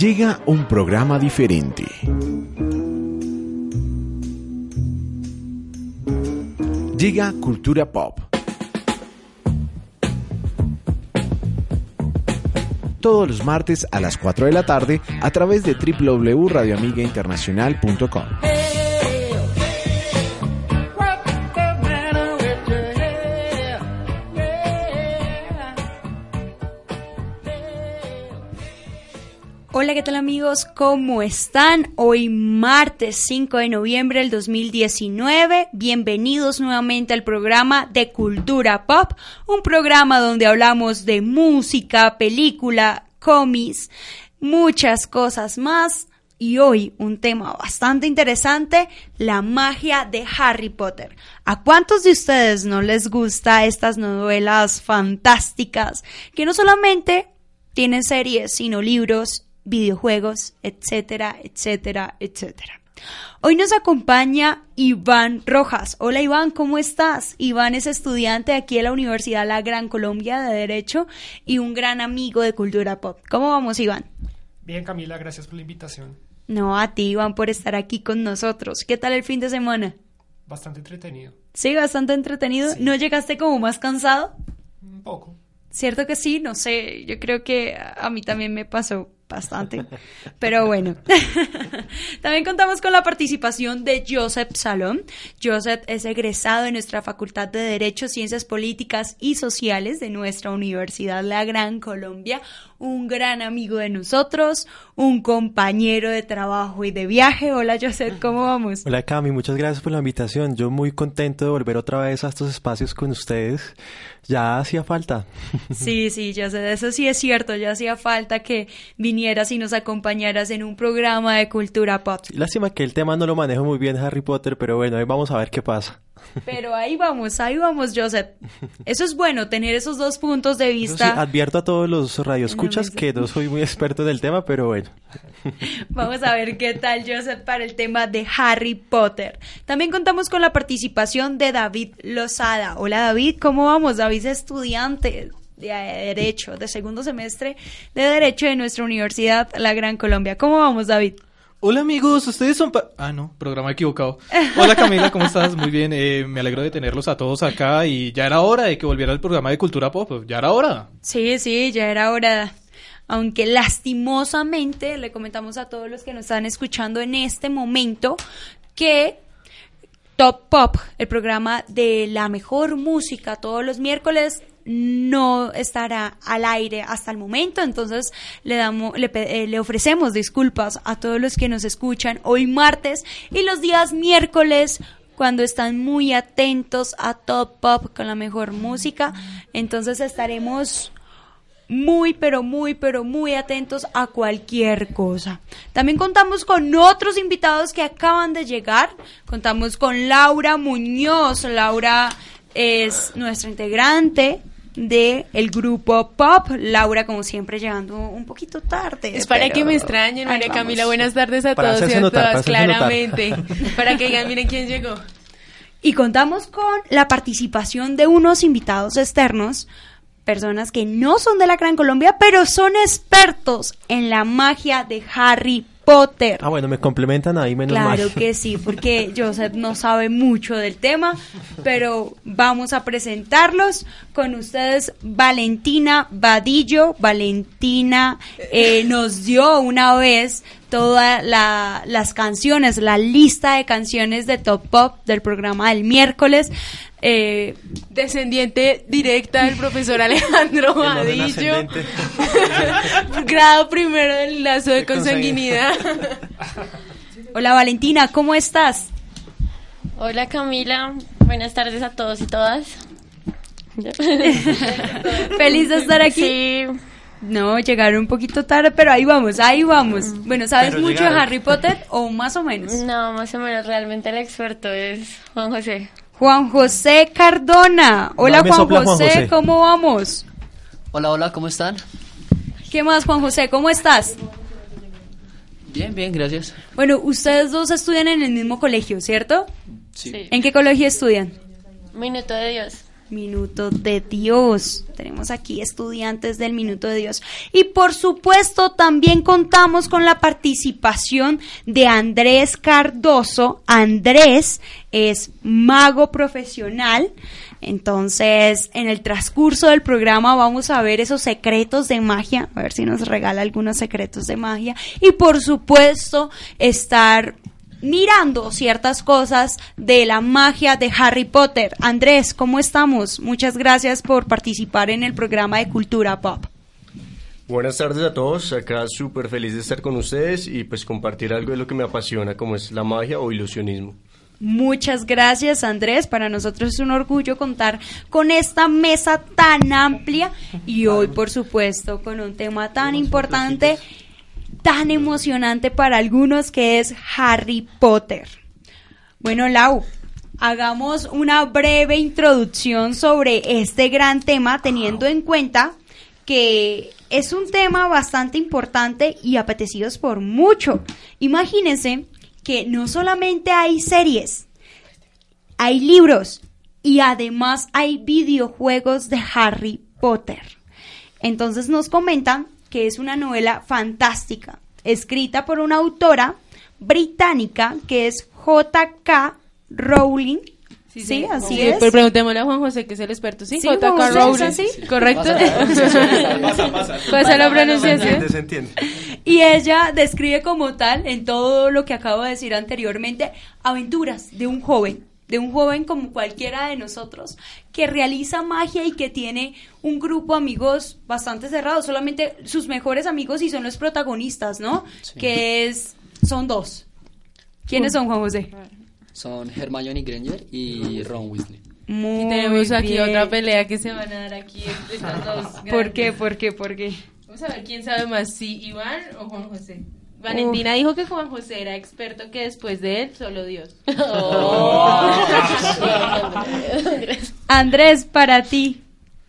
llega un programa diferente. Llega Cultura Pop. Todos los martes a las 4 de la tarde a través de www.radioamigainternacional.com. ¿qué tal amigos? ¿Cómo están? Hoy martes 5 de noviembre del 2019. Bienvenidos nuevamente al programa de Cultura Pop, un programa donde hablamos de música, película, cómics, muchas cosas más. Y hoy un tema bastante interesante, la magia de Harry Potter. ¿A cuántos de ustedes no les gusta estas novelas fantásticas que no solamente tienen series, sino libros videojuegos, etcétera, etcétera, etcétera. Hoy nos acompaña Iván Rojas. Hola Iván, ¿cómo estás? Iván es estudiante aquí en la Universidad La Gran Colombia de Derecho y un gran amigo de cultura pop. ¿Cómo vamos Iván? Bien Camila, gracias por la invitación. No, a ti Iván por estar aquí con nosotros. ¿Qué tal el fin de semana? Bastante entretenido. Sí, bastante entretenido. ¿No llegaste como más cansado? Un poco. Cierto que sí, no sé, yo creo que a mí también me pasó bastante. Pero bueno. También contamos con la participación de Joseph Salón. Joseph es egresado de nuestra Facultad de Derecho, Ciencias Políticas y Sociales de nuestra Universidad La Gran Colombia. Un gran amigo de nosotros, un compañero de trabajo y de viaje. Hola Joseph, ¿cómo vamos? Hola Cami, muchas gracias por la invitación. Yo muy contento de volver otra vez a estos espacios con ustedes. Ya hacía falta. Sí, sí, Joseph, eso sí es cierto. Ya hacía falta que vinieras y nos acompañaras en un programa de cultura pop. Lástima que el tema no lo manejo muy bien Harry Potter, pero bueno, ahí vamos a ver qué pasa. Pero ahí vamos, ahí vamos, Joseph. Eso es bueno, tener esos dos puntos de vista. Sí, advierto a todos los radioescuchas que no soy muy experto en el tema, pero bueno. Vamos a ver qué tal, Joseph, para el tema de Harry Potter. También contamos con la participación de David Lozada. Hola, David, ¿cómo vamos? David es estudiante de Derecho, de segundo semestre de Derecho de nuestra universidad, La Gran Colombia. ¿Cómo vamos, David? Hola amigos, ustedes son... ah, no, programa equivocado. Hola Camila, ¿cómo estás? Muy bien, eh, me alegro de tenerlos a todos acá y ya era hora de que volviera el programa de Cultura Pop, ya era hora. Sí, sí, ya era hora. Aunque lastimosamente le comentamos a todos los que nos están escuchando en este momento que Top Pop, el programa de la mejor música todos los miércoles, no estará al aire hasta el momento, entonces le damos, le, eh, le, ofrecemos disculpas a todos los que nos escuchan hoy martes y los días miércoles cuando están muy atentos a Top Pop con la mejor música, entonces estaremos muy, pero muy, pero muy atentos a cualquier cosa. También contamos con otros invitados que acaban de llegar. Contamos con Laura Muñoz. Laura es nuestra integrante de el grupo Pop. Laura, como siempre, llegando un poquito tarde. Es para que me extrañen, María Camila. Buenas tardes a todos y a todas, claramente. para que digan, miren quién llegó. Y contamos con la participación de unos invitados externos, personas que no son de la Gran Colombia, pero son expertos en la magia de Harry Potter. Ah, bueno, me complementan ahí menos claro mal. Claro que sí, porque Joseph no sabe mucho del tema, pero vamos a presentarlos con ustedes. Valentina Vadillo. Valentina eh, nos dio una vez todas la, las canciones, la lista de canciones de Top Pop del programa del miércoles. Eh, descendiente directa del profesor Alejandro Vadillo. Grado primero del lazo de consanguinidad. Hola Valentina, ¿cómo estás? Hola Camila, buenas tardes a todos y todas. Feliz de estar aquí. Sí. No, llegaron un poquito tarde, pero ahí vamos, ahí vamos. Bueno, ¿sabes Pero mucho llegaron. de Harry Potter o más o menos? No, más o menos, realmente el experto es Juan José. Juan José Cardona. Hola Juan sopla, José, Juan José. ¿cómo vamos? Hola, hola, ¿cómo están? ¿Qué más Juan José? ¿Cómo estás? Bien, bien, gracias. Bueno, ustedes dos estudian en el mismo colegio, ¿cierto? Sí. ¿En qué colegio estudian? Minuto de Dios. Minuto de Dios. Tenemos aquí estudiantes del Minuto de Dios. Y por supuesto también contamos con la participación de Andrés Cardoso. Andrés es mago profesional. Entonces, en el transcurso del programa vamos a ver esos secretos de magia, a ver si nos regala algunos secretos de magia. Y por supuesto, estar mirando ciertas cosas de la magia de Harry Potter. Andrés, ¿cómo estamos? Muchas gracias por participar en el programa de Cultura Pop. Buenas tardes a todos, acá súper feliz de estar con ustedes y pues compartir algo de lo que me apasiona como es la magia o ilusionismo. Muchas gracias Andrés, para nosotros es un orgullo contar con esta mesa tan amplia y hoy por supuesto con un tema tan importante tan emocionante para algunos que es Harry Potter. Bueno, Lau, hagamos una breve introducción sobre este gran tema teniendo en cuenta que es un tema bastante importante y apetecidos por mucho. Imagínense que no solamente hay series, hay libros y además hay videojuegos de Harry Potter. Entonces nos comentan que es una novela fantástica, escrita por una autora británica que es J.K. Rowling. Sí, así es. Pero preguntémosle a Juan José, que es el experto. Sí, J.K. Rowling. ¿sí? ¿Correcto? Pasa, pasa. pasa. la pronunciación? Se entiende. Y ella describe como tal, en todo lo que acabo de decir anteriormente, aventuras de un joven de un joven como cualquiera de nosotros que realiza magia y que tiene un grupo de amigos bastante cerrado, solamente sus mejores amigos y son los protagonistas, ¿no? Que es son dos. ¿Quiénes son, Juan José? Son Hermione Granger y Ron Weasley. y tenemos aquí otra pelea que se van a dar aquí estas dos. ¿Por qué? ¿Por qué? ¿Por qué? Vamos a ver quién sabe más, si Iván o Juan José. Valentina dijo que Juan José era experto, que después de él, solo Dios. Oh. Andrés, para ti,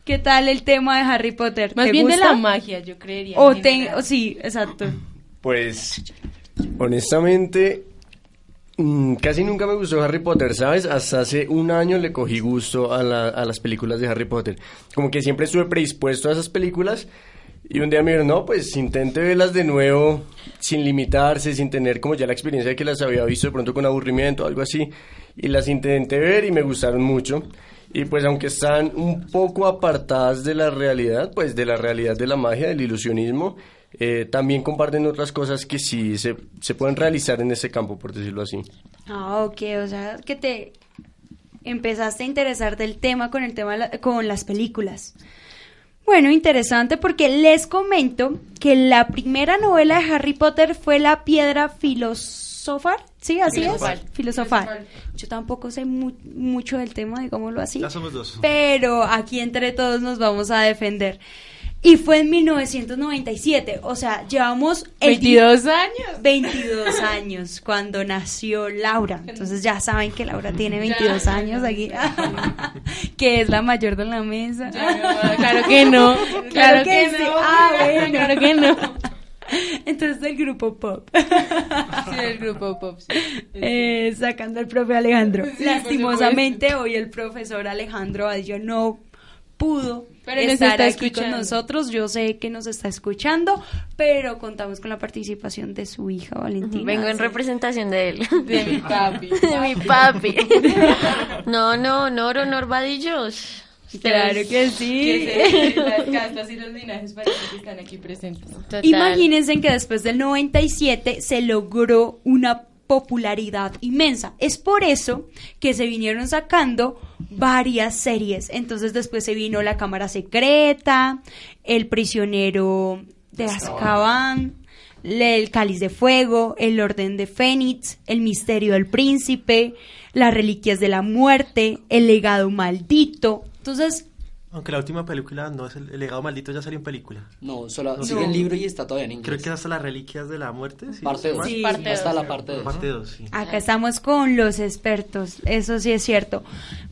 ¿qué tal el tema de Harry Potter? Más bien de la magia, yo creería. O, sí, exacto. Pues, honestamente, mm, casi nunca me gustó Harry Potter, ¿sabes? Hasta hace un año le cogí gusto a, a las películas de Harry Potter. Como que siempre estuve predispuesto a esas películas y un día me dijeron, no, pues intente verlas de nuevo, sin limitarse, sin tener como ya la experiencia de que las había visto de pronto con aburrimiento algo así. Y las intenté ver y me gustaron mucho. Y pues aunque están un poco apartadas de la realidad, pues de la realidad de la magia, del ilusionismo, eh, también comparten otras cosas que sí se, se pueden realizar en ese campo, por decirlo así. Ah, ok, o sea, que te empezaste a interesar del tema con el tema con las películas. Bueno, interesante porque les comento que la primera novela de Harry Potter fue La piedra filosofal. Sí, así es. Filosofal. Yo tampoco sé mucho del tema, digámoslo así. Ya somos dos. Pero aquí entre todos nos vamos a defender. Y fue en 1997, o sea, llevamos... 22 años. 22 años cuando nació Laura. Entonces ya saben que Laura tiene 22 años aquí, que es la mayor de la mesa. claro que no, claro, que, no. Ah, bueno. Claro que no. Entonces del grupo pop. Sí, del grupo pop. Eh, sacando al profe Alejandro. Lastimosamente hoy el profesor Alejandro Adillo no pudo pero estar aquí con nosotros. Yo sé que nos está escuchando, pero contamos con la participación de su hija Valentina. Vengo en representación de él. De mi papi. de mi papi. no, no, no, honor, vadillos. Claro que sí. las castas y los linajes que están aquí presentes. Imagínense que después del 97 se logró una popularidad inmensa. Es por eso que se vinieron sacando varias series. Entonces después se vino La Cámara Secreta, El Prisionero de Azkaban, El Cáliz de Fuego, El Orden de Fénix, El Misterio del Príncipe, Las Reliquias de la Muerte, El Legado Maldito. Entonces aunque la última película no es el, legado maldito, ya salió en película. No, solo sigue el libro y está todavía en inglés. Creo que hasta las reliquias de la muerte. ¿sí? Parte 2. Sí, hasta la parte 2. Parte 2, sí. Acá estamos con los expertos, eso sí es cierto.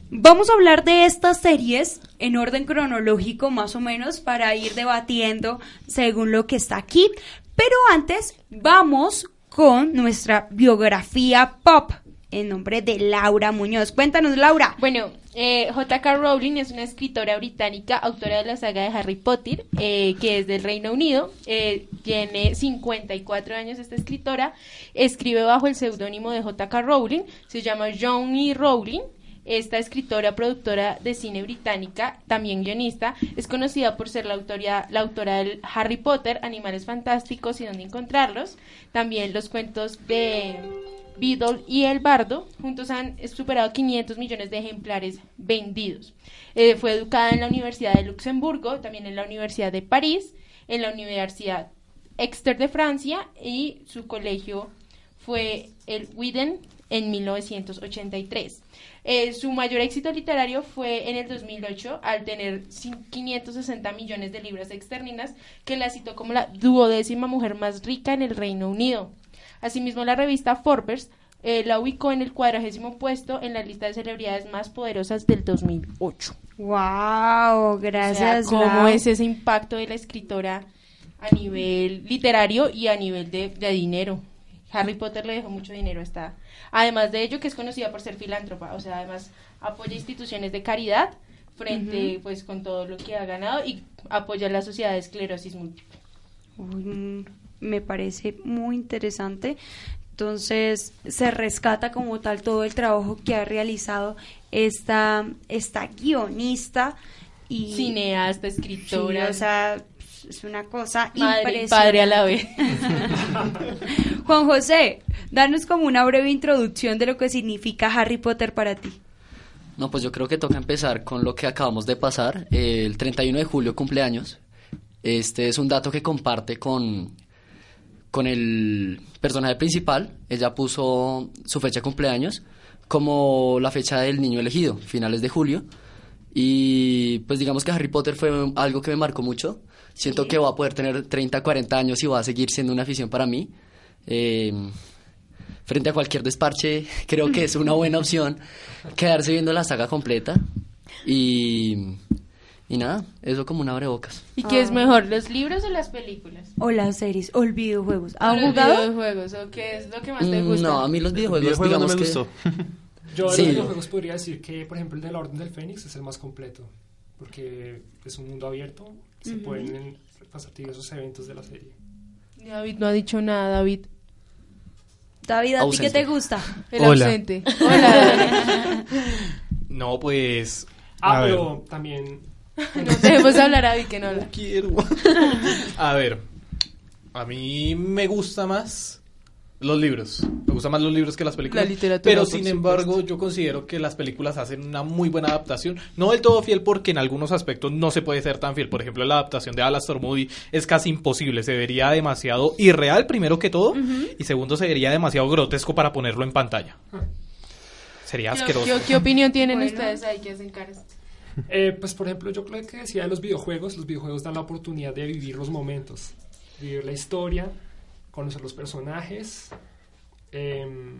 Vamos a hablar de estas series en orden cronológico más o menos para ir debatiendo según lo que está aquí. Pero antes vamos con nuestra biografía pop en nombre de Laura Muñoz. Cuéntanos, Laura. Bueno, Eh, J.K. Rowling es una escritora británica, autora de la saga de Harry Potter, eh, que es del Reino Unido. Eh, tiene 54 años esta escritora. Escribe bajo el seudónimo de J.K. Rowling. Se llama John E. Rowling. Esta escritora, productora de cine británica, también guionista, es conocida por ser la, la autora del Harry Potter, Animales Fantásticos y Dónde Encontrarlos. También los cuentos de Beadle y El Bardo juntos han superado 500 millones de ejemplares vendidos. Eh, fue educada en la Universidad de Luxemburgo, también en la Universidad de París, en la Universidad Exeter de Francia y su colegio fue el Widen en 1983. Eh, su mayor éxito literario fue en el 2008 al tener cin- 560 millones de libras externas que la citó como la duodécima mujer más rica en el Reino Unido. Asimismo, la revista Forbes eh, la ubicó en el cuadragésimo puesto en la lista de celebridades más poderosas del 2008. Wow, gracias. O sea, ¿Cómo Lau. es ese impacto de la escritora a nivel literario y a nivel de, de dinero? Harry Potter le dejó mucho dinero a esta. Además de ello, que es conocida por ser filántropa, o sea, además apoya instituciones de caridad frente, pues, con todo lo que ha ganado y apoya a la sociedad de esclerosis múltiple. Uy, mm, me parece muy interesante. Entonces, se rescata como tal todo el trabajo que ha realizado esta, esta guionista y Cineasta, Sí, escritora, o sea, es una cosa madre y padre a la vez. Juan José, danos como una breve introducción de lo que significa Harry Potter para ti. No, pues yo creo que toca empezar con lo que acabamos de pasar. Eh, el 31 de julio cumpleaños. Este es un dato que comparte con, con el personaje principal. Ella puso su fecha de cumpleaños como la fecha del niño elegido, finales de julio. Y pues digamos que Harry Potter fue algo que me marcó mucho. Siento que voy a poder tener 30, 40 años y va a seguir siendo una afición para mí. Eh, frente a cualquier desparche, creo que es una buena opción quedarse viendo la saga completa. Y, y nada, eso como un abrebocas. ¿Y qué es mejor, los libros o las películas? O las series, o el videojuegos. ¿O ¿Han los jugado? videojuegos? ¿O qué es lo que más te Mm, gusta? No, a mí los videojuegos, videojuego no digamos me que... gustó. Yo de Sí. los videojuegos podría decir que, por ejemplo, el de la Orden del Fénix es el más completo, porque es un mundo abierto, se pueden pasar diversos eventos de la serie. David no ha dicho nada, David. David, ¿a ti qué te gusta? El Hola. ausente. Hola. No, pues... Ah, pero también No dejemos hablar a que no habla. quiero. A ver, a mí me gusta más los libros. Me gustan más los libros que las películas. La literatura, Pero sin supuesto. embargo, yo considero que las películas hacen una muy buena adaptación. No del todo fiel porque en algunos aspectos no se puede ser tan fiel. Por ejemplo, la adaptación de Alastor Moody es casi imposible. Se vería demasiado irreal, primero que todo. Y segundo, se vería demasiado grotesco para ponerlo en pantalla. Sería ¿Qué, asqueroso. qué- qué opinión tienen Bueno. ustedes ahí que hacen caras? Eh, pues por ejemplo, yo creo que decía de los videojuegos, los videojuegos dan la oportunidad de vivir los momentos, vivir la historia, conocer los personajes, em,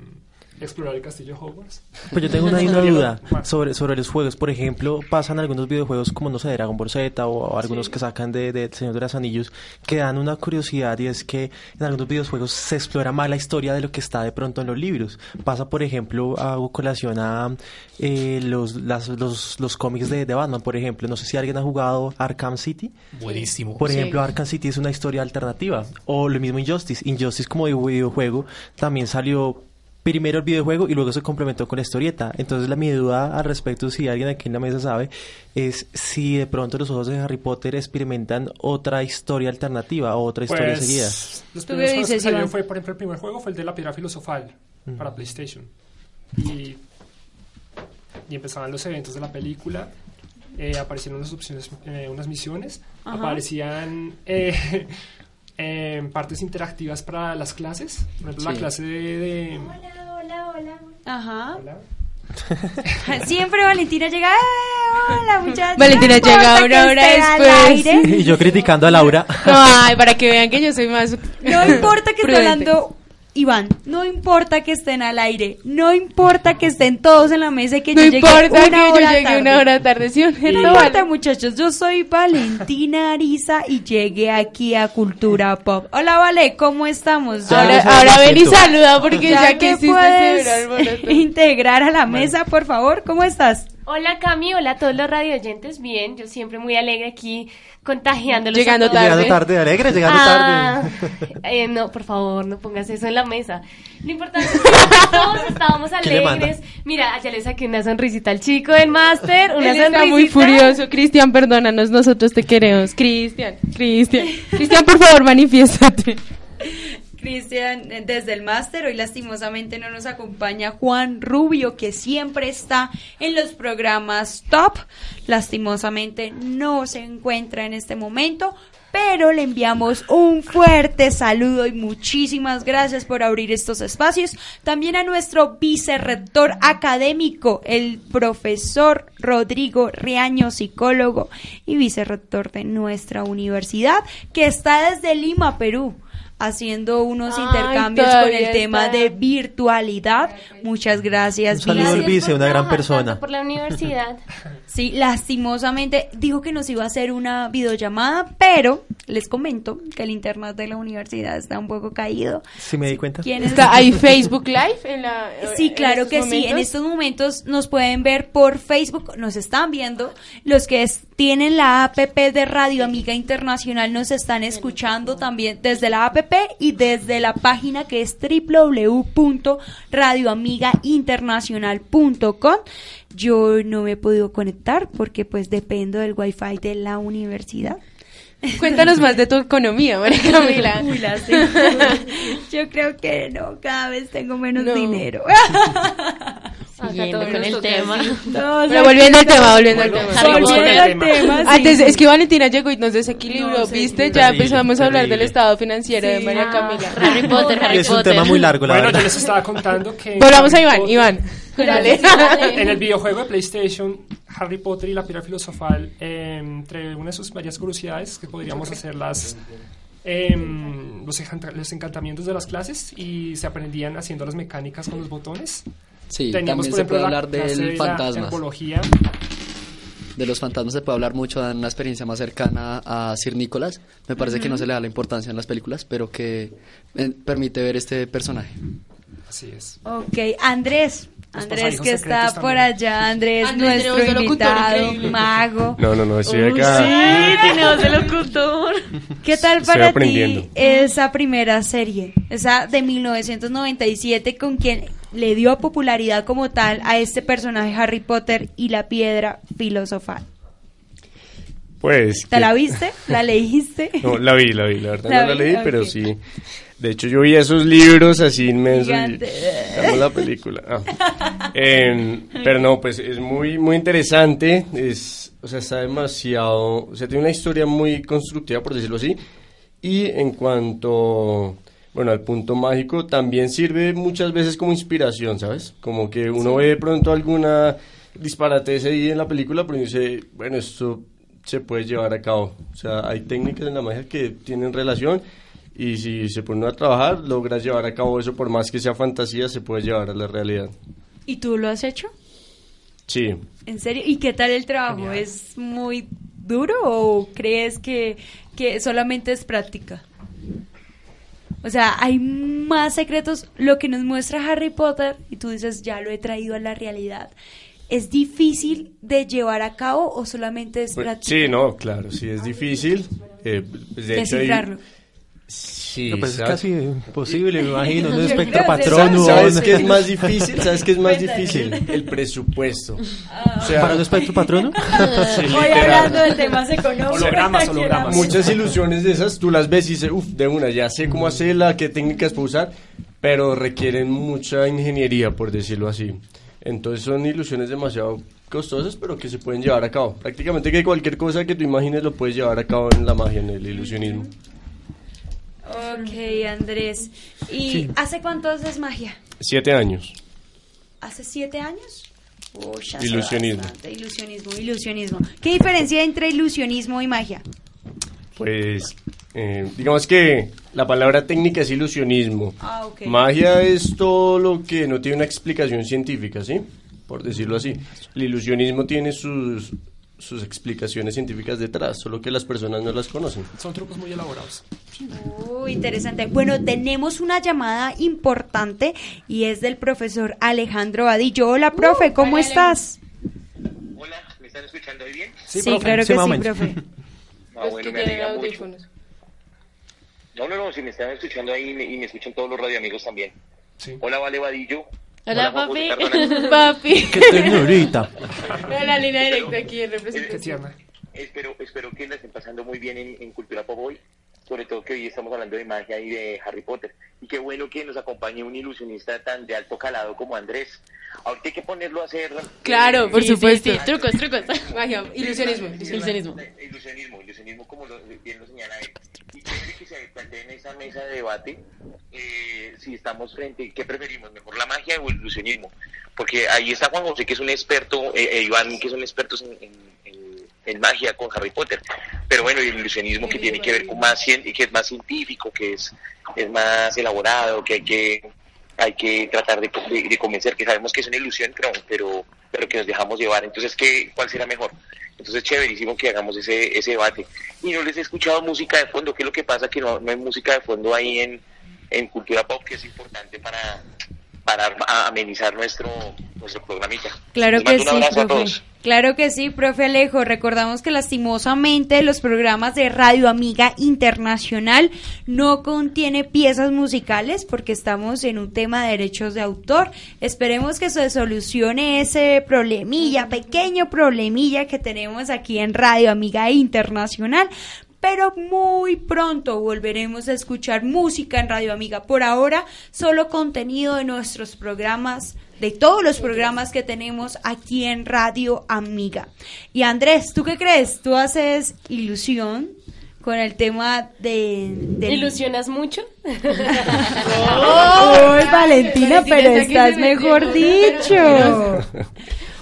explorar el castillo de Hogwarts. Pues yo tengo una, una duda sobre, sobre los juegos. Por ejemplo, pasan algunos videojuegos como, no sé, Dragon Ball Z o, o algunos Sí. que sacan de, de Señor de los Anillos que dan una curiosidad y es que en algunos videojuegos se explora más la historia de lo que está de pronto en los libros. Pasa, por ejemplo, hago colación a eh, los, las- los, los cómics de, de Batman, por ejemplo. No sé si alguien ha jugado Arkham City. Buenísimo. Por Sí. ejemplo, Arkham City es una historia alternativa. O lo mismo Injustice. Injustice como videojuego también salió primero el videojuego y luego se complementó con la historieta. Entonces la mi duda al respecto, si alguien aquí en la mesa sabe, es si de pronto los ojos de Harry Potter experimentan otra historia alternativa o otra historia Pues, seguida. Los ¿Tú qué primeros juegos que salieron fue, por ejemplo, el primer juego fue el de la piedra filosofal para PlayStation. Y, y empezaban los eventos de la película, eh, aparecieron unas opciones, eh, unas misiones, Ajá. aparecían eh, em, partes interactivas para las clases, por ejemplo, la clase de... de- Ajá. Hola. Siempre Valentina llega. "Ah, Hola, muchachos. Valentina no llega una hora después. Y yo criticando a Laura. Ay, para que vean que yo soy más. No importa que esté hablando Iván. No importa que estén al aire. No importa que estén todos en la mesa y que No yo llegue importa que una yo hora llegue tarde. una hora tarde, ¿sí No no? importa, Vale. muchachos. Yo soy Valentina Ariza y llegué aquí a Cultura Pop. Hola, Vale, ¿cómo estamos? Ahora, ven y saluda porque ya, que puedes integrar a la mesa, por favor. ¿Cómo estás? Hola Cami, hola a todos los radioyentes, bien, yo siempre muy alegre aquí contagiándolos. a Llegando todos. tarde. Llegando tarde, alegre, llegando Ah, tarde. eh, no, por favor, no pongas eso en la mesa. Lo importante es que todos estábamos alegres. Mira, allá le saqué una sonrisita al chico del máster, una Él está sonrisita. muy furioso. Cristian, perdónanos, nosotros te queremos. Cristian, Cristian. Cristian, por favor, manifiéstate. Cristian, eh, desde el máster, hoy lastimosamente no nos acompaña Juan Rubio, que siempre está en los programas top. Lastimosamente no se encuentra en este momento, pero le enviamos un fuerte saludo y muchísimas gracias por abrir estos espacios. También a nuestro vicerrector académico, el profesor Rodrigo Riaño, psicólogo y vicerrector de nuestra universidad, que está desde Lima, Perú haciendo unos Ay, intercambios con el tema está. de virtualidad. Muchas gracias, Un saludo Vice. una gran persona. por la universidad. Sí, lastimosamente dijo que nos iba a hacer una videollamada, pero les comento que el internet de la universidad está un poco caído. Sí me di cuenta. ¿Quiénes- ¿Está ahí Facebook Live? En la, Sí, en claro que sí. En estos momentos nos pueden ver por Facebook, nos están viendo. Los que es- tienen la APP de Radio Amiga Internacional nos están escuchando también desde la APP y desde la página que es www.radioamigainternacional.com. Yo no me he podido conectar porque pues dependo del wifi de la universidad. Cuéntanos más de tu economía, María Camila. Uy, lástima. Yo creo que no, cada vez tengo menos No. dinero. Siguiendo con el tema. No, Pero volviendo al tema, volviendo al tema. Volviendo al tema. Antes, es que Valentina llegó y nos desequilibró, No, sí, ¿viste? ya terrible, empezamos a hablar del estado financiero de. María Ah. Camila. Harry Potter, Harry Es un Potter. tema muy largo, la Bueno, yo verdad. les estaba contando que... Volvamos a Iván, Potter- Iván. Dale. En el videojuego de PlayStation, Harry Potter y la piedra filosofal, eh, entre una de sus varias curiosidades, que podríamos hacer las, em, los, encanta- los encantamientos de las clases y se aprendían haciendo las mecánicas con los botones. Sí, Teníamos, también por se ejemplo, puede la hablar de del herbología. De los fantasmas se puede hablar mucho, dan una experiencia más cercana a Sir Nicholas. Me parece que no se le da la importancia en las películas, pero que eh, permite ver este personaje. Así es. Ok, Andrés. Los Andrés que está por también. allá, Andrés, Andrés, nuestro tenemos un locutor invitado, mago. No, no, no, estoy Uy, acá. sí, tenemos el locutor. ¿Qué tal para ti esa primera serie? Esa de 1997 con quien le dio popularidad como tal a este personaje Harry Potter y la piedra filosofal. Pues. ¿Te que- la viste? ¿La leíste? No, la vi, la vi, la verdad La no la leí, pero sí. De hecho, yo vi esos libros así inmensos. y- la película. Ah. Em, pero no, pues es muy, muy interesante. Es, o sea, está demasiado. O sea, tiene una historia muy constructiva, por decirlo así. Y en cuanto. Bueno, al punto mágico, también sirve muchas veces como inspiración, ¿sabes? Como que uno ve de pronto alguna disparatez ahí en la película, pero dice, bueno, esto se puede llevar a cabo. O sea, hay técnicas en la magia que tienen relación y si se pone a trabajar, logras llevar a cabo eso, por más que sea fantasía, se puede llevar a la realidad. ¿Y tú lo has hecho? Sí. ¿En serio? ¿Y qué tal el trabajo? ¿Es muy duro o crees que, que solamente es práctica? O sea, hay más secretos. Lo que nos muestra Harry Potter, y tú dices, ya lo he traído a la realidad, ¿es difícil de llevar a cabo o solamente es Pues, práctica? sí, no, claro, sí es difícil. Eh, pues, de hecho, hay-. Sí, No, pues es casi imposible, me imagino. Un espectro patrono. ¿Sabes qué es más difícil? ¿Sabes qué es más difícil? El presupuesto. O sea, ¿Para un espectro patrono? sí, Hoy literal. hablando de temas económicos. Hologramas, hologramas. Muchas ilusiones de esas, tú las ves y dices, uff, de una, ya sé cómo hacerla, qué técnicas puedo usar, pero requieren mucha ingeniería, por decirlo así. Entonces son ilusiones demasiado costosas, pero que se pueden llevar a cabo. Prácticamente que cualquier cosa que tú imagines lo puedes llevar a cabo en la magia, en el ilusionismo. Ok, Andrés. ¿Y Sí. hace cuánto haces magia? Siete años. ¿Hace siete años? Uy, Ilusionismo. Ilusionismo, ilusionismo. ¿Qué diferencia hay entre ilusionismo y magia? Pues, eh, digamos que la palabra técnica es ilusionismo. Ah, ok. Magia es todo lo que no tiene una explicación científica, ¿sí? Por decirlo así. El ilusionismo tiene sus, sus explicaciones científicas detrás, solo que las personas no las conocen. Son trucos muy elaborados. Uy, interesante. Bueno, tenemos una llamada importante y es del profesor Alejandro Vadillo. Hola, profe, ¿cómo hola, estás? bien? Sí, claro que sí, profe. Ah, bueno, me alegra mucho. No, no, no, si me están escuchando ahí y me, y me escuchan todos los radioamigos también. Hola, Vale Vadillo. Hola, Juan papi. Papi. Qué ternurita. Veo la línea directa aquí en representación. Espero, espero que la estén pasando muy bien en, en Cultura Pop hoy, sobre todo que hoy estamos hablando de magia y de Harry Potter. Y qué bueno que nos acompañe un ilusionista tan de alto calado como Andrés. Ahorita hay que ponerlo a hacer... Claro, por Sí, sí, supuesto. sí. Trucos, trucos. Magia, ilusionismo, Sí, ilusionismo. Ilusionismo, ilusionismo como lo, bien lo señala él. Y quiere que se plantee en esa mesa de debate eh, si estamos frente, ¿qué preferimos? ¿Mejor la magia o el ilusionismo? Porque ahí está Juan José, que es un experto, eh, eh, Iván, que son expertos en, en- en- en magia con Harry Potter. Pero bueno, y el ilusionismo que tiene que ver con más, cien- que es más científico, que es, es más elaborado, que hay que hay que tratar de convencer que sabemos que es una ilusión, pero, pero, pero que nos dejamos llevar. Entonces, ¿qué, ¿cuál será mejor? Entonces, chéverísimo que hagamos ese, ese debate. Y no les he escuchado música de fondo. ¿Qué es lo que pasa? Que no, no hay música de fondo ahí en, en Cultura Pop, que es importante para, para amenizar nuestro, nuestro programita. Claro que sí, a profe. todos. Claro que sí, profe Alejo. Recordamos que lastimosamente los programas de Radio Amiga Internacional no contiene piezas musicales porque estamos en un tema de derechos de autor. Esperemos que se solucione ese problemilla, pequeño problemilla que tenemos aquí en Radio Amiga Internacional. Pero muy pronto volveremos a escuchar música en Radio Amiga. Por ahora, solo contenido de nuestros programas de todos los programas que tenemos aquí en Radio Amiga. Y Andrés, ¿tú qué crees? ¿Tú haces ilusión con el tema de... ¿Ilusionas mucho? ¡Ay, Valentina, pero estás mejor dicho!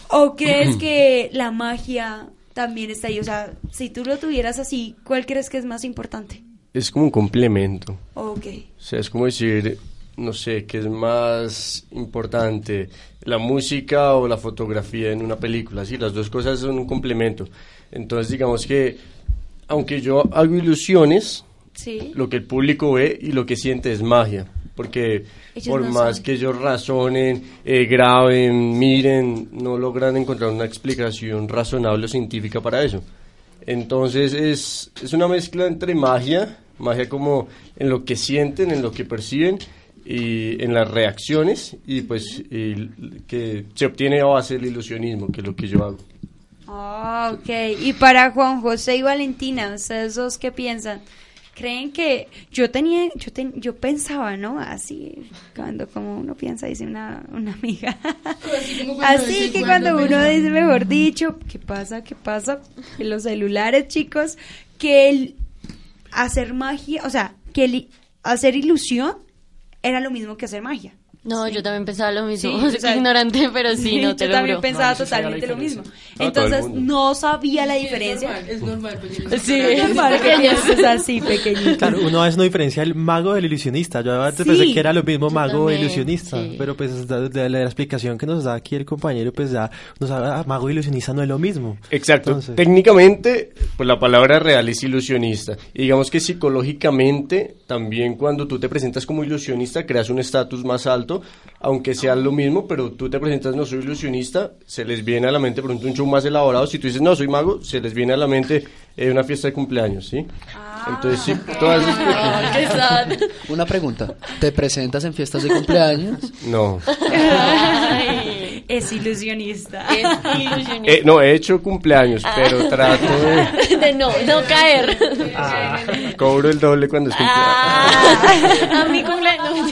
¿O crees que la magia también está ahí? O sea, si tú lo tuvieras así, ¿cuál crees que es más importante? Es como un complemento. Ok. O sea, es como decir, no sé, qué es más importante, la música o la fotografía en una película. Sí, las dos cosas son un complemento. Entonces, digamos que, aunque yo hago ilusiones, Sí. lo que el público ve y lo que siente es magia. Porque Ellos por no más son. que ellos razonen, eh, graben, miren, no logran encontrar una explicación razonable o científica para eso. Entonces es, es una mezcla entre magia, magia como en lo que sienten, en lo que perciben y en las reacciones y pues y que se obtiene a base del ilusionismo, que es lo que yo hago. Ah, ok. Y para Juan José y Valentina, ¿ustedes dos qué piensan? ¿Creen que yo tenía, yo, ten- yo pensaba, ¿no? Así, cuando como uno piensa, dice una, una amiga. Así que cuando uno dice, mejor dicho, ¿qué pasa? ¿Qué pasa? En los celulares, chicos, que el hacer magia, o sea, que el hacer ilusión era lo mismo que hacer magia. No, yo también pensaba lo mismo. Sí, o sea, ignorante, pero sí, no te yo lo también juro. pensaba No, totalmente lo mismo. Entonces no sabía la diferencia. Es normal, Sí, es normal, pequeños, es así, pequeñito. Claro, uno a veces no diferencia el mago del ilusionista. Yo antes Sí. pensé que era lo mismo mago también, ilusionista. sí. Pero pues de, de la explicación que nos da aquí el compañero, pues ya nos da ah, mago ilusionista no es lo mismo. Exacto. Entonces- Técnicamente, pues la palabra real es ilusionista. Y digamos que psicológicamente, también cuando tú te presentas como ilusionista, creas un estatus más alto, aunque sea lo mismo, pero tú te presentas, no soy ilusionista, se les viene a la mente, por ejemplo, un show más elaborado. Si tú dices, no, soy mago, se les viene a la mente eh, una fiesta de cumpleaños, ¿sí? Entonces, sí, todas esas Una pregunta. ¿Te presentas en fiestas de cumpleaños? No. Ay, es ilusionista. Eh, no, he hecho cumpleaños, pero trato de... De no, no caer. Cobro el doble cuando es cumpleaños. Ah, a mi cumpleaños.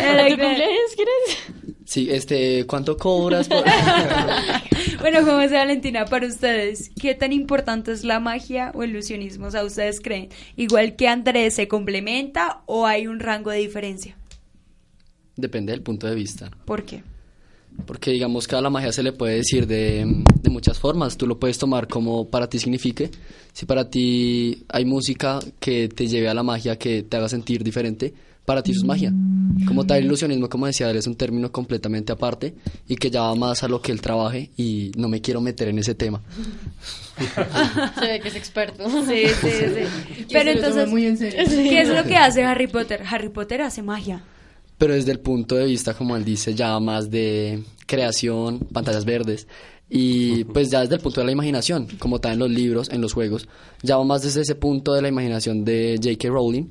¿A tu cumpleaños quieres? Sí, este, ¿cuánto cobras? por- Bueno, Juan José Valentina, para ustedes, ¿qué tan importante es la magia o el ilusionismo? O sea, ¿ustedes creen igual que Andrés se complementa o hay un rango de diferencia? Depende del punto de vista. ¿Por qué? Porque digamos que a la magia se le puede decir de, de muchas formas. Tú lo puedes tomar como para ti signifique. Si para ti hay música que te lleve a la magia, que te haga sentir diferente, para ti eso es magia. Como tal, ilusionismo, como decía él, es un término completamente aparte y que ya va más a lo que él trabaje y no me quiero meter en ese tema. Se ve que es experto. Sí, sí, sí. Pero entonces, muy en serio. ¿qué es lo que hace Harry Potter? Harry Potter hace magia. Pero desde el punto de vista, como él dice, ya más de creación, pantallas verdes, Y pues ya desde el punto de la imaginación, como está en los libros, en los juegos, ya va más desde ese punto de la imaginación de J.K. Rowling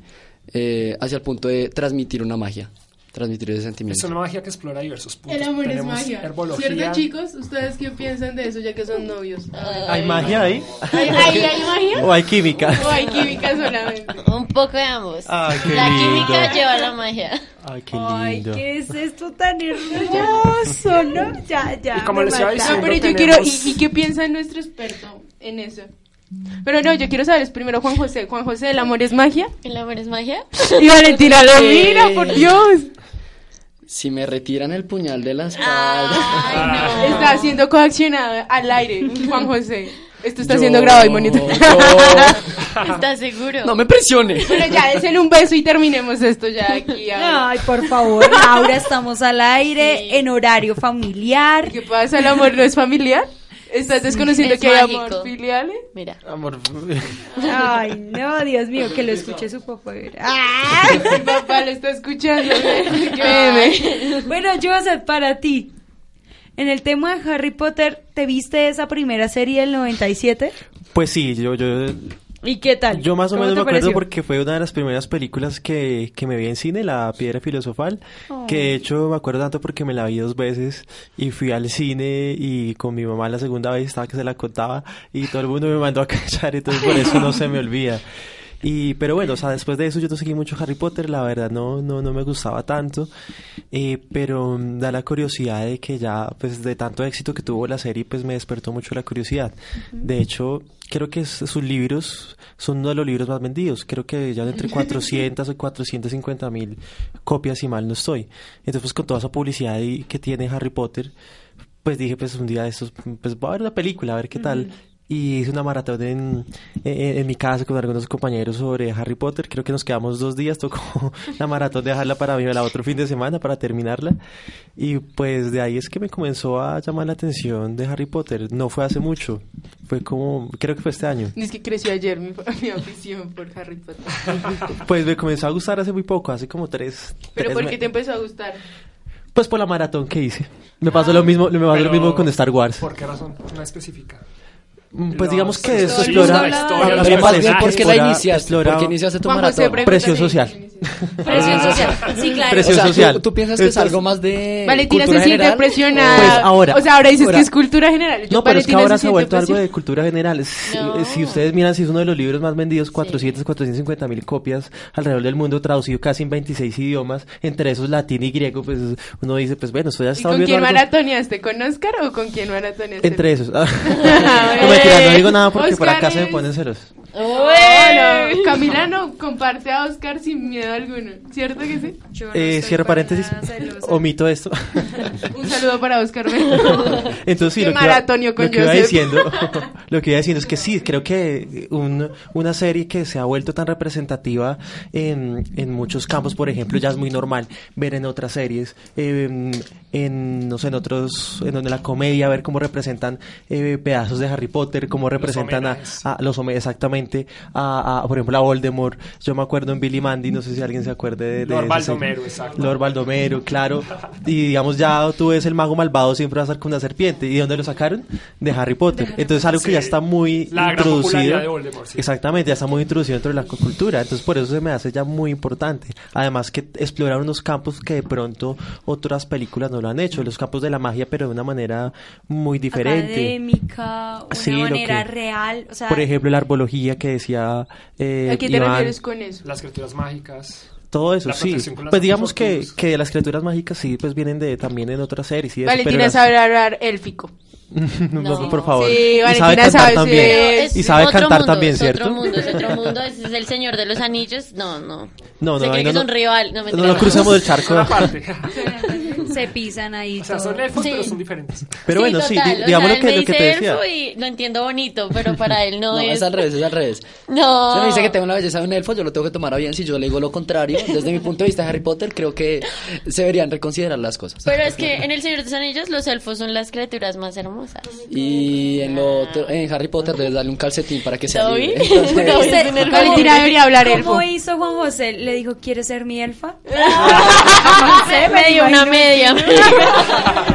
eh, hacia el punto de transmitir una magia, transmitir ese Es sentimiento. una magia que explora diversos puntos. El amor es Tenemos magia. herbología. ¿Cierto, chicos? ¿Ustedes qué piensan de eso ya que son novios? ¿Hay magia ahí? ¿Hay, hay, hay magia? ¿O hay química? ¿O hay química solamente? Un poco de ambos. Ay, qué la lindo. química lleva la magia. Ay, qué Ay, lindo. ¿qué es esto tan hermoso, no? Ya, ya. Y como les iba diciendo, No, pero yo tenemos- quiero, ¿y, y qué piensa nuestro experto en eso? Pero no, yo quiero saber es primero Juan José. Juan José, ¿el amor es magia? ¿El amor es magia? Y Valentina lo mira, por Dios. Si me retiran el puñal de la espalda. Ay, no. Está siendo coaccionado al aire, Juan José. Esto está Yo- siendo grabado y monitoreado. ¿Estás seguro? No me presione. Bueno, ya, desen un beso y terminemos esto ya aquí. ahora. Ay, por favor, Laura, estamos al aire, Sí. en horario familiar. ¿Qué pasa? ¿El amor no es familiar? ¿Estás desconociendo es que hay mágico. amor filial? Mira. Amor. Ay, no, Dios mío, que lo escuche su papá. Ay. Mi papá lo está escuchando. Créeme. Bueno, Joseph, para ti, en el tema de Harry Potter, ¿te viste esa primera serie del 97? Pues sí, yo, yo, ¿Y qué tal? yo más o ¿Cómo menos me acuerdo pareció? porque fue una de las primeras películas que, que me vi en cine, La Piedra Filosofal, Oh. que de hecho me acuerdo tanto porque me la vi dos veces y fui al cine y con mi mamá la segunda vez estaba que se la contaba y todo el mundo me mandó a callar, entonces por eso no se me olvida. Y, pero bueno, o sea, después de eso yo no seguí mucho Harry Potter, la verdad no, no, no me gustaba tanto, eh, pero mm, da la curiosidad de que ya, pues de tanto éxito que tuvo la serie, pues me despertó mucho la curiosidad. De hecho, creo que sus libros son uno de los libros más vendidos, creo que ya entre 400 o 450 mil copias, si mal no estoy. Entonces, pues con toda esa publicidad y- que tiene Harry Potter, pues dije, pues un día de estos, pues voy a ver la película, a ver qué tal. Y hice una maratón en, en, en mi casa con algunos compañeros sobre Harry Potter. Creo que nos quedamos dos días. Tocó la maratón de dejarla para mí la otro fin de semana para terminarla. Y pues de ahí es que me comenzó a llamar la atención de Harry Potter. No fue hace mucho. Fue como, creo que fue este año. Es que creció ayer mi, mi afición por Harry Potter. Pues me comenzó a gustar hace muy poco, hace como tres. ¿Pero tres por qué te empezó a gustar? Pues por la maratón que hice. Me pasó lo mismo, me pasó lo mismo con Star Wars. ¿Por qué razón? No específica. Mm, Pues digamos que eso explora... me parece ¿por que qué la iniciaste? explora ¿Por qué iniciaste tu maratón? sí. social. Presión social. Sí, claro. Presión O sea, ¿tú- social. ¿tú, piensas que es algo más de Valentina se cultura siente general? presionada. Pues ahora- O sea, ahora dices ahora- que es cultura general. Yo, No, pero es que ahora se ha siente vuelto algo de cultura general. Si, No. si ustedes miran, si es uno de los libros más vendidos, 400, 450 mil copias alrededor del mundo, traducido casi en 26 idiomas, entre esos latín y griego, pues uno dice, pues bueno, esto ya ¿Y con quién algo- maratoneaste? ¿Con Oscar o con quién maratoneaste? Entre esos. no mentira, no digo nada porque por acá se me ponen celos. Bueno, Camila no comparte a Oscar sin miedo alguno. ¿Cierto que sí? Yo no Eh, cierro paréntesis, omito esto. Un saludo para Oscar. Entonces sí, lo que, iba, maratonio con lo que iba diciendo, lo que iba diciendo es que sí, creo que un- una serie que se ha vuelto tan representativa en, en muchos campos, por ejemplo, ya es muy normal ver en otras series, eh, en no sé, en otros, en donde la comedia, ver cómo representan eh, pedazos de Harry Potter, cómo representan a, a los homenajes, exactamente, a, a, por ejemplo, a Voldemort. Yo me acuerdo en Billy Mandy, no sé si alguien se acuerde de, de Lord. Baldomero, exacto. Lord Baldomero, claro. Y digamos, ya tú ves el mago malvado siempre va a estar con una serpiente. ¿Y de dónde lo sacaron? De Harry Potter. Entonces algo que Sí. ya está muy La gran introducido. popularidad de Voldemort, sí. Exactamente, ya está muy introducido dentro de la cultura. Entonces por eso se me hace ya muy importante. Además que explorar unos campos que de pronto otras películas no lo han hecho. Los campos de la magia, pero de una manera muy diferente. Académica, una Sí, manera que- real. O sea, Por ejemplo, la arbología que decía eh, ¿A qué te Iván. refieres con eso? Las criaturas mágicas. Todo eso, sí. Pues digamos que, que las criaturas mágicas sí, pues vienen de también en otras series y eso, pero Valentina las- hablar élfico. no, No. por favor. Sí, y sabe cantar sabe, también. Es y sabe cantar mundo, también, es ¿cierto? otro mundo, es otro mundo, es el señor de los anillos. No, no. No, Se no, cree ahí que no, es un no- rival. No, no cruzamos del charco. Una se pisan ahí. O sea, todo. son elfos, Sí. pero son diferentes. Pero bueno, sí, total, di- o digamos sea, lo que, lo que te decía. elfo y lo entiendo bonito, pero para él no, No, es... es al revés, es al revés. No. Si me dice que tengo la belleza de un elfo, yo lo tengo que tomar a bien. Si yo le digo lo contrario, desde mi punto de vista de Harry Potter, creo que se deberían reconsiderar las cosas. Pero es que en El Señor de los Anillos los elfos son las criaturas más hermosas. Y en, lo otro- en Harry Potter debes darle un calcetín para que sea ¿Lo vi? libre. ¿cómo- Valentina debería hablar elfo. ¿Cómo hizo Juan José? Le dijo, ¿quieres ser mi elfa? Se me dio una media.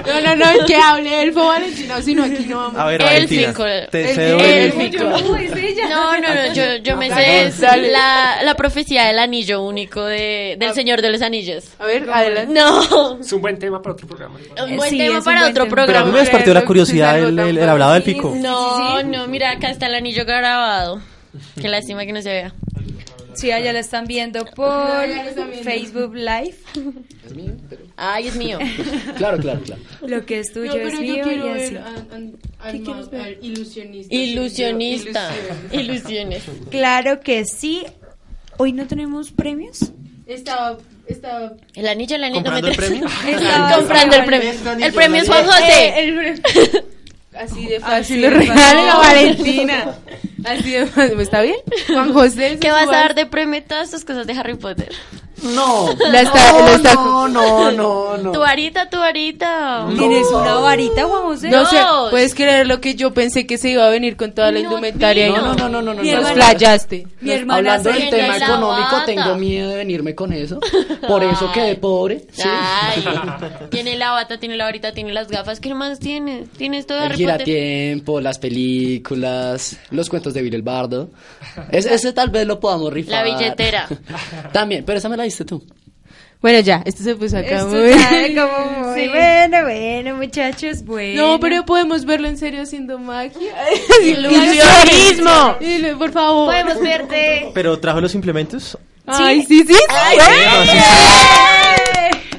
No, no, no, que hable Elfo Valentina, sino aquí no vamos. A ver, Valentina, Élfico. te El- cedo el- el- élfico. No, no, no, yo, yo me sé la, la profecía del anillo único de, del Señor de los Anillos. A ver, adelante. No, Es un buen tema para otro programa. un buen Sí, tema es un para buen otro tema. Pero a mí programa. me despertó la curiosidad el, el, el hablado del pico. No, no, mira, acá está el anillo grabado. Qué lástima que no se vea. Sí, allá lo están viendo por están viendo. Facebook Live. Es mío, pero- Ay, es mío. Claro, claro, claro. Lo que es tuyo es mío y ver al ver? ilusionista. Ilusionista. Ilusiones. Claro que sí. Hoy no tenemos premios. Estaba, estaba... El anillo, el anillo. ¿Comprando el premio? Estaba- Comprando el premio. El premio es Juan José. Así de Así fácil lo regala fácil. la Valentina. Así de fácil. ¿Está bien? Juan José. ¿Qué vas a dar de premio todas estas cosas de Harry Potter? No. La está, la está- No, no, no, no. Tu varita, tu varita. ¿Tienes una varita, Juan José? No sé, puedes creer lo que yo pensé que se iba a venir con toda la No, indumentaria no, no. No, no, no, no. Nos flayaste. Mi hermana Hablando del Tiene tema económico, bata. tengo miedo de venirme con eso. Por eso quedé pobre. ¿sí? Ay, tiene la bata, tiene la varita, tiene las gafas. ¿Qué más tienes? ¿Tienes todo de El giratiempo, las películas, los cuentos de Bill el Bardo. Es- ese tal vez lo podamos rifar. La billetera. También, pero esa me la diste tú. Bueno, ya, esto se puso acá Esto muy... como muy Sí. bueno, bueno, muchachos, bueno. No, pero podemos verlo en serio haciendo magia. Ilusionismo. Por favor. Podemos verte. Pero trajo los implementos. Ay, sí, sí. sí.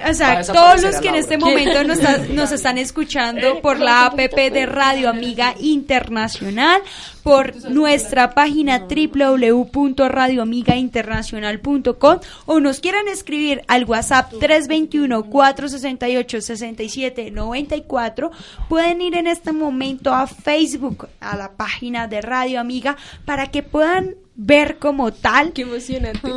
O sea, todos los que en este momento nos, está- nos están escuchando por la app de Radio Amiga Internacional, por nuestra página www.radioamigainternacional.com o nos quieran escribir al WhatsApp 321-468-6794, pueden ir en este momento a Facebook, a la página de Radio Amiga, para que puedan ver como tal Qué emocionante.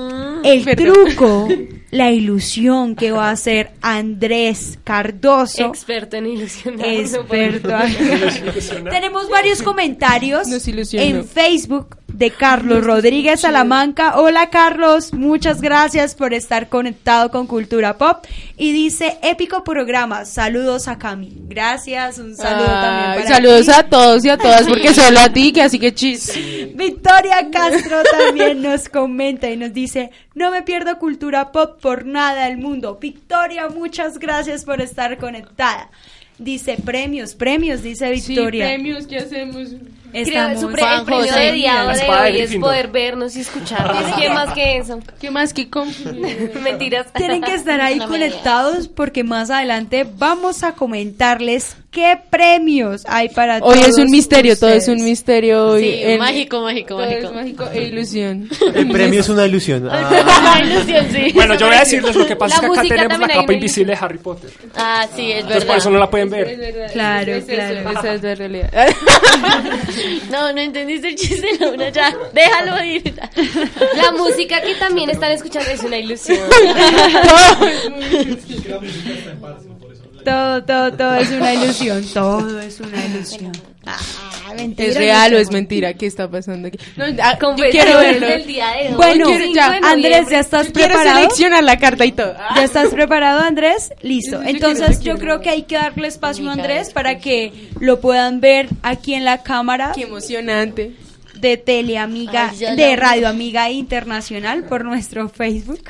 el Perdón. truco, la ilusión que va a hacer Andrés Cardoso, Experto en ilusionar. experto. Tenemos varios comentarios Nos en Facebook de Carlos Rodríguez Salamanca. Hola Carlos, muchas gracias por estar conectado con Cultura Pop. Y dice, épico programa, saludos a Cami. Gracias, un saludo también para saludos ti. a todos y a todas, porque solo a ti, que así que chis. Victoria Castro también nos comenta y nos dice, no me pierdo cultura pop por nada del mundo. Victoria, muchas gracias por estar conectada. Dice premios, premios, dice Victoria. Sí, premios, ¿qué hacemos? Creo Estamos que su pre- el Juan premio José. de día de hoy es poder vernos y escucharnos. ¿Qué más que eso? ¿Qué más que con... Mentiras. Tienen que estar ahí conectados porque más adelante vamos a comentarles qué premios hay para Hoy es todos un misterio, todo es ustedes. un misterio hoy. Sí, en- mágico, mágico, todo es mágico. mágico e ilusión. El premio es una ilusión. Ah, Una ilusión, sí. Bueno, yo voy a decirles lo que pasa es que La acá música tenemos la capa invisible de Harry Potter. Ah, sí, es Entonces por eso no verdad. la pueden ver. Es verdad, Claro, es eso, claro. Esa es la realidad. No, no entendiste el chiste, Laura, ya. Déjalo ir. La música que también están escuchando es una ilusión. Todo, todo, todo es una ilusión, todo es una ilusión. Ah, mentira, ¿Es real o es mentira? ¿Qué está pasando aquí? No, ah, quiero verlo. del día de hoy. Bueno, Quiero- ya, Andrés. ¿ya estás preparado? seleccionar la carta y todo. ¿Ya estás preparado, Andrés? Listo. Entonces yo quiero. creo que hay que darle espacio a Andrés para que lo puedan ver aquí en la cámara Qué emocionante. de Teleamiga, Ay, de Radio Amiga Internacional por nuestro Facebook.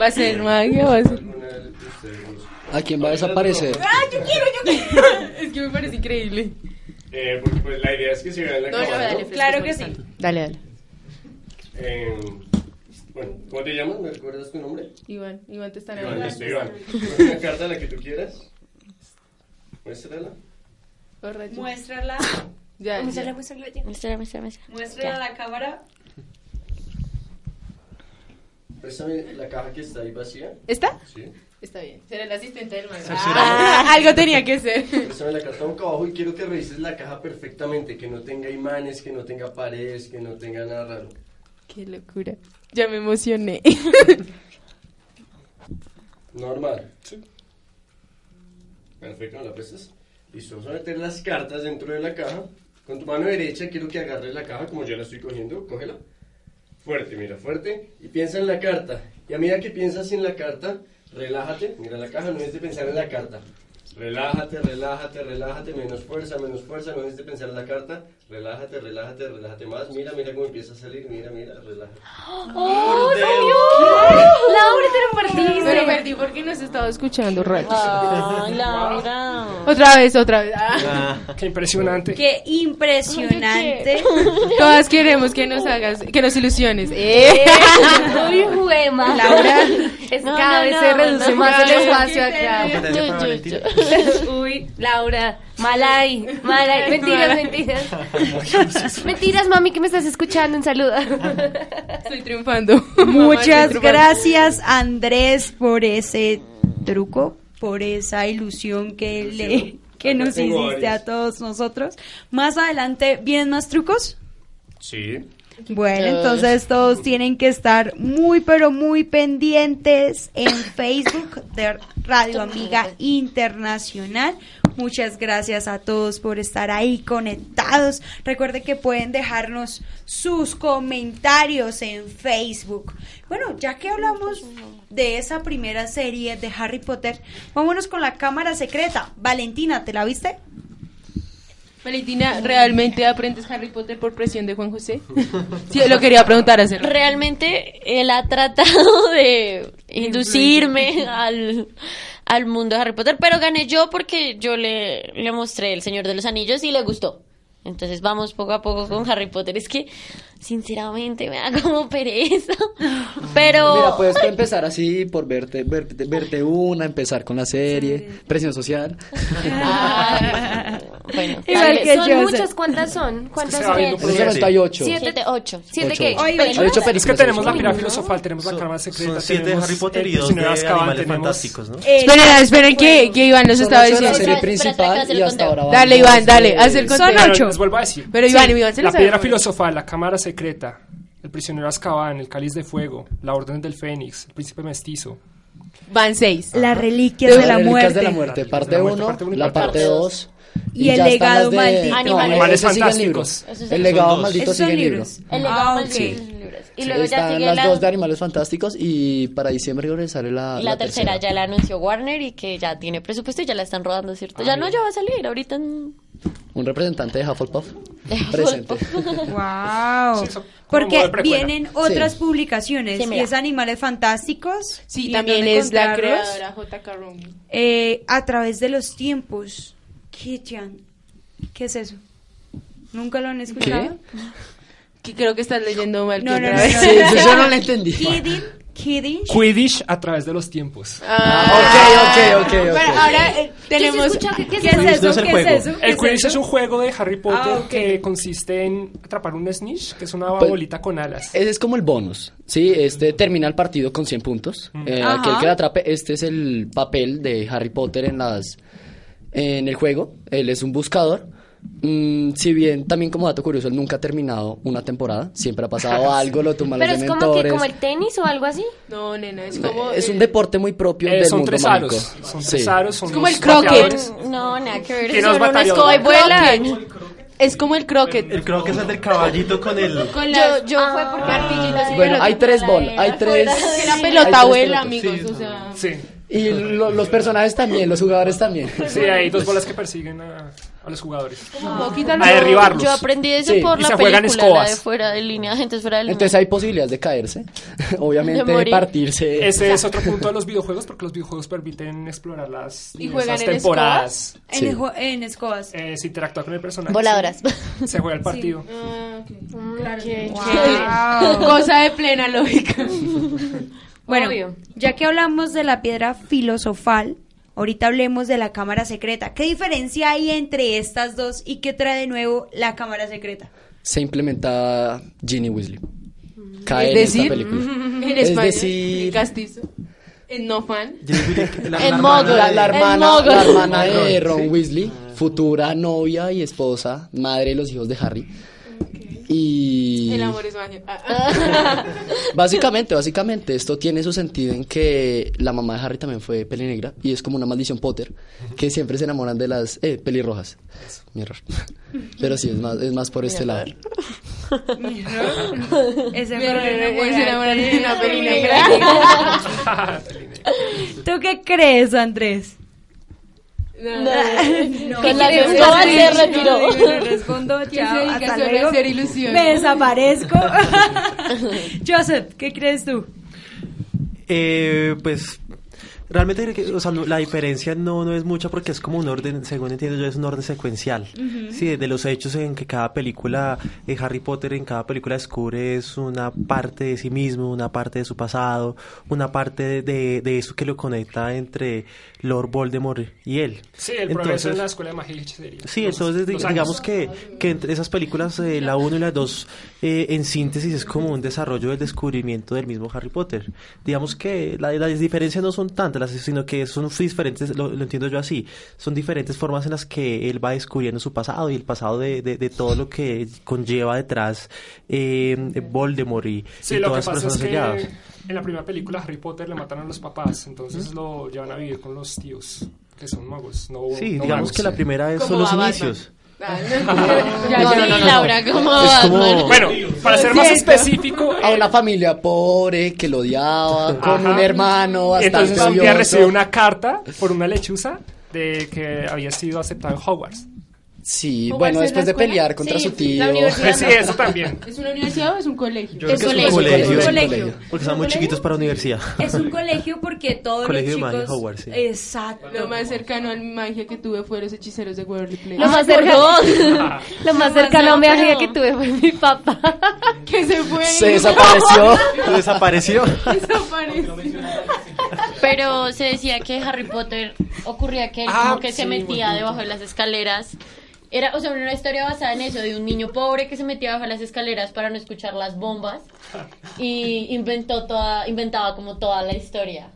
Va a ser magia, va a ser... ¿A quién va a desaparecer? es que me parece increíble. Eh, porque pues la idea es que se vean la No, no, cámara, dale, ¿no? Claro que sí. Dale, dale. Eh, bueno, ¿cómo te llamas? ¿Me recuerdas tu nombre? Iván, Iván te están Iván, hablando. listo, Iván. Una carta la que tú quieras. Muéstrala. Borracho. Muéstrala, Ya, Muéstrala, ya. muéstrala muestra, muestra. muéstrala a la cámara. Préstame la caja que está ahí vacía. ¿Está? Sí. Está bien. Será el asistente del man. Ah, algo tenía que ser. Préstame la carta boca abajo y quiero que revises la caja perfectamente. Que no tenga imanes, que no tenga paredes, que no tenga nada raro. Qué locura. Ya me emocioné. Normal. Sí. Perfecto, ¿me la prestas? Listo, vamos a meter las cartas dentro de la caja. Con tu mano derecha quiero que agarres la caja como yo la estoy cogiendo. Cógela. Fuerte, mira, fuerte. Y piensa en la carta. Y a medida que piensas en la carta, relájate, mira la caja, no es de pensar en la carta. Relájate, relájate, relájate, menos fuerza, menos fuerza, no es de pensar en la carta. Relájate, relájate, relájate más. Mira, mira cómo empieza a salir, mira, mira, relájate. ¡Oh! Laura, te lo perdiste. Pero perdí porque nos estaba escuchando rato. Ay, Laura. Otra vez, otra vez. Ah. Qué impresionante. Qué impresionante. Todas queremos que nos hagas, que nos ilusiones. Eh. Uy, juema. Laura. Es No, cada no, vez no, se reduce no, más no, el espacio acá. Competencia para Valentina. Uy, Laura, malay, malay. Mentiras, mentiras. Mentiras, mami, que me estás escuchando. Un saludo. Estoy triunfando. Muchas Estoy triunfando. gracias Andrés por ese truco, por esa ilusión que le que nos hiciste varios. a todos nosotros. Más adelante vienen más trucos. Sí. Bueno, entonces todos tienen que estar muy, pero muy pendientes en Facebook de Radio Amiga Internacional. Muchas gracias a todos por estar ahí conectados. Recuerden que pueden dejarnos sus comentarios en Facebook. Bueno, ya que hablamos de esa primera serie de Harry Potter, vámonos con la cámara secreta. Valentina, ¿te la viste? Valentina, ¿realmente aprendes Harry Potter por presión de Juan José? Sí, lo quería preguntar hace rato. Realmente él ha tratado de inducirme al, al mundo de Harry Potter, pero gané yo porque yo le, le mostré El Señor de los Anillos y le gustó. Entonces vamos poco a poco con Harry Potter. Es que, sinceramente, me da como pereza. Pero... Mira, puedes empezar así por verte, verte, verte una, empezar con la serie, presión social. Ah, bueno, Igual que son yo, muchas, ¿cuántas son? ¿Cuántas son? por Eso está hay ocho. Siete. Siete, ocho. ¿Siete Ocho. qué? Oye, ¿Películas? Hay ocho Es que tenemos la ocho. piedra filosofal, tenemos la Son- cámara secreta, Son siete de tenemos Harry Potter y el dos de prisionero de Azkaban, Animales tenemos- Fantásticos, ¿no? Eh, Esperen, esperen que, que Iván nos Son estaba ocho de la diciendo. serie principal y hasta ahora Dale, Iván, dale, haz el Son conteo. A decir. Pero Iván, Iván se La piedra filosofal, la cámara secreta, el prisionero de Azkaban, el cáliz de fuego, la orden del fénix, el príncipe mestizo. Van seis. Las reliquias de la Reliquias muerte. de la muerte, parte de la muerte, 1, parte uno y la parte parte dos. 2. Y el legado maldito. Animales sigue el fantásticos. El legado maldito sigue libro. libros. El legado Ah, maldito de los libros. Y Sí, luego ya están sigue las la, dos de Animales Fantásticos y para diciembre creo sale la, y la tercera ya la anunció Warner y que ya tiene presupuesto y ya la están rodando, ¿cierto? ya no, ya va a salir ahorita en... Un representante de Hufflepuff presente. Wow. Sí, Porque vienen otras Sí. publicaciones Sí, y es Animales Fantásticos. Sí, ¿Y también es la creadora J.K. Rowling. Eh, a través de los tiempos. Kitchen. ¿Qué es eso? ¿Nunca lo han escuchado? Que creo que estás leyendo mal. No, no, no, no, yo no lo entendí. Kidding, kidding. Quidditch a través de los tiempos. Ah, Ok, ok, ok, ok. Bueno, ahora eh, tenemos... ¿Qué se escucha? ¿Qué, qué ¿Qué es es eso? no es el ¿Qué juego. es eso? ¿Qué El es Quidditch eso? es un juego de Harry Potter Ah, ok. que consiste en atrapar un snitch, que es una Pues- bolita con alas. Ese es como el bonus, ¿sí? Este termina el partido con 100 puntos. Eh, Ajá. aquel que la atrape, este es el papel de Harry Potter en las en el juego. Él es un buscador. Mm, si bien, también como dato curioso, él nunca ha terminado una temporada. Siempre ha pasado algo, lo tumban Pero los es como que como el tenis o algo así. No, nena, es como... Es un eh, deporte muy propio Eh, del son mundo tres aros. Son Sí. tres aros. Son Es como el croquet. No, nada que ver, solo una escoba y vuelan. Es como el croquet. El creo que es el del caballito con el... Con Yo, las... yo fue por y Bueno, hay tres la hay era tres... la pelota pelotas. amigos, o sea... Sí, Y lo- los personajes también, los jugadores también. sí, hay dos bolas que persiguen a, a los jugadores. A derribarlos. Yo aprendí eso Sí, por y la película, la de fuera de línea, agentes fuera de línea. Entonces hay posibilidades de caerse, obviamente De partirse. Ese es otro punto de los videojuegos, porque los videojuegos permiten explorar las ¿Y juegan diversas en temporadas. En, Sí. el jue- en escobas. Eh, se interactúa con el personaje. Voladoras. Se juega el partido. Ah, ok. Wow. Cosa de plena lógica. Bueno, Obvio. ya que hablamos de la piedra filosofal, ahorita hablemos de la cámara secreta. ¿Qué diferencia hay entre estas dos y qué trae de nuevo la cámara secreta? Se implementa Ginny Weasley. Cae Es en decir, esta película. En Es España, decir- en castizo. En no fan. En Mogul. la En hermana, la hermana de Ron Weasley, futura novia y esposa, madre de los hijos de Harry. Y El amor es magia. Ah. básicamente, básicamente, esto tiene su sentido en que la mamá de Harry también fue pelinegra y es como una maldición Potter, que siempre se enamoran de las eh, pelirrojas. Mi error. Pero sí, es más, es más por este lado. Ese es enamorar de una peli negra. ¿Tú qué crees, Andrés? No. ¿Qué Con la escoba No, se no, retiró. no, respondo, chao, hasta luego. hacer ilusiones. Me desaparezco. Joseph, ¿qué crees tú? Eh, pues realmente o sea, no- la diferencia no, no es mucha porque es como un orden, según entiendo yo, es un orden secuencial. Ujú. Sí, de los hechos en que cada película, eh, Harry Potter en cada película descubre es una parte de sí mismo, una parte de su pasado, una parte de, de, eso que lo conecta entre Lord Voldemort y él. Sí, el progreso Entonces- en la escuela de magia y hechicería. Sí, Los- entonces los digamos que, que entre esas películas, eh, la 1 y la 2, eh, en síntesis es como un desarrollo del descubrimiento del mismo Harry Potter. Digamos que la- las diferencias no son tantas, sino que son diferentes, lo, lo entiendo yo así, son diferentes formas en las que él va descubriendo su pasado y el pasado de, de, de todo lo que conlleva detrás eh, Voldemort y, Sí, y lo que todas las pasa es personas que selladas. en la primera película Harry Potter le mataron a los papás, entonces lo llevan a vivir con los tíos, que son magos. No, Sí, no digamos magos. que la primera es, son los inicios. Ya, No, sí, no, no, no. Laura, como Es como- Batman. Bueno, para ser más específico, A una familia pobre que lo odiaba, con Ajá. un hermano bastante entonces un día recibe una carta por una lechuza de que había sido aceptado en Hogwarts. Sí, ¿Hogwarts bueno, es después de pelear contra Sí, su tío. Sí, eso también. ¿Es una universidad o es un colegio? Es que es un colegio, colegio. es un Es un colegio. colegio. Porque están muy chiquitos para universidad. Es un colegio porque todos Colegio de los magia chicos... Hogwarts, sí. Exacto. Lo más cercano a mi magia que tuve fue los hechiceros de Waverly Place. Lo más por cercano, lo más más cercano a mi cercano. amiga que tuve fue mi papá. que se fue. Se desapareció. Desapareció. Desapareció. Pero se decía que Harry Potter ocurría que él Ah, como que se metía debajo de las escaleras. Era, o sea, una historia basada en eso, de un niño pobre que se metía debajo de las escaleras para no escuchar las bombas y inventó toda, inventaba como toda la historia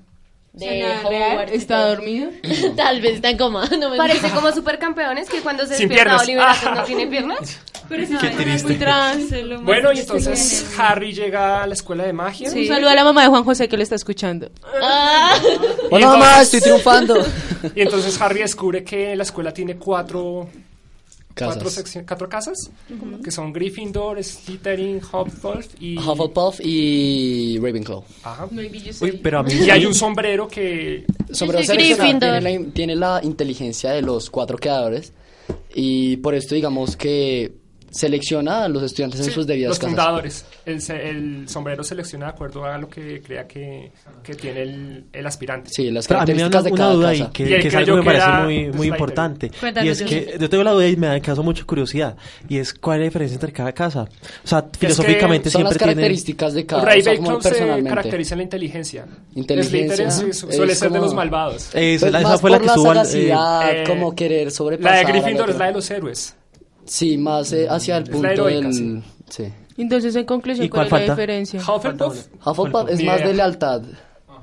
de ¿Suena real? Hogwarts. y ¿Está todo. dormido? Tal vez está en coma. No me Parece como supercampeones que cuando se Sin despierta piernas. Oliver Atom no tiene piernas. Pero Qué triste. Muy trans. Bueno, y entonces Harry llega a la escuela de magia. Un saludo a la mamá de Juan José que lo está escuchando. Ah, Hola mamá, estoy triunfando. Y entonces Harry descubre que la escuela tiene cuatro cuatro, Casas. cuatro casas, que son Gryffindor, Slytherin, Hufflepuff y... Hufflepuff y Ravenclaw. Ajá. Uy, pero a mí Y hay un sombrero que... Sombrero tiene la, tiene la inteligencia de los cuatro creadores y por esto digamos que selecciona a los estudiantes en Sí, sus debidas los casas. fundadores. El, se- el sombrero selecciona de acuerdo a lo que crea que, que tiene el, el aspirante. Sí, las Pero a mí me da una, de duda ahí, casa. que, Y él que es algo que me parece muy, muy importante. Cuéntanos, y es que yo tengo la duda y me causa mucha curiosidad. Y es cuál es la diferencia entre cada casa. O sea, filosóficamente Son las siempre tiene... características de cada o sea, como se personalmente. caracteriza en la inteligencia. Inteligencia, suele es ser de los malvados. Esa, Pues la- esa fue la que la sagacidad, eh, como querer La sobrepasar de al Gryffindor es la de los héroes. Sí, más eh, hacia el la punto heroica, del... Sí. Entonces, en conclusión, ¿Y ¿cuál, cuál es la diferencia? Hufflepuff, Hufflepuff es más de lealtad.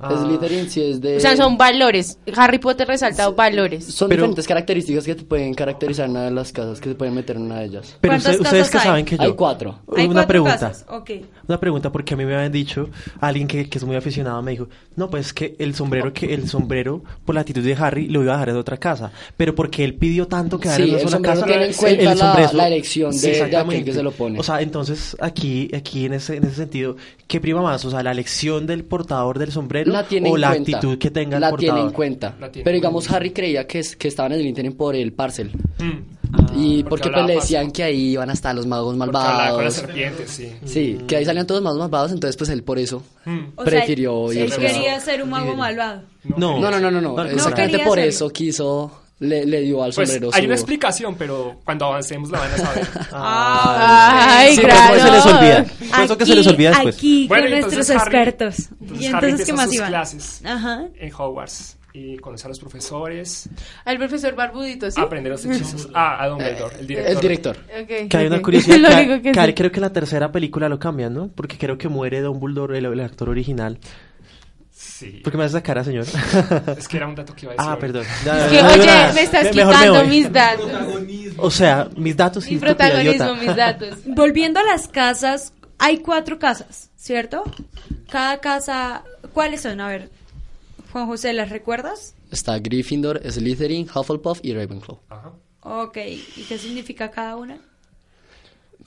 Ah. Slytherin sí es de... O sea, son valores. Harry Potter resalta valores. Son Pero- diferentes características que te pueden caracterizar en una de las casas, que se pueden meter en una de ellas. Pero ¿Cuántas usted- ustedes que hay? saben que yo... Hay cuatro. Hay una cuatro pregunta. casas, ok. Una pregunta porque a mí me habían dicho, alguien que, que es muy aficionado me dijo, no, pues que el sombrero, que el sombrero, por la actitud de Harry, lo iba a dejar en otra casa. Pero porque él pidió tanto quedar Sí, en una casa. tiene en el- cuenta el la- sombrero- la elección de- de aquel exactamente. que se lo pone. O sea, entonces aquí, aquí en ese, en ese sentido, ¿qué prima más? O sea, la elección del portador del sombrero La tiene o en la cuenta. actitud que tenga el La portador. tiene en cuenta. La tiene Pero digamos, cuenta. Harry creía que, es, que estaban en el Slytherin por el parcel. mm, y porque porque, pues le fácil. decían que ahí iban a estar los magos hablaba con las malvados. serpientes, sí. Sí, que ahí salían todos los magos malvados, entonces pues él por eso Mm. O prefirió sea, él irse a- quería ser un mago malvado. No, No, no, no, no, no. No, Exactamente quería por hacerlo. eso quiso, le, le dio al Pues sombrero hay su- una explicación, pero cuando avancemos la van a saber. Ay, Sí, claro. por eso se les olvida. Eso que se les olvida después. Aquí Bueno, con nuestros Harry- expertos. entonces y entonces, ¿qué más iban? clases Ajá. en Hogwarts y conoce a los profesores, Al profesor Barbudito, ¿sí? aprender los hechizos. Ah, a Dumbledore, el director. El director. Ok, Que hay una ok. curiosidad. Lo que- que que sé. creo que en la tercera película lo cambian, ¿no? Porque creo que muere Dumbledore, el, el actor original. Sí. ¿Por qué me hace esa cara, señor? Es que era un dato que iba a decir. ah, perdón. Es Ya, que, no digo oye, nada. me estás Me- mejor me quitando voy. mis datos. O sea, mis datos Mi protagonismo, mis datos. Volviendo a las casas, hay cuatro casas, ¿cierto? Cada casa, ¿cuáles son? A ver, Juan José, ¿las recuerdas? Está Gryffindor, Slytherin, Hufflepuff y Ravenclaw. Ajá. Ok, ¿y qué significa cada una?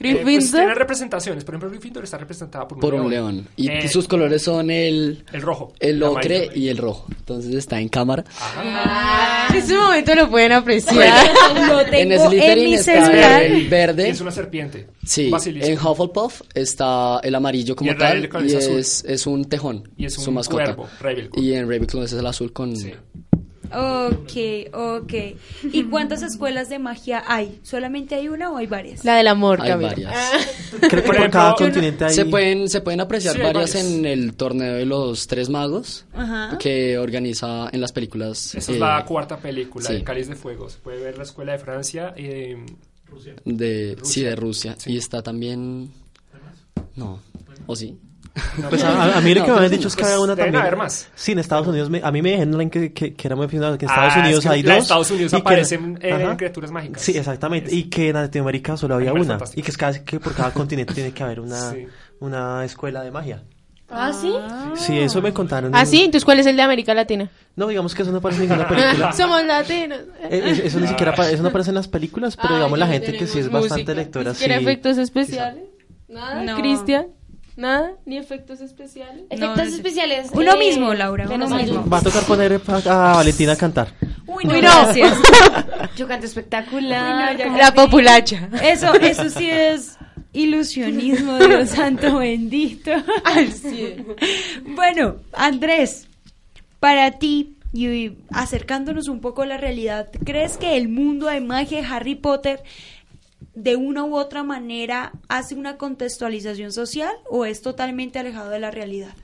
Eh, pues Gryffindor. tiene representaciones. Por ejemplo, Gryffindor está representada por un Por león. un león. Y Eh, sus colores son el, El rojo. el el ocre amarillo. y el rojo. Entonces está en cámara. Ah, en ese momento lo pueden apreciar. Lo En tengo en Slytherin mi está celular. el Y verde. es una serpiente. Sí, basilisco. en Hufflepuff está el amarillo como Y en tal y es es, un tejón, Y es su un mascota. cuervo, Ravenclaw. Y en Ravenclaw es el azul con... Sí. Ok, ok. ¿Y cuántas escuelas de magia hay? ¿Solamente hay una o hay varias? La del amor, Hay Camila. varias. Creo que Por cada continente hay... Se pueden, se pueden apreciar Sí, hay varias varias. en el torneo de los tres magos Ajá. que organiza en las películas Esa eh, es la cuarta película, sí. El Cáliz de Fuego. Se puede ver la escuela de Francia. eh, de, Rusia. sí, de Rusia. Sí. Y está también... No, ¿o sí? Pues a, a mí lo que No, me habían pues, dicho es que pues, había una deben también. haber más. Sí, en Estados Unidos. me- a mí me dijeron que, que, que era muy aficionado, que en Estados Ah, es Unidos que hay dos. Estados Unidos y que- aparecen eh, criaturas mágicas. Sí, exactamente. Y que en Latinoamérica solo había Animales una. Y que es casi que por cada continente tiene que haber una, Sí. una escuela de magia. ¿Ah, sí? Sí, eso me contaron. ¿Ah, sí? Entonces, ¿cuál es el de América Latina? No, digamos que eso no aparece en ninguna película. Somos latinos. Eh, es- Eso ni siquiera apa- eso no aparece en las películas, pero Ay, digamos la gente que sí es tenemos bastante música. lectora. ¿Ni Sí. efectos especiales? ¿Nada? No. ¿Cristian? ¿Nada? ¿Ni efectos especiales? Efectos No, especiales. Uno eh, mismo, Laura, uno mismo. Va a tocar poner a, Valentina a cantar. Uy, no, Uy, no. gracias. Yo canto espectacular. Uy, no, La populacha. Eso, eso sí es ilusionismo, Dios santo bendito. Al cien. Bueno, Andrés, para ti, y acercándonos un poco a la realidad, ¿crees que el mundo de magia de Harry Potter de una u otra manera hace una contextualización social o es totalmente alejado de la realidad?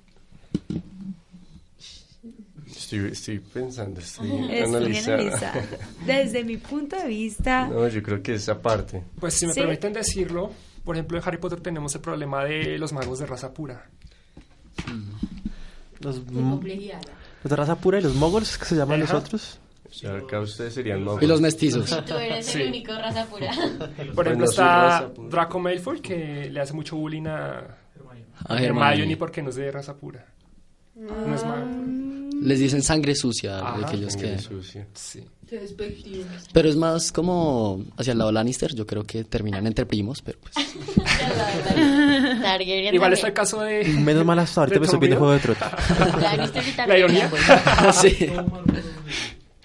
Estoy, estoy pensando, estoy Estoy analizando. analizando. Desde mi punto de vista, No, yo creo que esa parte. Pues si me Sí. permiten decirlo, por ejemplo, en Harry Potter tenemos el problema de los magos de raza pura. Los, los de raza pura y los moguls, que se llaman los Ajá. otros. O sea, acá ustedes serían Y los mestizos. Tú eres Sí. el único raza pura. Por ejemplo, está. Draco Malfoy, que le hace mucho bullying a, A a Hermione. Porque no es de raza pura. No es mago. Les dicen sangre sucia de Ajá. aquellos que... Sangre sucia. Sí. Pero es más como hacia el lado Lannister. Yo creo que terminan entre primos, pero pues... Igual está el caso de... Menos mal hasta ahorita ¿De me estoy viendo Juego de Tronos. Lannister y La ironía. pues. sí.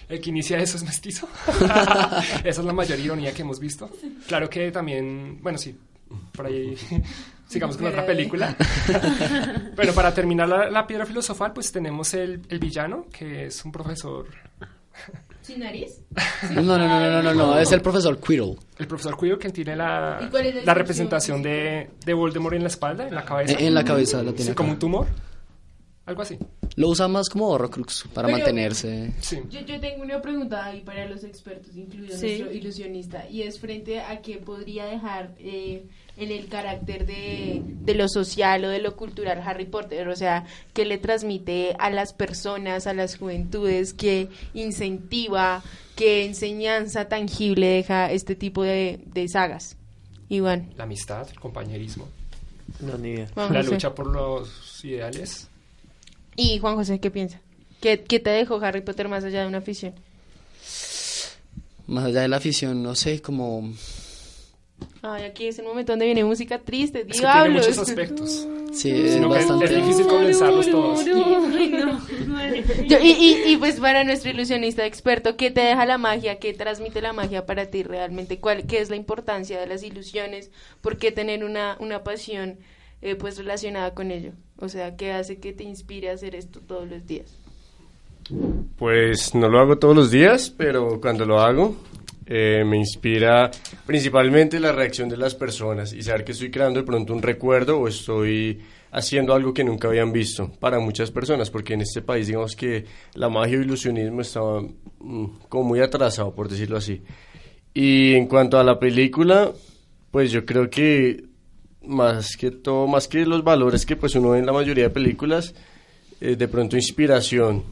El que inicia eso es mestizo. Esa es la mayor ironía que hemos visto. Claro que también, bueno, sí, por ahí sigamos con otra película. Pero para terminar la, la piedra filosofal, pues tenemos el, el villano, que es un profesor, ¿Sin nariz? No, no, no, no, no, no, es el profesor Quirrell. el profesor Quirrell, que tiene la, ¿Y cuál es la representación de, de Voldemort en la espalda, en la cabeza. En, en la cabeza la Sí, tiene como acá. un tumor. Algo así. Lo usa más como Horrocrux para Pero- mantenerse. Sí. Yo, yo tengo una pregunta ahí para los expertos, incluido Sí. nuestro ilusionista, y es frente a qué podría dejar eh, en el carácter de, de lo social o de lo cultural Harry Potter, o sea, qué le transmite a las personas, a las juventudes, qué incentiva, qué enseñanza tangible deja este tipo de, de sagas. Iván. La amistad, el compañerismo, No, ni idea. La lucha por los ideales. Y Juan José, ¿qué piensa? ¿Qué, qué te dejó Harry Potter más allá de una afición? Más allá de la afición, no sé, como... Ay, aquí es el momento donde viene música triste, Es que tiene diablos. muchos aspectos. Sí, es que bastante... es difícil condensarlos todos. Yo- y, y, y pues para nuestro ilusionista experto, ¿qué te deja la magia? ¿Qué transmite la magia para ti realmente? ¿Cuál, ¿Qué es la importancia de las ilusiones? ¿Por qué tener una, una pasión eh, pues relacionada con ello? O sea, ¿qué hace que te inspire a hacer esto todos los días? Pues no lo hago todos los días, pero cuando lo hago eh, me inspira principalmente la reacción de las personas y saber que estoy creando de pronto un recuerdo o estoy haciendo algo que nunca habían visto para muchas personas, porque en este país digamos que la magia el ilusionismo estaba mm, como muy atrasado, por decirlo así. Y en cuanto a la película, pues yo creo que más que todo, más que los valores que pues uno ve en la mayoría de películas, eh, de pronto inspiración,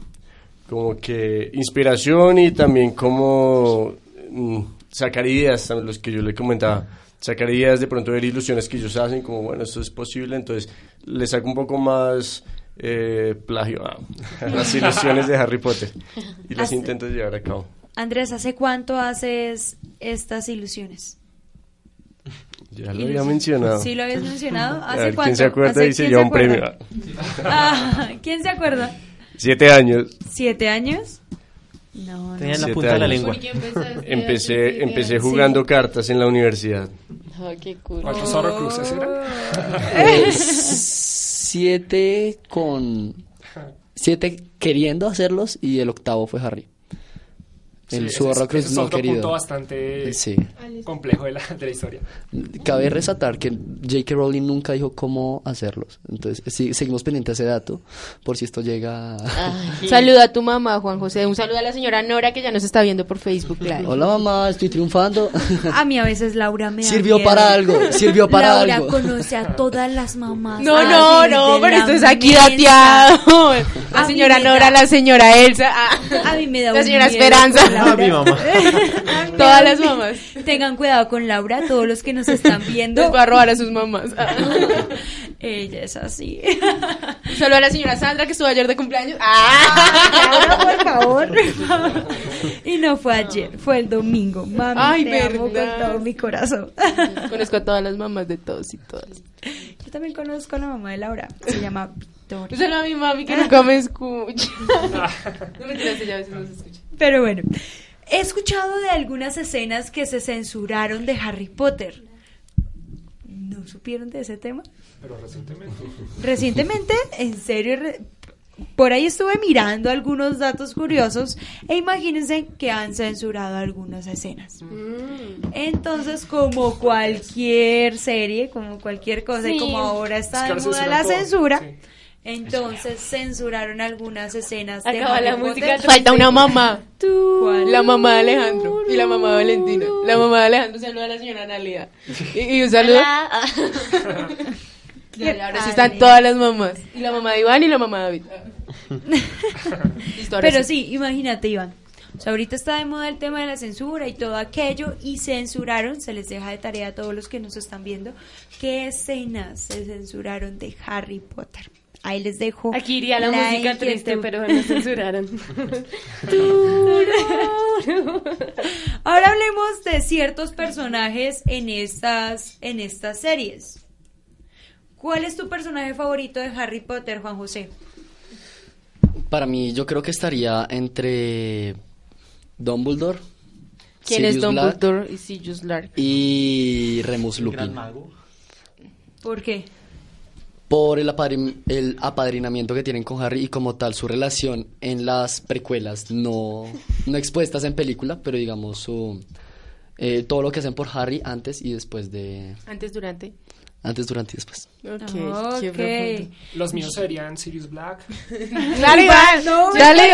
como que inspiración y también como mm, sacar ideas, los que yo le comentaba, sacar ideas de pronto ver ilusiones que ellos hacen, como bueno, esto es posible, entonces le saco un poco más eh, plagio a, las ilusiones de Harry Potter y las intento llevar a cabo. Andrés, ¿hace cuánto haces estas ilusiones? Ya lo había mencionado. Sí, lo habías mencionado. A ¿Hace ver, cuánto? ¿Quién se acuerda ¿Hace- y se quién lleva un premio? Ah, ¿Quién se acuerda? Siete años. ¿Siete años? No, no. Tenía en la punta de la lengua. ¿Por qué empezaste Empecé, empecé jugando cartas en la universidad. Ah, qué cool. ¿Cuántos Horrocruxes eran? Eh, siete con... Siete queriendo hacerlos y el octavo fue Harry. El Sí, ese es- es no otro querido. punto bastante Sí. complejo de la, de la historia. Cabe resaltar que J.K. Rowling nunca dijo cómo hacerlos. Entonces, sí, seguimos pendiente de ese dato por si esto llega a... Un saludo a tu mamá, Juan José. Un saludo a la señora Nora que ya nos está viendo por Facebook Live. Hola mamá, estoy triunfando. A mí a veces Laura me Sirvió para algo, sirvió para Laura algo. conoce a todas las mamás. No, no, no, pero esto es aquí dateado. La A señora Nora, da- la señora Elsa, ah, A mí me da la señora miedo Esperanza. Laura. Ah, mi mamá. Me Todas da las mamás. Tengan cuidado con Laura, todos los que nos están viendo. Les va a robar a sus mamás. Ella es así. Saludo a la señora Sandra que estuvo ayer de cumpleaños. Ah, por favor. Y no fue ayer, fue el domingo. Mami, Ay, te amo verdad. con todo mi corazón. Conozco a todas las mamás de todos y todas. Yo también conozco a la mamá de Laura. Se llama Victoria. Saludo a mi mami que nunca me escucha. No mentiras, ella a veces no se escucha. Pero bueno, he escuchado de algunas escenas que se censuraron de Harry Potter. ¿No supieron de ese tema? Pero recientemente. Recientemente, en serio, re- por ahí estuve mirando algunos datos curiosos e imagínense que han censurado algunas escenas. Entonces, como cualquier serie, como cualquier cosa, y como ahora está Es que moda la todo, censura, sí. Entonces censuraron algunas escenas de Acaba Harry la Potter. música. Falta una mamá. ¿Cuál? La mamá de Alejandro y la mamá de Valentina. La mamá de Alejandro saluda a la señora Analia. Y, y un saludo. Hola. Ahora sí están todas las mamás. Y la mamá de Iván y la mamá de David. Listo, ahora Pero sí, imagínate, Iván. O sea, ahorita está de moda el tema de la censura y todo aquello, y censuraron, se les deja de tarea a todos los que nos están viendo, qué escenas se censuraron de Harry Potter. Ahí les dejo. Aquí iría la, música triste, pero me censuraron. Ahora hablemos de ciertos personajes en estas, en estas series. ¿Cuál es tu personaje favorito de Harry Potter, Juan José? Para mí, yo creo que estaría entre Dumbledore, ¿Quién es Sirius Black Dumbledore y Sirius Black? y Remus Lupin. ¿Por qué? Por el, apadrin- el apadrinamiento que tienen con Harry y como tal su relación en las precuelas, no, no expuestas en película, pero digamos su eh, todo lo que hacen por Harry antes y después de... Antes, durante. Antes, durante y después. Ok, qué Ok. profundo. Los míos serían Sirius Black. Dale, Iván. No, Dale,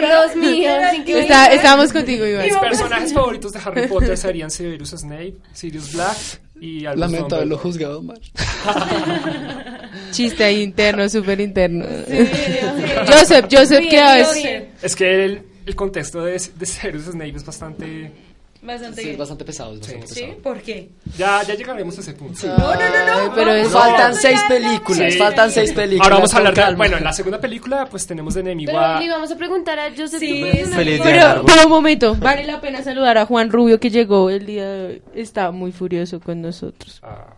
Los míos. Está- estamos contigo, Iván. Mis personajes favoritos de Harry Potter serían Severus Snape, Sirius Black y Albus Lamento haberlo Dumbledore. juzgado mal. Chiste ahí interno, súper interno. Joseph, Joseph, ¿qué haces? Es que el, el contexto de, de Severus Snape es bastante... Bastante Sí, bastante pesado. es bastante Sí. ¿Sí? pesado. ¿Por qué? Ya, ya llegaremos a ese punto. No, no, no, no. Pero es- Faltan seis películas, Sí. faltan seis películas. Ahora vamos a hablar de... calma. Bueno, en la segunda película pues tenemos de enemigo Pero a... le vamos a preguntar a Joseph Sí. Feliz día Pero, pero un momento, vale la pena saludar a Juan Rubio que llegó el día de hoy. Está muy furioso con nosotros Ah,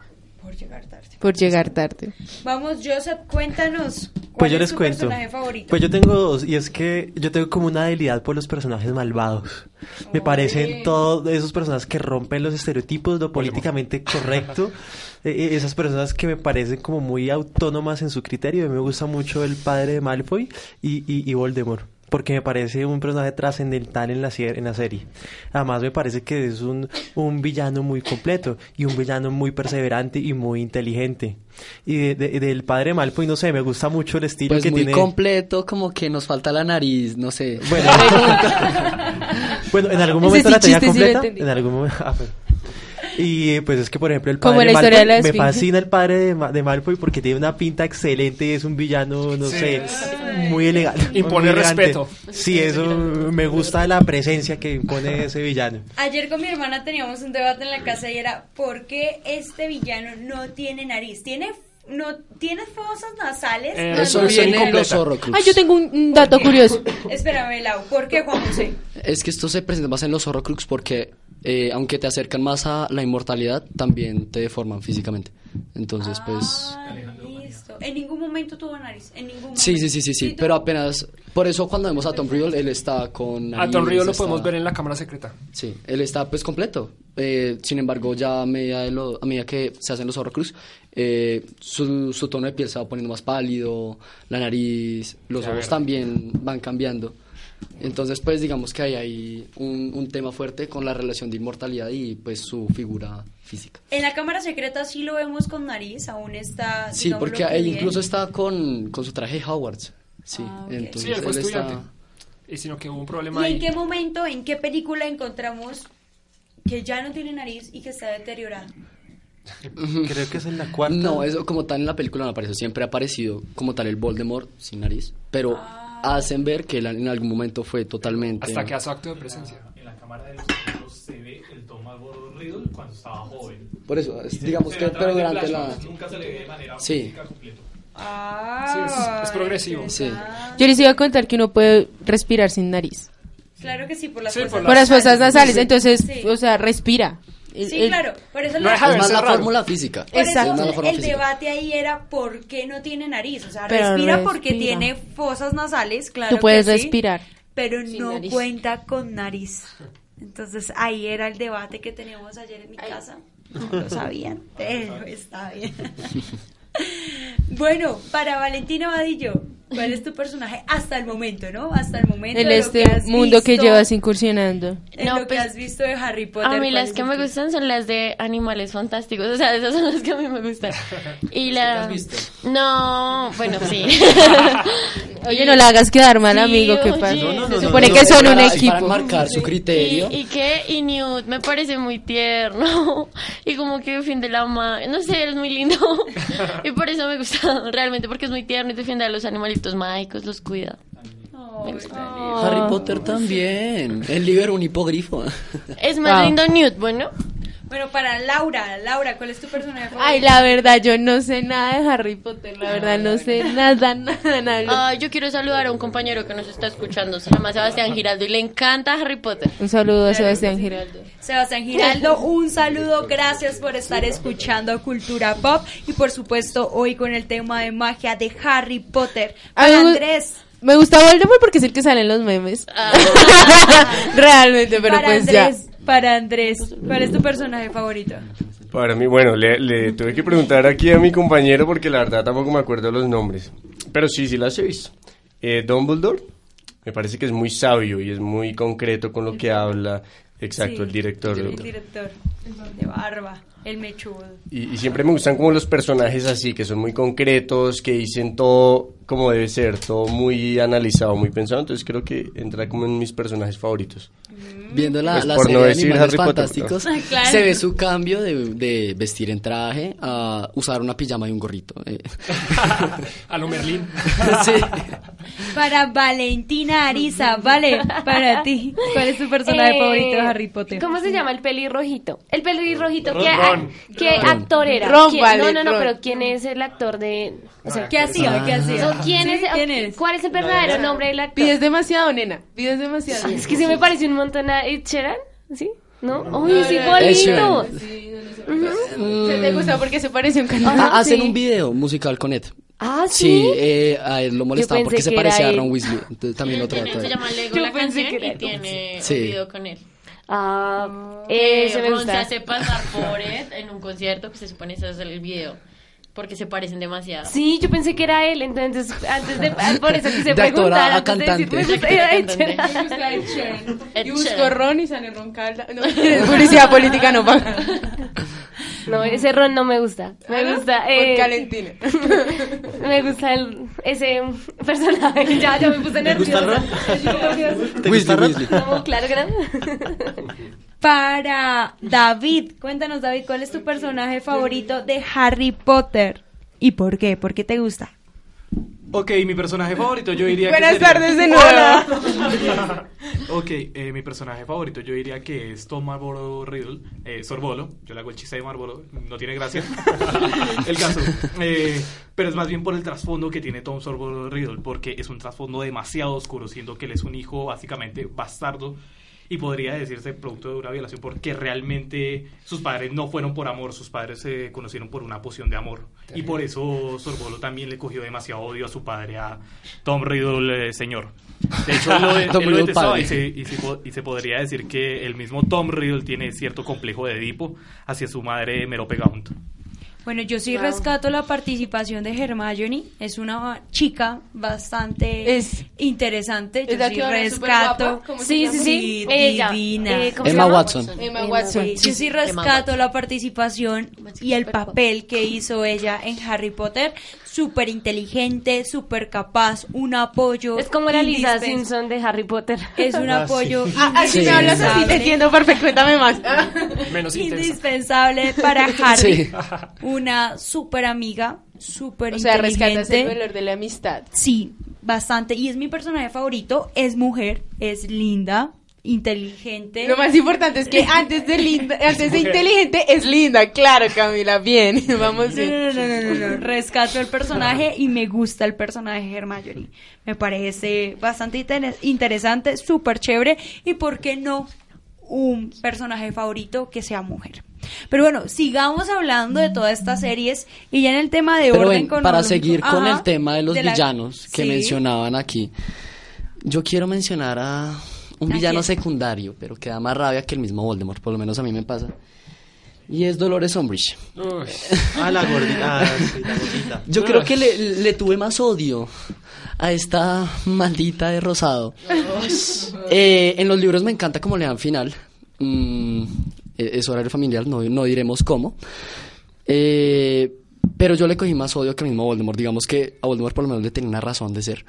Por llegar tarde. por llegar tarde. Vamos, Joseph, cuéntanos. ¿Cuál Pues yo es les tu cuento. personaje favorito? Pues yo tengo dos, y es que yo tengo como una debilidad por los personajes malvados. Me parecen todos esos personajes que rompen los estereotipos, lo políticamente correcto. eh, eh, esas personas que me parecen como muy autónomas en su criterio. A mí me gusta mucho el padre de Malfoy y, y, y Voldemort. Porque me parece un personaje trascendental en la, en la serie. Además me parece que es un, un villano muy completo y un villano muy perseverante y muy inteligente. Y de- de- del padre Malfoy, no sé, me gusta mucho el estilo Pues que muy tiene. completo, como que nos falta la nariz, no sé. Bueno, bueno, en algún momento sí la tenía sí completa. entendí. en algún momento. ah, pues. Y pues es que, por ejemplo, el Como padre la historia de la Malfoy, me Esfinge. fascina el padre de, Ma- de Malfoy porque tiene una pinta excelente y es un villano, no sé, muy elegante. Impone respeto. Sí, eso me gusta la presencia que impone ese villano. Ayer con mi hermana teníamos un debate en la casa y era ¿por qué este villano no tiene nariz? ¿Tiene, no, ¿tiene fosas nasales? Eh, No, Eso viene en los. Horrocrux. Ay, yo tengo un, un dato curioso. Espérame, Lau, ¿por qué Juan José? Es que esto se presenta más en los Horrocrux porque eh, aunque te acercan más a la inmortalidad, también te deforman físicamente. Entonces, pues... Ah, listo. En ningún momento tuvo nariz. En ningún momento. Sí, sí, sí, sí, sí, pero apenas... Por eso cuando vemos a Tom Riddle, él está con... A Tom nariz, Río lo está- podemos ver en la cámara secreta. Sí, él está pues completo. Eh, sin embargo, ya a medida, de lo- a medida que se hacen los Horrocrux, eh, su, su tono de piel se va poniendo más pálido, la nariz, los Ya ojos también van cambiando. Entonces, pues digamos que hay ahí un, un tema fuerte con la relación de inmortalidad y pues su figura física. En la cámara secreta sí lo vemos con nariz, aún está. Sí, porque que él bien. incluso está con, con su traje Hogwarts. Sí, Ah, ok. entonces Sí, él fue él está... Y sino que hubo un problema ¿Y ahí. en qué momento, en qué película encontramos que ya no tiene nariz y que está deteriorado? Creo que es en la cuarta. No, eso como tal en la película no aparece. Siempre ha aparecido como tal el Voldemort sin nariz. Pero Ah. Hacen ver que él en algún momento fue totalmente. Hasta que hace acto de presencia. En la cámara de los secretos se ve el Thomas Gordon Riddle cuando estaba joven. Por eso, es- se- digamos se que través pero de durante la. Nunca se le ve de manera Sí. completa. Ah, Sí, es- es progresivo. Sí. Yo les iba a contar que uno puede respirar sin nariz. Claro que sí, por las Sí, fuerzas por Por las fosas nasales, Sí. entonces, Sí. o sea, respira. Sí, el- claro. Por eso, No Es más la raro. fórmula física. por Exacto. eso el física. debate ahí era por qué no tiene nariz. O sea, Pero respira porque respira. tiene fosas nasales, claro. Tú puedes que sí, respirar. Pero sin no nariz. cuenta con nariz. Entonces ahí era el debate que teníamos ayer en mi casa. No lo sabían, pero está bien. Bueno, para Valentina Vadillo, ¿cuál es tu personaje hasta el momento, no? Hasta el momento. En de este que has mundo que visto, llevas incursionando. En No, lo que pues, has visto de Harry Potter. A mí ¿cuál las es que me gustan son las de animales fantásticos, o sea, esas son las que a mí me gustan. Y la... has visto? No, bueno, sí. Oye, no la hagas quedar mal, Sí, amigo, ¿qué pasa? No, no, Se no, supone no, que no, son un equipo. Para marcar su ¿Y, criterio. y qué? Y Newt me parece muy tierno. Y como que defiende la ma... No sé, es muy lindo. Y por eso me gusta, realmente, porque es muy tierno y defiende a los animalitos mágicos, los cuida. Harry Potter también. El libro era un hipogrifo. Es más Ah. lindo Newt, bueno. Bueno, para Laura, Laura, ¿cuál es tu personaje favorito? Ay, la verdad, yo no sé nada de Harry Potter, la verdad, no sé nada, nada, nada. Ah, yo quiero saludar a un compañero que nos está escuchando, se llama Sebastián Giraldo y le encanta Harry Potter. Un saludo a Sebastián Giraldo. Sebastián Giraldo, un saludo, gracias por estar escuchando Cultura Pop y por supuesto hoy con el tema de magia de Harry Potter. Para Andrés, Me gusta Voldemort porque es el que sale en los memes. Ah. Realmente, pero para pues ya. Para Andrés, ¿cuál es tu personaje favorito? Para mí, bueno, le, le tuve que preguntar aquí a mi compañero porque la verdad tampoco me acuerdo los nombres. Pero sí, sí las he visto. Eh, Dumbledore, me parece que es muy sabio y es muy concreto con lo que habla. Exacto, Sí, el director. El director de barba, el mechudo. Y, y siempre me gustan como los personajes así, que son muy concretos, que dicen todo como debe ser, todo muy analizado, muy pensado. Entonces creo que entra como en mis personajes favoritos. Viendo la, Pues la serie no de Animales Harry Potter, Fantásticos, ¿no? Claro. se ve su cambio de, de vestir en traje a usar una pijama y un gorrito. eh. A lo Merlín. Sí. Para Valentina Ariza, vale, para ti, ¿cuál es tu personaje Eh, favorito de Harry Potter? ¿Cómo se llama el pelirrojito? El pelirrojito. ¿qué, Ron. ¿qué Ron. actor era? Ron, ¿Quién- vale, no, no, no, Ron. pero ¿quién es el actor de...? O sea, ¿Qué hacía? ¿Qué hacía? no, ¿quién, Sí, es, ¿Quién es? ¿Cuál es el verdadero nombre del actor? Pides demasiado, nena. Pides demasiado. Es que sí me parece un montón a Ed Sheeran, ¿sí? ¿No? ¡Uy, sí, Ed bonito! Sheeran. Se te gusta porque se parece a un cantante. Ah, hacen sí. un video musical con Ed. Ah, Sí, sí. eh, a él lo molestaba pensé porque se parecía a. Ron Weasley. Entonces, también Se llama Lego Yo la pensé canción que y tiene Sí. un video con él. Ah, Eh, me Ron se gusta. hace pasar por Ed en un concierto que se supone que es el video. Porque se parecen demasiado. Sí, yo pensé que era él, entonces antes de por eso quise preguntar a antes de decir, cantante. me gusta Ed. Sheeran. Me gusta Ed Y busco. Ron y sale Ron Calda. No, publicidad política no paga. No, ese ron no me gusta. Me gusta eh, Por Calentina. me gusta el, ese personaje. Ya, ya me puse nerviosa. Weasley, Weasley. No, claro que no. Para David, cuéntanos David, ¿cuál es tu personaje favorito de Harry Potter? ¿Y por qué? ¿Por qué te gusta? Ok, mi personaje favorito yo diría Buenas que sería- tardes de nuevo. ok, eh, mi personaje favorito yo diría que es Tom Marlboro Riddle, eh, Sorbolo. Yo le hago el chiste de Marlboro, no tiene gracia. el caso. eh, pero es más bien por el trasfondo que tiene Tom Sorbolo Riddle, porque es un trasfondo demasiado oscuro, siendo que él es un hijo básicamente bastardo. Y podría decirse producto de una violación porque realmente sus padres no fueron por amor, sus padres se conocieron por una poción de amor. Y por eso Sorbolo también le cogió demasiado odio a su padre, a Tom Riddle, eh, señor. De hecho, él lo, él lo detestaba y se, y, se, y se podría decir que el mismo Tom Riddle tiene cierto complejo de Edipo hacia su madre Merope Gaunt. Bueno, yo sí Wow. rescato la participación de Hermione. Es una chica bastante Es- interesante. Yo ¿Es la sí rescato. Sí, sí, sí. Ella. divina. Eh, ¿cómo se Emma? Watson. Emma Watson. Sí, yo sí rescato la participación y el papel que hizo ella en Harry Potter. Súper inteligente, súper capaz, un apoyo. Es como la Lisa Simpson de Harry Potter. Es un Ah, apoyo Ah, así Sí. me hablas así, te indispensable. entiendo perfecto, cuéntame más. Menos intensa. indispensable para Harry. Sí. Una súper amiga, súper O sea, rescatas el inteligente. valor de la amistad. Sí, bastante. Y es mi personaje favorito. Es mujer, es linda, inteligente. Lo más importante es que antes de linda, antes de inteligente es linda, claro, Camila, bien, vamos No, bien. no, no, no, no, no. Rescato el personaje y me gusta el personaje de Hermione. Me parece bastante inter- interesante, súper chévere. Y por qué no un personaje favorito que sea mujer. Pero bueno, sigamos hablando de todas estas series y ya en el tema de Pero orden ven, para cronológico- seguir con Ajá, el tema de los de la- villanos que Sí. mencionaban aquí, yo quiero mencionar a un ¿A villano secundario, pero que da más rabia que el mismo Voldemort, por lo menos a mí me pasa. Y es Dolores Umbridge. Uy, Ah, la gordita. Ah, sí, la gordita. Yo creo que le, le tuve más odio a esta maldita de rosado. Eh, en los libros me encanta cómo le dan final. Mm, eh, es horario familiar, no, no diremos cómo. Eh, pero yo le cogí más odio que al mismo Voldemort. Digamos que a Voldemort por lo menos le tenía una razón de ser.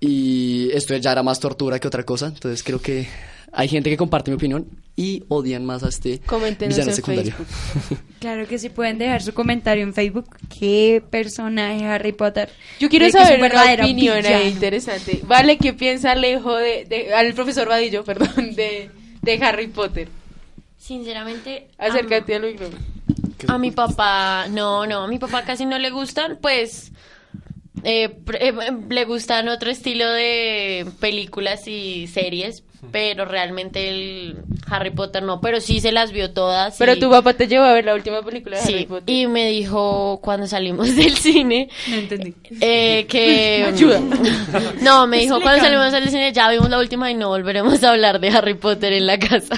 Y esto ya era más tortura que otra cosa. Entonces creo que hay gente que comparte mi opinión y odian más a este Coméntenos villano en secundario. Facebook. Claro que sí, pueden dejar su comentario en Facebook. ¿Qué personaje Harry Potter? Yo quiero saber un una opinión ahí interesante. Vale, ¿qué piensa Alejo de, de- al profesor Vadillo, perdón, de, de Harry Potter? Sinceramente, Acércate al micrófono. A mi papá, no, no, a mi papá casi no le gustan, pues eh, eh, le gustan otro estilo de películas y series, pero realmente el Harry Potter no, pero sí se las vio todas. Pero y- tu papá te llevó a ver la última película de Harry Sí, Potter. y me dijo cuando salimos del cine No entendí. eh, que... Ayuda. No, me dijo cuando salimos del cine ya vimos la última y no volveremos a hablar de Harry Potter en la casa.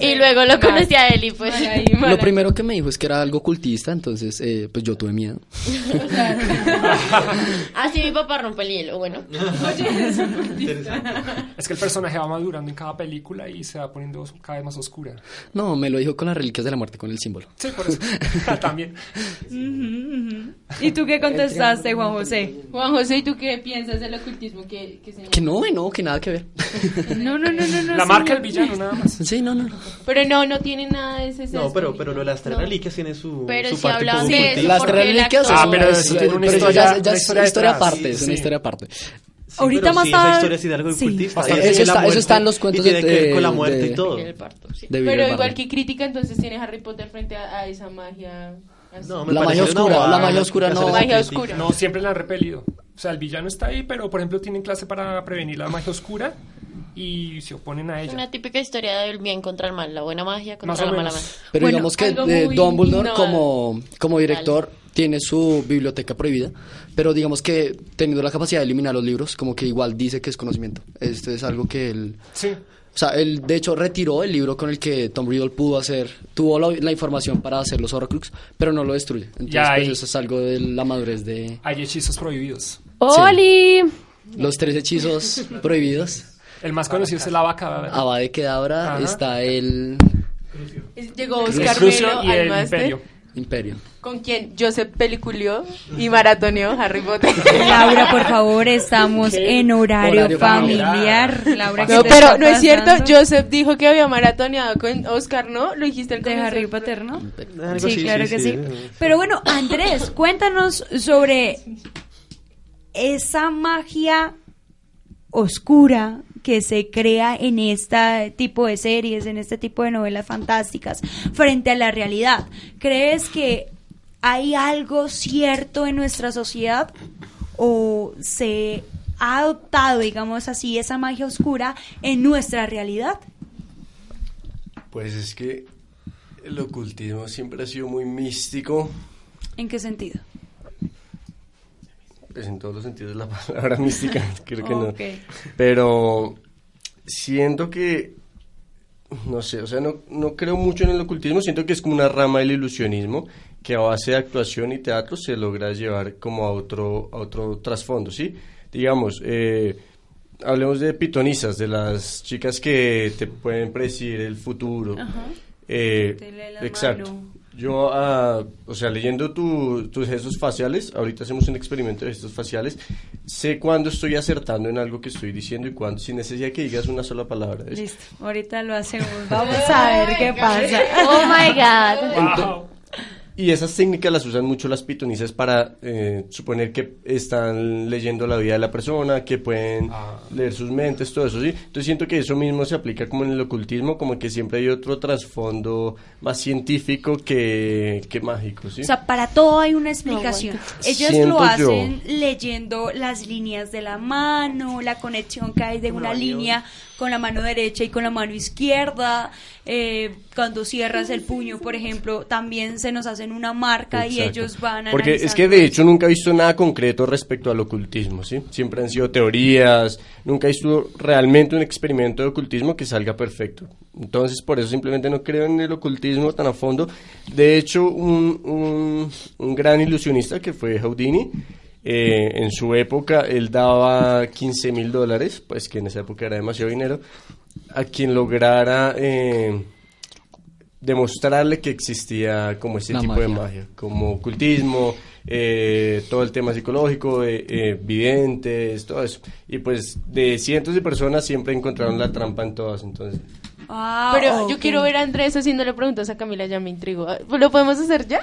y luego lo conocí a él y pues... Ahí. Lo primero que me dijo es que era algo cultista, entonces eh, pues yo tuve miedo. Así mi papá rompe el hielo, bueno. es que el personaje va madurando en cada película y se va poniendo cada vez más oscura. No, me lo dijo con las reliquias de la muerte, con el símbolo. Sí, por eso. También. ¿Y tú qué contestaste, Juan José? Juan José, ¿y tú qué piensas del ocultismo que, que se Que no, no, que nada que ver. No, no, no, no. no La sí, marca no. del villano, nada más. Sí, no, no. Pero no, no tiene nada de ese No, pero, pero lo de las tres No. reliquias tiene su, Pero su si parte un de eso. Las tres el reliquias Ah, pero eso tiene una historia- ya, ya es historia una historia detrás, aparte, es una historia aparte. Sí, Ahorita pero más sí, esa tarde- historia sí de algo sí. ocultista. Eso está- eso está en los cuentos y tiene de- que ver con la muerte de- y todo. Parto, sí. de Billy Pero igual que crítica entonces tiene Harry Potter frente a, a esa magia. así. No, me La magia oscura, bobada, la magia oscura no- Magia oscura. No, siempre la han repelido. O sea, el villano está ahí, pero por ejemplo tienen clase para prevenir la magia oscura y se oponen a ella. Una típica historia del bien contra el mal, la buena magia contra la mala magia. Pero Bueno, digamos que eh, Dumbledore como, como director tiene su biblioteca prohibida, pero digamos que teniendo la capacidad de eliminar los libros, como que igual dice que es conocimiento. Esto es algo que él... Sí. O sea, él de hecho retiró el libro con el que Tom Riddle pudo hacer, tuvo la, la información para hacer los Horcrux, pero no lo destruye. Entonces, Ya pues, eso es algo de la madurez de Hay hechizos prohibidos. ¡Oli! los tres hechizos prohibidos. El más conocido es el Abacadabra. Abade Kedavra, Ajá. está el Llegó Oscar Crucio y el. Imperio. Imperio. ¿Con quien Joseph peliculió y maratoneó Harry Potter. Laura, por favor, estamos en horario, Horario familiar. familiar. Laura, ¿qué No, te pero está no es cierto? Joseph dijo que había maratoneado con Oscar, ¿no? Lo dijiste al de comienzo. Harry Potter, ¿no? Sí, así, claro sí, que sí. sí. Pero bueno, Andrés, cuéntanos sobre esa magia oscura que se crea en este tipo de series, en este tipo de novelas fantásticas, frente a la realidad. ¿Crees que hay algo cierto en nuestra sociedad o se ha adoptado, digamos así, esa magia oscura en nuestra realidad? Pues es que el ocultismo siempre ha sido muy místico, ¿En qué sentido? Pues en todos los sentidos de la palabra mística, creo que no. Pero siento que, no sé, o sea, no, no creo mucho en el ocultismo, siento que es como una rama del ilusionismo que a base de actuación y teatro se logra llevar como a otro, a otro trasfondo, ¿sí? Digamos, eh, hablemos de pitonisas, de las chicas que te pueden predecir el futuro. Eh, lee la exacto. mano. Yo, ah, o sea, leyendo tu- tus gestos faciales, ahorita hacemos un experimento de gestos faciales, sé cuándo estoy acertando en algo que estoy diciendo y cuándo, sin necesidad que digas una sola palabra. ¿ves? Listo, ahorita lo hacemos. Vamos a ver qué pasa. Oh my god. Wow. Y esas técnicas las usan mucho las pitonisas para eh, suponer que están leyendo la vida de la persona, que pueden Ah. leer sus mentes, todo eso, ¿sí? Entonces siento que eso mismo se aplica como en el ocultismo, como que siempre hay otro trasfondo más científico que, que mágico, ¿sí? O sea, para todo hay una explicación. Ellos Siento lo yo. hacen leyendo las líneas de la mano, la conexión que hay de una línea con la mano derecha y con la mano izquierda. Eh, cuando cierras el puño, por ejemplo, también se nos hacen una marca y ellos van a Porque es que de hecho nunca he visto nada concreto respecto al ocultismo, ¿sí? Siempre han sido teorías, nunca he visto realmente un experimento de ocultismo que salga perfecto. Entonces, por eso simplemente no creo en el ocultismo tan a fondo. De hecho, un, un, un gran ilusionista que fue Houdini, eh, en su época él daba 15 mil dólares, pues que en esa época era demasiado dinero, a quien lograra... eh, demostrarle que existía como este La tipo de magia. como ocultismo, eh, todo el tema psicológico, eh, eh, videntes, todo eso. Y pues de cientos de personas siempre encontraron la trampa en todas, entonces. Ah, Pero yo quiero ver a Andrés haciéndole preguntas a Camila, ya me intrigó. ¿Lo podemos hacer ya?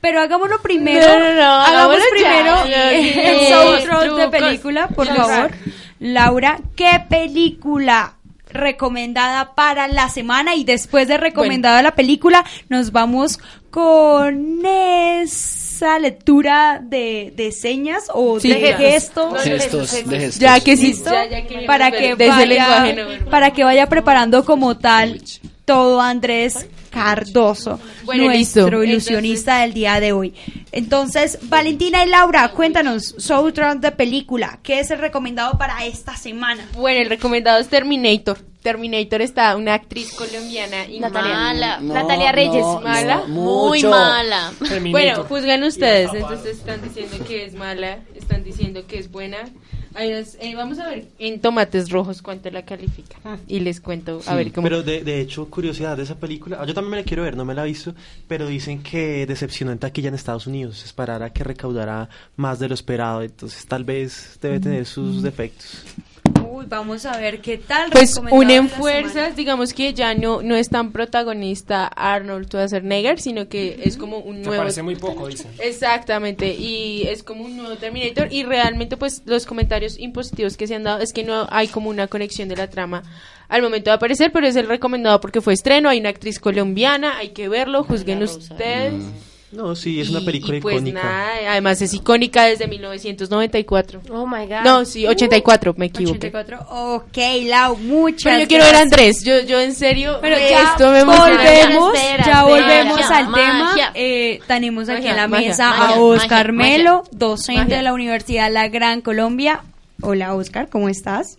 Pero hagámoslo primero. No, no, no, hagamos hagámoslo primero ya. el Sí, soundtrack de película, por favor. Laura, ¿qué película recomendada para la semana? Y después de recomendada la película, nos vamos con esa lectura de, de señas o Sí, de gestos. gestos. Gestos, de gestos. Ya que sí, ya que para que desde el lenguaje vaya, para que vaya preparando como tal todo Andrés Cardoso, Bueno, nuestro listo. ilusionista del día de hoy. Entonces, Valentina y Laura, cuéntanos, soundtrack de película, ¿qué es el recomendado para esta semana? Bueno, el recomendado es Terminator. Terminator está una actriz colombiana y Mala. No, Natalia Reyes, no, ¿mala? no, Muy mala. Bueno, juzgan ustedes. Entonces están diciendo que es mala, están diciendo que es buena. Eh, vamos a ver en tomates rojos cuánto la califica. Y les cuento a ver cómo. Pero de, de hecho, curiosidad de esa película, ah, yo también me la quiero ver, no me la he visto, pero dicen que decepcionó en taquilla en Estados Unidos, esperará que recaudara más de lo esperado, entonces tal vez debe tener sus defectos. Uy, vamos a ver qué tal. Pues unen fuerzas, semana. digamos que ya no, no es tan protagonista Arnold Schwarzenegger, sino que es como un nuevo... parece muy poco, dicen. Exactamente, y es como un nuevo Terminator y realmente pues los comentarios impositivos que se han dado es que no hay como una conexión de la trama al momento de aparecer, pero es el recomendado porque fue estreno, hay una actriz colombiana, hay que verlo, juzguen ustedes. No, sí, es una película y pues icónica. nada, además es icónica desde 1994. Oh my god. No, sí, 84, me equivoqué. 84. Ok, Lau, muchas Pero yo quiero ver a. Andrés, yo, yo en serio, Pero ya esto me volvemos, Espera, ya espera. volvemos Magia, al tema. Eh, tenemos aquí Magia, en la magia, mesa a Oscar magia, Melo, docente Magia. de la Universidad La Gran Colombia. Hola Oscar, ¿cómo estás?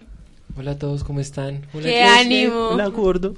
Hola a todos, ¿cómo están? Hola, ¡Qué ánimo! La gordo.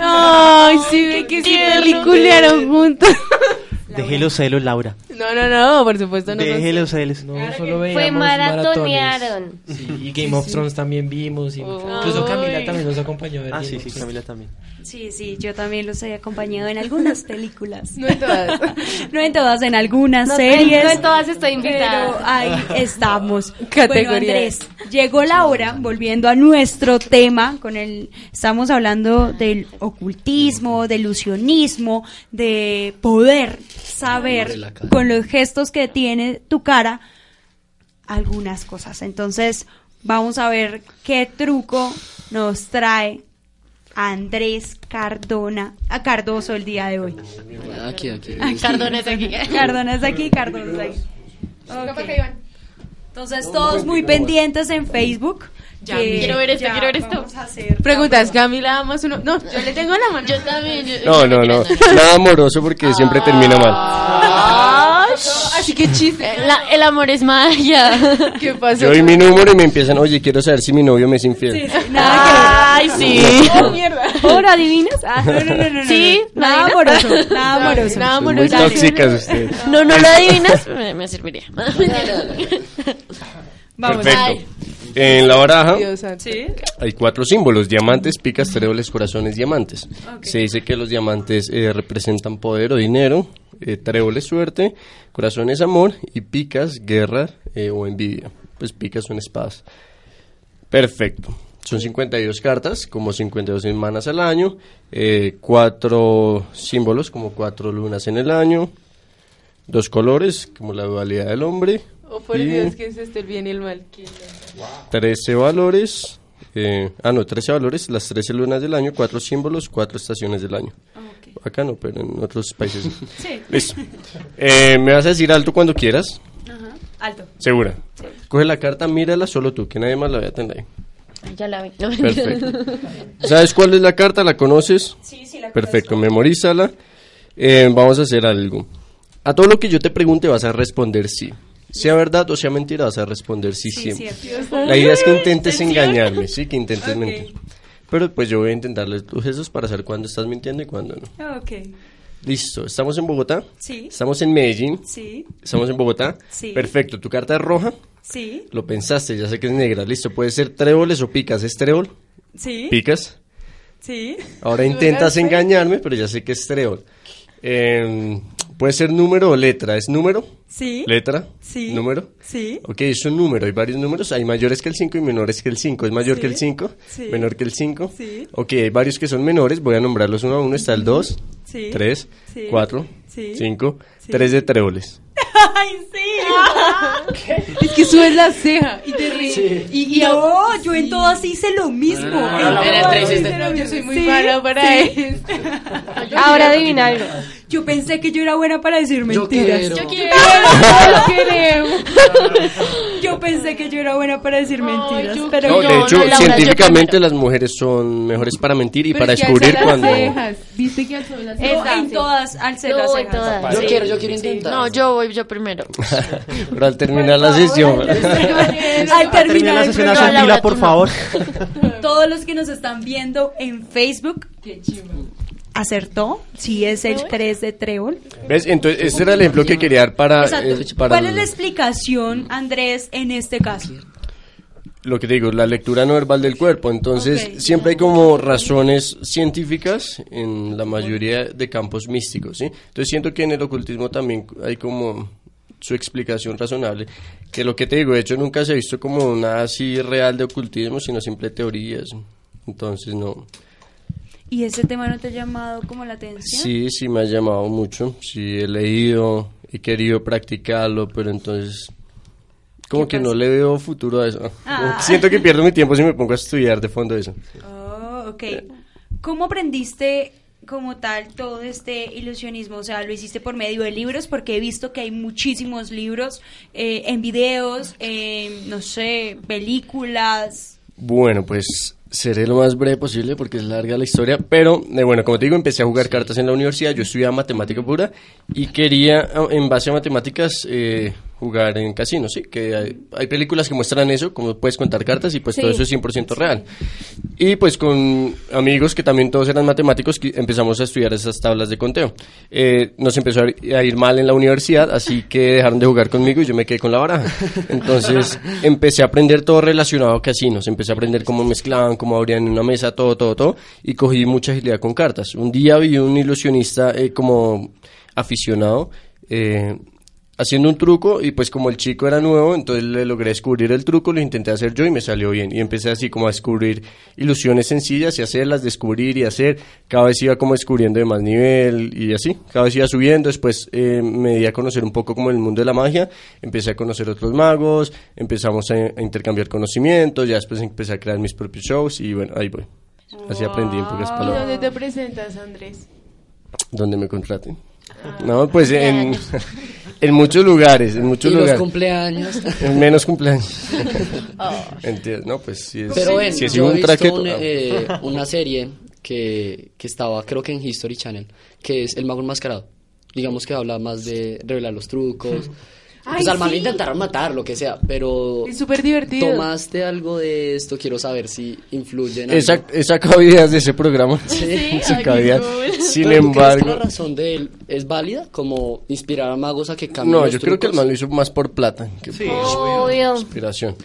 Ay, sí, ve que sí peliculearon juntos. Deje los celos, Laura. No, no, no, por supuesto no. Deje los celos. No, solo veíamos Fue maratonearon. maratones. Sí, y Game of Thrones también vimos. Y incluso Camila también nos acompañó a ver Ah, sí, of sí. Camila también. Sí, sí, yo también los he acompañado en algunas películas. No en todas. no en todas, en algunas No, series. no en todas estoy Pero invitada. ahí estamos. Categoría. Bueno, Andrés, llegó la hora, volviendo a nuestro tema, con el, estamos hablando del ocultismo, del ilusionismo, de poder saber con los gestos que tiene tu cara algunas cosas. Entonces, vamos a ver qué truco nos trae Andrés Cardona, a Cardoso el día de hoy. Aquí, aquí. Cardona es aquí. Cardona es aquí, Cardoso es aquí. Entonces, todos muy pendientes en Facebook. Ya, que quiero ver esto, ya quiero ver esto. vamos a hacer Preguntas, Camila, vamos uno. No, yo le tengo la mano. Yo también. yo- No, no, no. Nada amoroso porque siempre termina mal. Ay, Así que chiste. la- el amor es magia. ¿Qué pasó? Yo doy mi número y me empiezan, oye, quiero saber si mi novio me es infiel. Sí, sí, nada Ay, sí. Oh, mierda. ¿Ahora adivinas? Ah. No, no, no, no, no. Sí, nada amoroso, nada amoroso. Nada Son muy amoroso. tóxicas ustedes. No, no lo adivinas, me, me serviría. Vamos. Perfecto. En la baraja. Sí. hay cuatro símbolos, diamantes, picas, tréboles, corazones, diamantes. Se dice que los diamantes eh, representan poder o dinero, eh, tréboles suerte, corazones amor y picas guerra eh, o envidia. Pues picas son espadas. Perfecto. Son 52 cartas, como 52 semanas al año, eh, cuatro símbolos, como cuatro lunas en el año, dos colores, como la dualidad del hombre, Oh, por y Dios, ¿qué es esto? El bien y el mal. 13 valores, eh, ah no, 13 valores, las 13 lunas del año, cuatro símbolos, cuatro estaciones del año. Acá no, pero en otros países. sí. Sí. Listo. Eh, me vas a decir alto cuando quieras, Ajá. Alto. segura. Coge la carta, mírala solo tú, que nadie más la vea tener ahí. Ya la vi. No, Perfecto. ¿Sabes cuál es la carta? ¿La conoces? Sí, sí, la Perfecto, memorízala. Eh, vamos a hacer algo. A todo lo que yo te pregunte vas a responder sí. Sea verdad o sea mentira, vas a responder sí, Sí, siempre. cierto. La idea es que intentes engañarme, sí, que intentes mentir. Pero pues yo voy a intentarles tus gestos para saber cuándo estás mintiendo y cuándo no. Ok. Listo, ¿estamos en Bogotá? Sí. Estamos en Medellín. Sí. ¿Estamos en Bogotá? Sí. Perfecto, tu carta es roja. Sí. Lo pensaste, ya sé que es negra. Listo, puede ser tréboles o picas. ¿Es trébol? Sí. Picas. Sí. Ahora intentas engañarme, pero ya sé que es trébol. Eh, puede ser número o letra. ¿Es número? Sí. ¿Letra? Sí. ¿Número? Sí. Ok, es un número. Hay varios números. Hay mayores que el 5 y menores que el 5. ¿Es mayor Sí. que el 5? Sí. ¿Menor que el 5? Sí. Ok, hay varios que son menores. Voy a nombrarlos uno a uno. Está el 2, Sí. 3, Sí. 4, Sí. 5, Sí. 3 de tréboles. Ay, sí. Es que subes la ceja y te ríes. Y, y no, yo en todas hice lo mismo. En Era el todas tres, hice este. lo Yo mismo. soy muy Sí, mala para sí. esto. Ahora adivina algo. Yo pensé que yo era buena para decir Yo mentiras. quiero. Yo quiero. Queremos. Yo pensé que yo era buena para decir mentiras, yo pero No, yo, de hecho, no, Laura, yo científicamente las mujeres son mejores para mentir y Pero para descubrir alza las cuando... cejas. ¿Viste que alzó las no, cejas? en todas alcé Yo las cejas. todas. Yo Sí. quiero, yo quiero intentar. No, yo voy yo primero. Pero al terminar la sesión... Al Termina terminar la sesión fila, por favor. todos los que nos están viendo en Facebook, acertó, si es el 3 de trébol. ¿Ves? Entonces, este era el ejemplo que quería dar para... Eh, para ¿Cuál es la explicación, Andrés, en este caso? lo que te digo, la lectura no verbal del cuerpo. Entonces, siempre hay como razones científicas en la mayoría de campos místicos, ¿sí? Entonces, siento que en el ocultismo también hay como su explicación razonable. Que lo que te digo, de hecho, nunca se ha visto como nada así real de ocultismo, sino simple teorías. Entonces, no. ¿Y ese tema no te ha llamado como la atención? Sí, sí me ha llamado mucho. Sí, he leído, he querido practicarlo, pero entonces como ¿Qué que no le veo futuro a eso. Ah. siento que pierdo mi tiempo si me pongo a estudiar de fondo eso. Oh, ok. ¿Cómo aprendiste como tal todo este ilusionismo? O sea, ¿lo hiciste por medio de libros? Porque he visto que hay muchísimos libros eh, en videos, en, no sé, películas. Bueno, pues seré lo más breve posible porque es larga la historia, pero eh, bueno, como te digo, empecé a jugar cartas en la universidad, yo estudiaba matemática pura y quería, ah, en base a matemáticas, eh, jugar en casinos, sí, que hay, hay películas que muestran eso, como puedes contar cartas y pues Sí. todo eso es 100% real. Y pues con amigos que también todos eran matemáticos, que empezamos a estudiar esas tablas de conteo. Eh, nos empezó a ir- mal en la universidad, así que dejaron de jugar conmigo y yo me quedé con la baraja. Entonces empecé a aprender todo relacionado a casinos, empecé a aprender cómo mezclaban, cómo abrían una mesa, todo, todo, todo, y cogí mucha agilidad con cartas. Un día vi un ilusionista eh, como aficionado. eh, haciendo un truco y pues como el chico era nuevo, entonces le logré descubrir el truco, lo intenté hacer yo y me salió bien. Y empecé así como a descubrir ilusiones sencillas y hacerlas, descubrir y hacer. Cada vez iba como descubriendo de más nivel y así. Cada vez iba subiendo. Después eh, me di a conocer un poco como el mundo de la magia. Empecé a conocer otros magos, empezamos a, a intercambiar conocimientos, ya después empecé a crear mis propios shows y bueno, ahí voy. Así aprendí en pocas ¿Y palabras. dónde te presentas, Andrés? Donde me contraten. No, pues en, En muchos lugares, en muchos Y los lugares. cumpleaños. En menos cumpleaños. Entiendes, No, pues sí es. Pero bueno, si es yo he un visto traqueto. un, ah. eh, una serie que, que estaba, creo que en History Channel, que es El Mago Enmascarado. Digamos que habla más de revelar los trucos. Ay, pues al man lo sí. intentaron matar, lo que sea, pero... Es súper divertido. ¿Tomaste algo de esto? Quiero saber si influye en Esa, algo. esa cavidad de ese programa. Sí, cavidad. cool. Sin Pero ¿tú crees que embargo. la razón de él es válida? Como inspirar a magos a que cambien No, los yo creo que el man lo hizo más por plata que por Obvio. inspiración.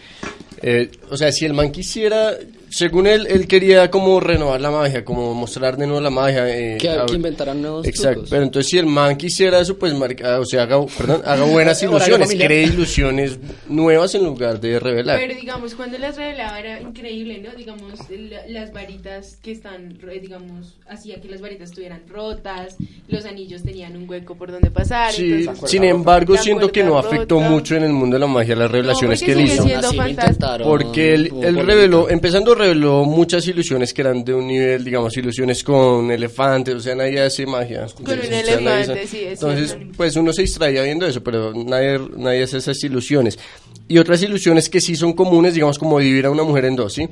Eh, o sea, si el man quisiera, según él, él quería como renovar la magia, como mostrar de nuevo la magia. eh, Que, a- que inventaran nuevos Exacto, trucos. pero entonces si el man quisiera eso, pues, marca- o sea, haga, perdón, haga buenas ilusiones, cree ilusiones nuevas en lugar de revelar. Pero digamos, cuando las revelaba era increíble, ¿no? Digamos, la- las varitas que están, eh, digamos, hacía que las varitas estuvieran rotas, los anillos tenían un hueco por donde pasar. Sí, entonces, sin embargo, siento que no afectó rota. mucho en el mundo de la magia las revelaciones porque que él hizo. Así fantástico. Porque él, reveló, empezando reveló muchas ilusiones que eran de un nivel, digamos, ilusiones con elefantes, o sea, nadie hace magia. Con un O sea, nadie elefante, sí, es Entonces, cierto. pues uno se distraía viendo eso, pero nadie, nadie hace esas ilusiones. Y otras ilusiones que sí son comunes, digamos, como dividir a una mujer en dos, ¿sí?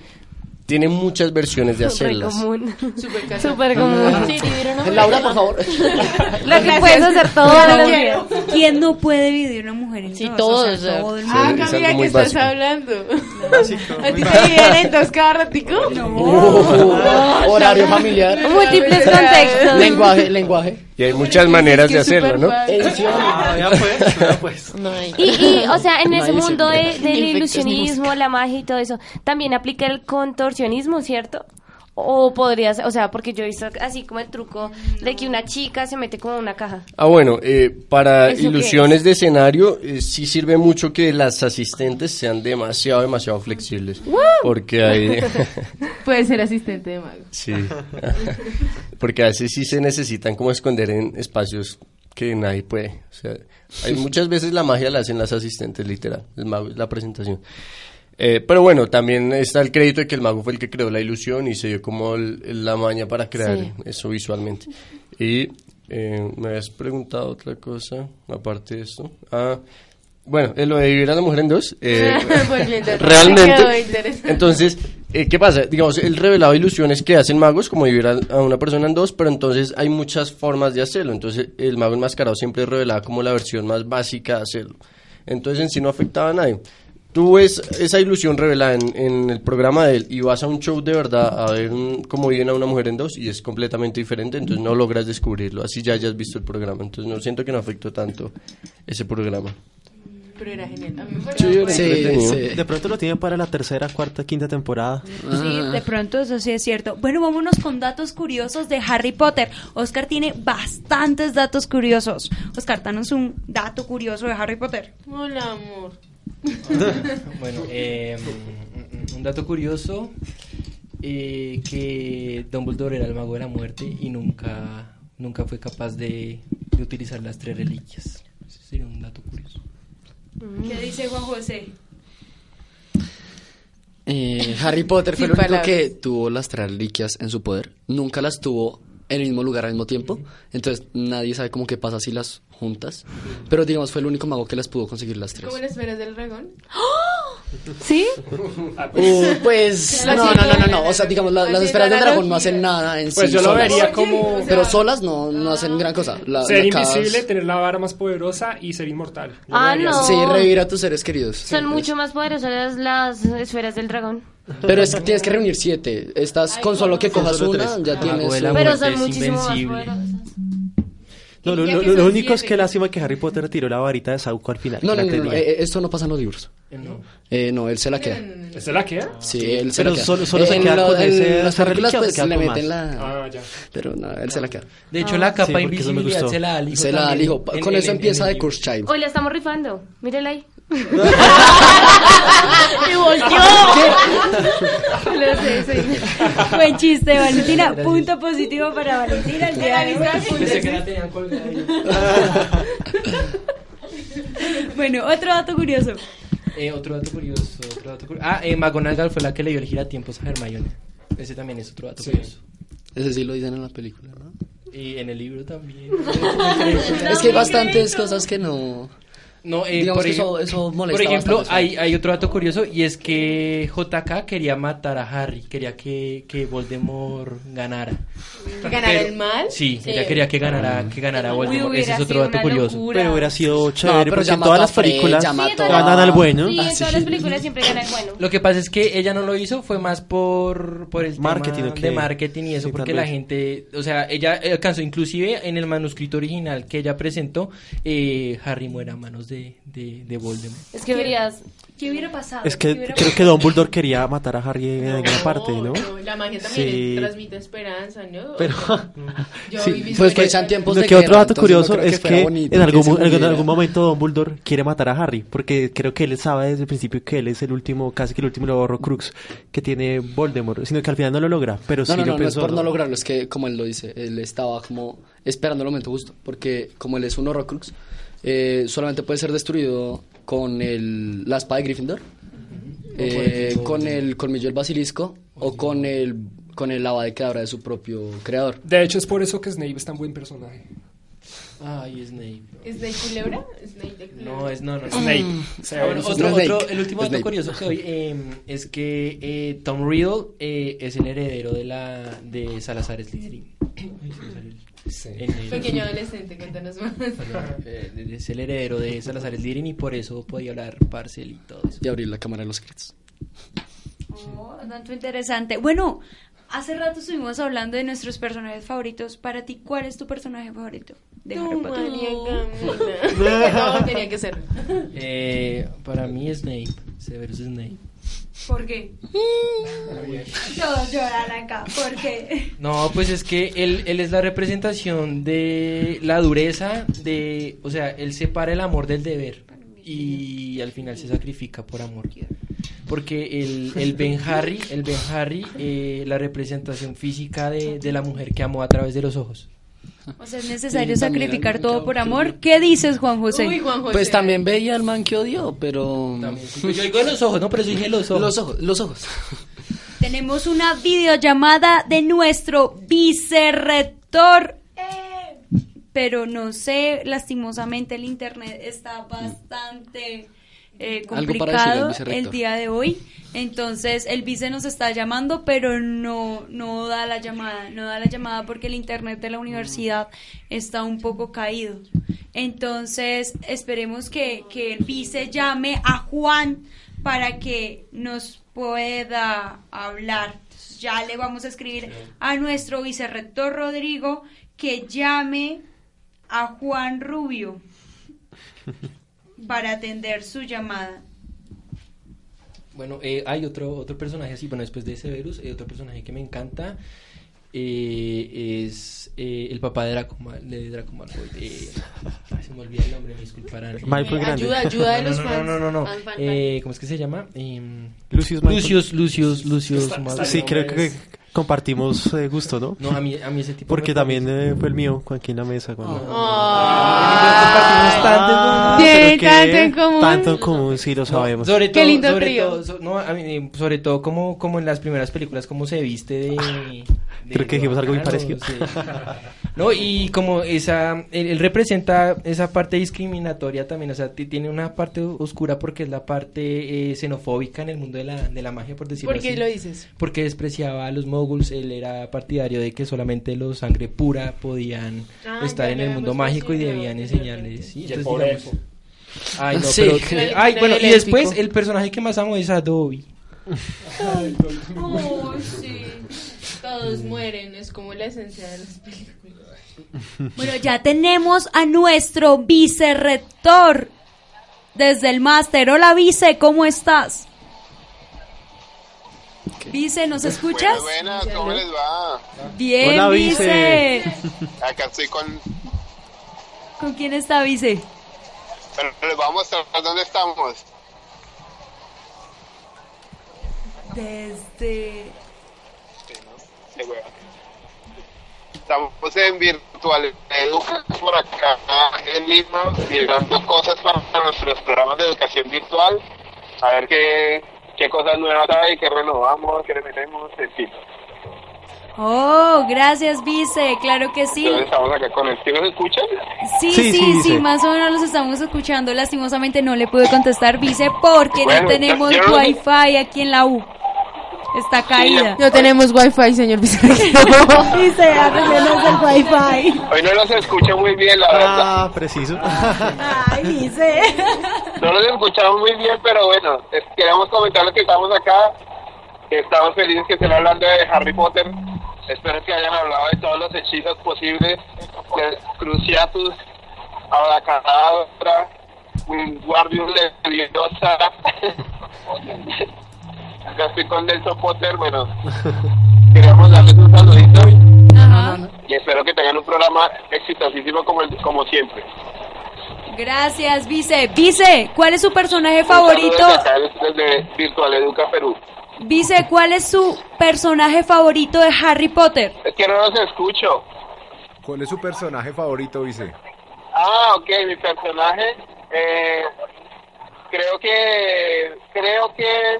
Tiene muchas versiones de hacerlas. común. Súper casado. Súper común. Sí, Laura, por favor. Lo que puedes hacer días. ¿Quién no puede dividir una mujer en Sí, dos? todos, todo Ah, muy ¿qué estás básico. hablando? ¿A ti te dividen en dos cada ratico? Uh, horario familiar. Múltiples contextos. lenguaje, lenguaje. Y hay muchas maneras de hacerlo, ¿no? Ah, pues, pues. No hay. Y, y, o sea, en No ese mundo del ilusionismo, la magia y todo eso, también aplica el contorsionismo, ¿cierto? O podría ser, o sea, porque yo he visto así como el truco de que una chica se mete como en una caja. Ah, bueno, eh, para ¿Eso qué ilusiones de escenario eh, sí sirve mucho que las asistentes sean demasiado, demasiado flexibles. Porque hay... Puede ser asistente de mago. sí. Porque a veces sí se necesitan como esconder en espacios que nadie puede. O sea, hay muchas veces la magia la hacen las asistentes, literal. El mago es la presentación. Eh, pero bueno, también está el crédito de que el mago fue el que creó la ilusión y se dio como el- la maña para crear Sí. eso visualmente. Y eh, me habías preguntado otra cosa, aparte de esto. Ah, bueno, eh, lo de dividir a la mujer en dos. eh, realmente. Entonces, eh, ¿qué pasa? Digamos, el revelado ilusiones que hacen magos, como dividir a, a una persona en dos, pero entonces hay muchas formas de hacerlo. Entonces, el mago enmascarado siempre revelaba como la versión más básica de hacerlo. Entonces, en sí no afectaba a nadie. Tú ves esa ilusión revelada en, en el programa de él y vas a un show de verdad a ver un- cómo viven a una mujer en dos y es completamente diferente, entonces no logras descubrirlo, así ya hayas visto el programa. Entonces, no siento que no afectó tanto ese programa. Pero era genial. A mí me Sí, Sí, sí. De pronto lo tienen para la tercera, cuarta, quinta temporada. Sí, de pronto eso sí es cierto. Bueno, vámonos con datos curiosos de Harry Potter. Oscar tiene bastantes datos curiosos. Oscar, danos un dato curioso de Harry Potter. Hola, amor. Bueno, eh, un- dato curioso, eh, que Dumbledore era el mago de la muerte y nunca, nunca fue capaz de, de utilizar las tres reliquias. Ese sería un dato curioso. ¿Qué dice Juan José? Eh, Harry Potter fue Sin el único palabras. que tuvo las tres reliquias en su poder. Nunca las tuvo en el mismo lugar al mismo tiempo. Entonces nadie sabe cómo qué pasa si las juntas. Pero digamos, fue el único mago que las pudo conseguir las tres. ¿Cómo las esferas del dragón? ¿Sí? Uh, pues Las no, no, no, no, no. cinco- O sea, digamos, la- las esferas del dragón no hacen nada en Pues sí. yo lo solas. vería como- Pero solas no, no hacen gran cosa. La- ser la- cada- invisible, tener la vara más poderosa y ser inmortal. Yo lo Ah, vería no. así. Sí, revivir a tus seres queridos. Son mucho pues. más poderosas las, esferas del dragón. Pero es que tienes que reunir siete. Estás con solo que cojas una, tres. ya Ah, tienes. La Pero muerte son es muchísimo más invencible. poderosas. No, lo, lo- que lo único es que lástima que Harry Potter tiró la varita de Sauco al final. No, no, La no, no, eh, esto no pasa en los libros. No. Eh, no, él se la queda. ¿Esta es la queda? Sí, él se Pero la queda. solo- solo se en queda lo- con en ese- las películas se pues queda le meten la... Ah, ya. Pero no, él se la queda. De hecho, la capa Sí, invisibilidad gustó. se la da al hijo Se la da al hijo. Con en- eso en- empieza de el Curse Child. Hoy la estamos rifando. Mírela ahí. ¡Y volteó! Lo sé, sí. Buen chiste, Valentina. Punto positivo para Valentina el día de hoy. Bueno, otro dato curioso. Eh, otro dato curioso, otro dato curioso. Ah, eh, McGonagall fue la que le dio el giratiempos a Hermione. Ese también es otro dato curioso. Ese sí lo dicen en la película, ¿no? Y en el libro también. Es que hay bastantes cosas que no... No, eh, Digamos por, que ej- eso- eso molesta por ejemplo, bastante. hay, hay otro dato curioso y es que JK quería matar a Harry, quería que, que Voldemort ganara. ¿Que ganara Pero- el mal? Sí, Sí. ella quería que ganara, que ganara Uy, Voldemort. Ese es otro dato curioso. locura. Pero hubiera sido chévere pero porque en todas las películas ganan al bueno. Sí, Ah, en sí. todas las películas siempre gana el bueno. Lo que pasa es que ella no lo hizo, fue más por, por el Marketing, tema de marketing y eso, Sí, porque la gente, o sea, ella alcanzó, inclusive en el manuscrito original que ella presentó, eh, Harry muere a manos de, de, de Voldemort. Es que verías. ¿Qué hubiera pasado? Es ¿Qué que creo que? Dumbledore quería matar a Harry en alguna parte, ¿no? La magia también Sí. transmite esperanza, ¿no? Pero- Yo Sí. Pues fue en tiempos Lo de que otro dato curioso no es fuera que bonito en que algún, mo- en algún momento Dumbledore quiere matar a Harry, porque creo que él sabe desde el principio que él es el último, casi que el último Horrocrux que tiene Voldemort, sino que al final no lo logra, pero sí No, no, lo no, no es pensó. por no ¿no? lograrlo, es que como él lo dice, él estaba como esperando el momento justo, porque como él es un Horrocrux, eh, solamente puede ser destruido con el, la espada de Gryffindor, eh, con el colmillo del basilisco o con el con el lava de cadabra de su propio creador. De hecho, es por eso que Snape es tan buen personaje. Ay, Snape. ¿Snake Culebra? Snake de Culebra. No, es no, no. Snape. Sea, bueno, es otro, Snake. otro- el último dato Snape. curioso que doy eh, es que eh, Tom Riddle eh, es el heredero de la de Salazar Slytherin. Ay, se me salió el- Sí. en el- Pequeño adolescente, cuéntanos más. Perdón, eh, es el heredero de Salazar Slytherin y por eso podía hablar parcel y todo eso. Y abrir la cámara de los secretos. Oh, tanto interesante. Bueno, hace rato estuvimos hablando de nuestros personajes favoritos. Para ti, ¿cuál es tu personaje favorito de Harry No, Potter? María Camila. No, tenía que ser. Eh, para mí Snape, Severus Snape. ¿Por qué? Todos lloran acá. ¿Por qué? No, pues es que él, él es la representación de la dureza, de, o sea, él separa el amor del deber y al final se sacrifica por amor. Porque el, el Ben Harry, el Ben Harry, eh, la representación física de, de la mujer que amó a través de los ojos. O sea, es necesario sacrificar todo por amor. ¿Qué dices, Juan José? Uy, Juan José. Pues también veía al man que odió, pero... También, sí, pues yo digo los ojos, no, pero eso dije los ojos. Los ojos, los ojos. Tenemos una videollamada de nuestro vicerrector. Eh, Pero no sé, lastimosamente el internet está bastante eh, decirle complicado el día de hoy. Entonces el vice nos está llamando, pero no, no da la llamada. No da la llamada porque el internet de la universidad está un poco caído. Entonces esperemos que, que el vice llame a Juan para que nos pueda hablar. Entonces, ya le vamos a escribir a nuestro vicerrector Rodrigo que llame a Juan Rubio para atender su llamada. Bueno, eh, hay otro otro personaje así, bueno, después de Severus, hay otro personaje que me encanta. Eh, es eh, el papá de Draco, Mal- de Draco Malfoy. eh, ay, se me olvida el nombre, me disculparán. Malfoy grande. Ayuda, ayuda de No, los no, no, fans. no, no, no. Fan, fan, fan. Eh, ¿Cómo es que se llama? Em, Lucius Malfoy. Lucius, Lucius, Lucius. Está-. Sí, creo que compartimos eh, gusto, ¿no? No, a mí, a mí ese tipo Porque también eh, fue el mío aquí en la mesa. Cuando... Ah, compartimos tanto en común. Tienen tanto en común. Tanto en común, sí lo sabemos. Sobre Qué todo, lindo sobre trío. todo, so- no, a mí, sobre todo como, como en las primeras películas, como se viste de... Creo que dijimos algo muy parecido. sí. No, y como esa, él, él representa esa parte discriminatoria también, o sea, ti- tiene una parte oscura porque es la parte eh, xenofóbica en el mundo de la, de la magia, por decirlo ¿Por qué así. lo dices? Porque despreciaba a los moguls, él era partidario de que solamente los sangre pura podían Ah, estar en el mundo mágico y debían enseñarles. ¿sí? Y el Entonces, digamos-. Ay, no, Sí. pero... Ay, bueno, y después el personaje que más amo es a Dobby. Oh, sí. Todos mueren, es como la esencia de las películas. Bueno, ya tenemos a nuestro vicerrector desde el máster. Hola, vice, ¿cómo estás? Vice, ¿nos escuchas? Buenas, buenas, ¿cómo les va? Bien, Hola, vice. vice. Acá estoy con... ¿Con quién está, vice? Pero les voy a mostrar dónde estamos. Desde... Hueva. Estamos en Virtual Edu por acá en Lima, mirando cosas para nuestros programas de educación virtual. A ver qué, qué cosas nuevas hay, qué renovamos, qué le metemos, en fin. Oh, gracias, Vice. Claro que sí. Entonces estamos acá con él. ¿Sí nos escuchan? Sí, Sí, sí, sí, más o menos los estamos escuchando. Lastimosamente no le pude contestar, Vice, porque Bueno, no tenemos yo wifi aquí en la U. Está caída. No tenemos wifi, señor Vicente. Vice, arreglenos el wifi. Hoy no los escucho muy bien, la verdad. Ah, preciso. Ay, Vice. No los escuchamos muy bien, pero bueno, es- queremos comentarles que estamos acá, que estamos felices que estén hablando de Harry Potter. Espero que hayan hablado de todos los hechizos posibles, de Cruciatus, Abracadabra, Wingardium Leviosa. Acá estoy con Nelson Potter, bueno, queremos darles un saludito y espero que tengan un programa exitosísimo como, el- como siempre. Gracias, Vice. Vice, ¿cuál es su personaje Un favorito? desde acá, desde Virtual Educa Perú. Vice, ¿cuál es su personaje favorito de Harry Potter? Es que no los escucho. ¿Cuál es su personaje favorito, Vice? Ah, ok, mi personaje. eh, creo que creo que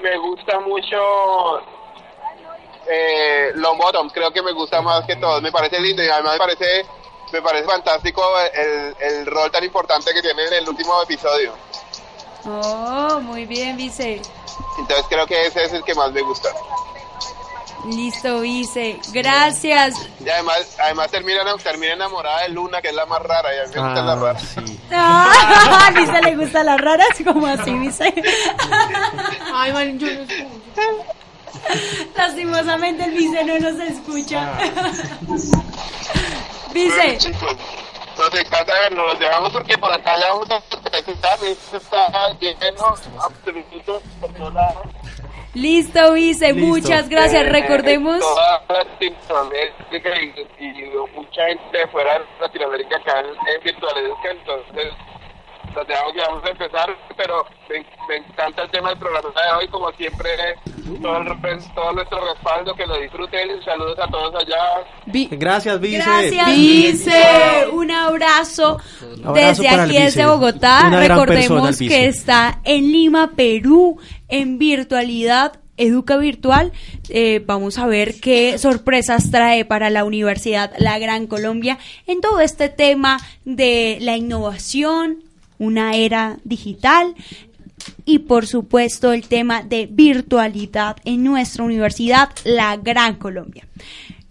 me gusta mucho eh, Longbottom. Creo que me gusta más que todos. Me parece lindo y además me parece me parece fantástico el, el rol tan importante que tiene en el último episodio. Oh, muy bien, Vice. Entonces creo que ese es el que más me gusta. Listo, Vice. Gracias. Y además, además termina, termina enamorada de Luna, que es la más rara, y a mí me gustan las raras. Ah, a Vice le gustan las raras, como así, Vice. Ay, man, yo no escucho. Lastimosamente el Vice no nos escucha. Vice. Bueno, chicos, nos encanta vernos, los dejamos porque por acá ya vamos a presentar, esto está lleno, absoluto, Listo, Vice. Muchas gracias. Eh, Recordemos. Toda Latinoamérica y, y mucha gente de fuera de Latinoamérica acá en, en Virtual Educa, entonces que vamos a empezar, pero me, me encanta el tema del programa de hoy, como siempre, todo, el, todo nuestro respaldo, que lo disfruten, saludos a todos allá. Gracias, Vice. Gracias, Vice. Un abrazo Abrazo desde aquí, desde. Bogotá. Una gran persona, Recordemos que está en Lima, Perú, en virtualidad. Educa Virtual, Eh, vamos a ver qué sorpresas trae para la Universidad La Gran Colombia en todo este tema de la innovación, una era digital y por supuesto el tema de virtualidad en nuestra universidad La Gran Colombia.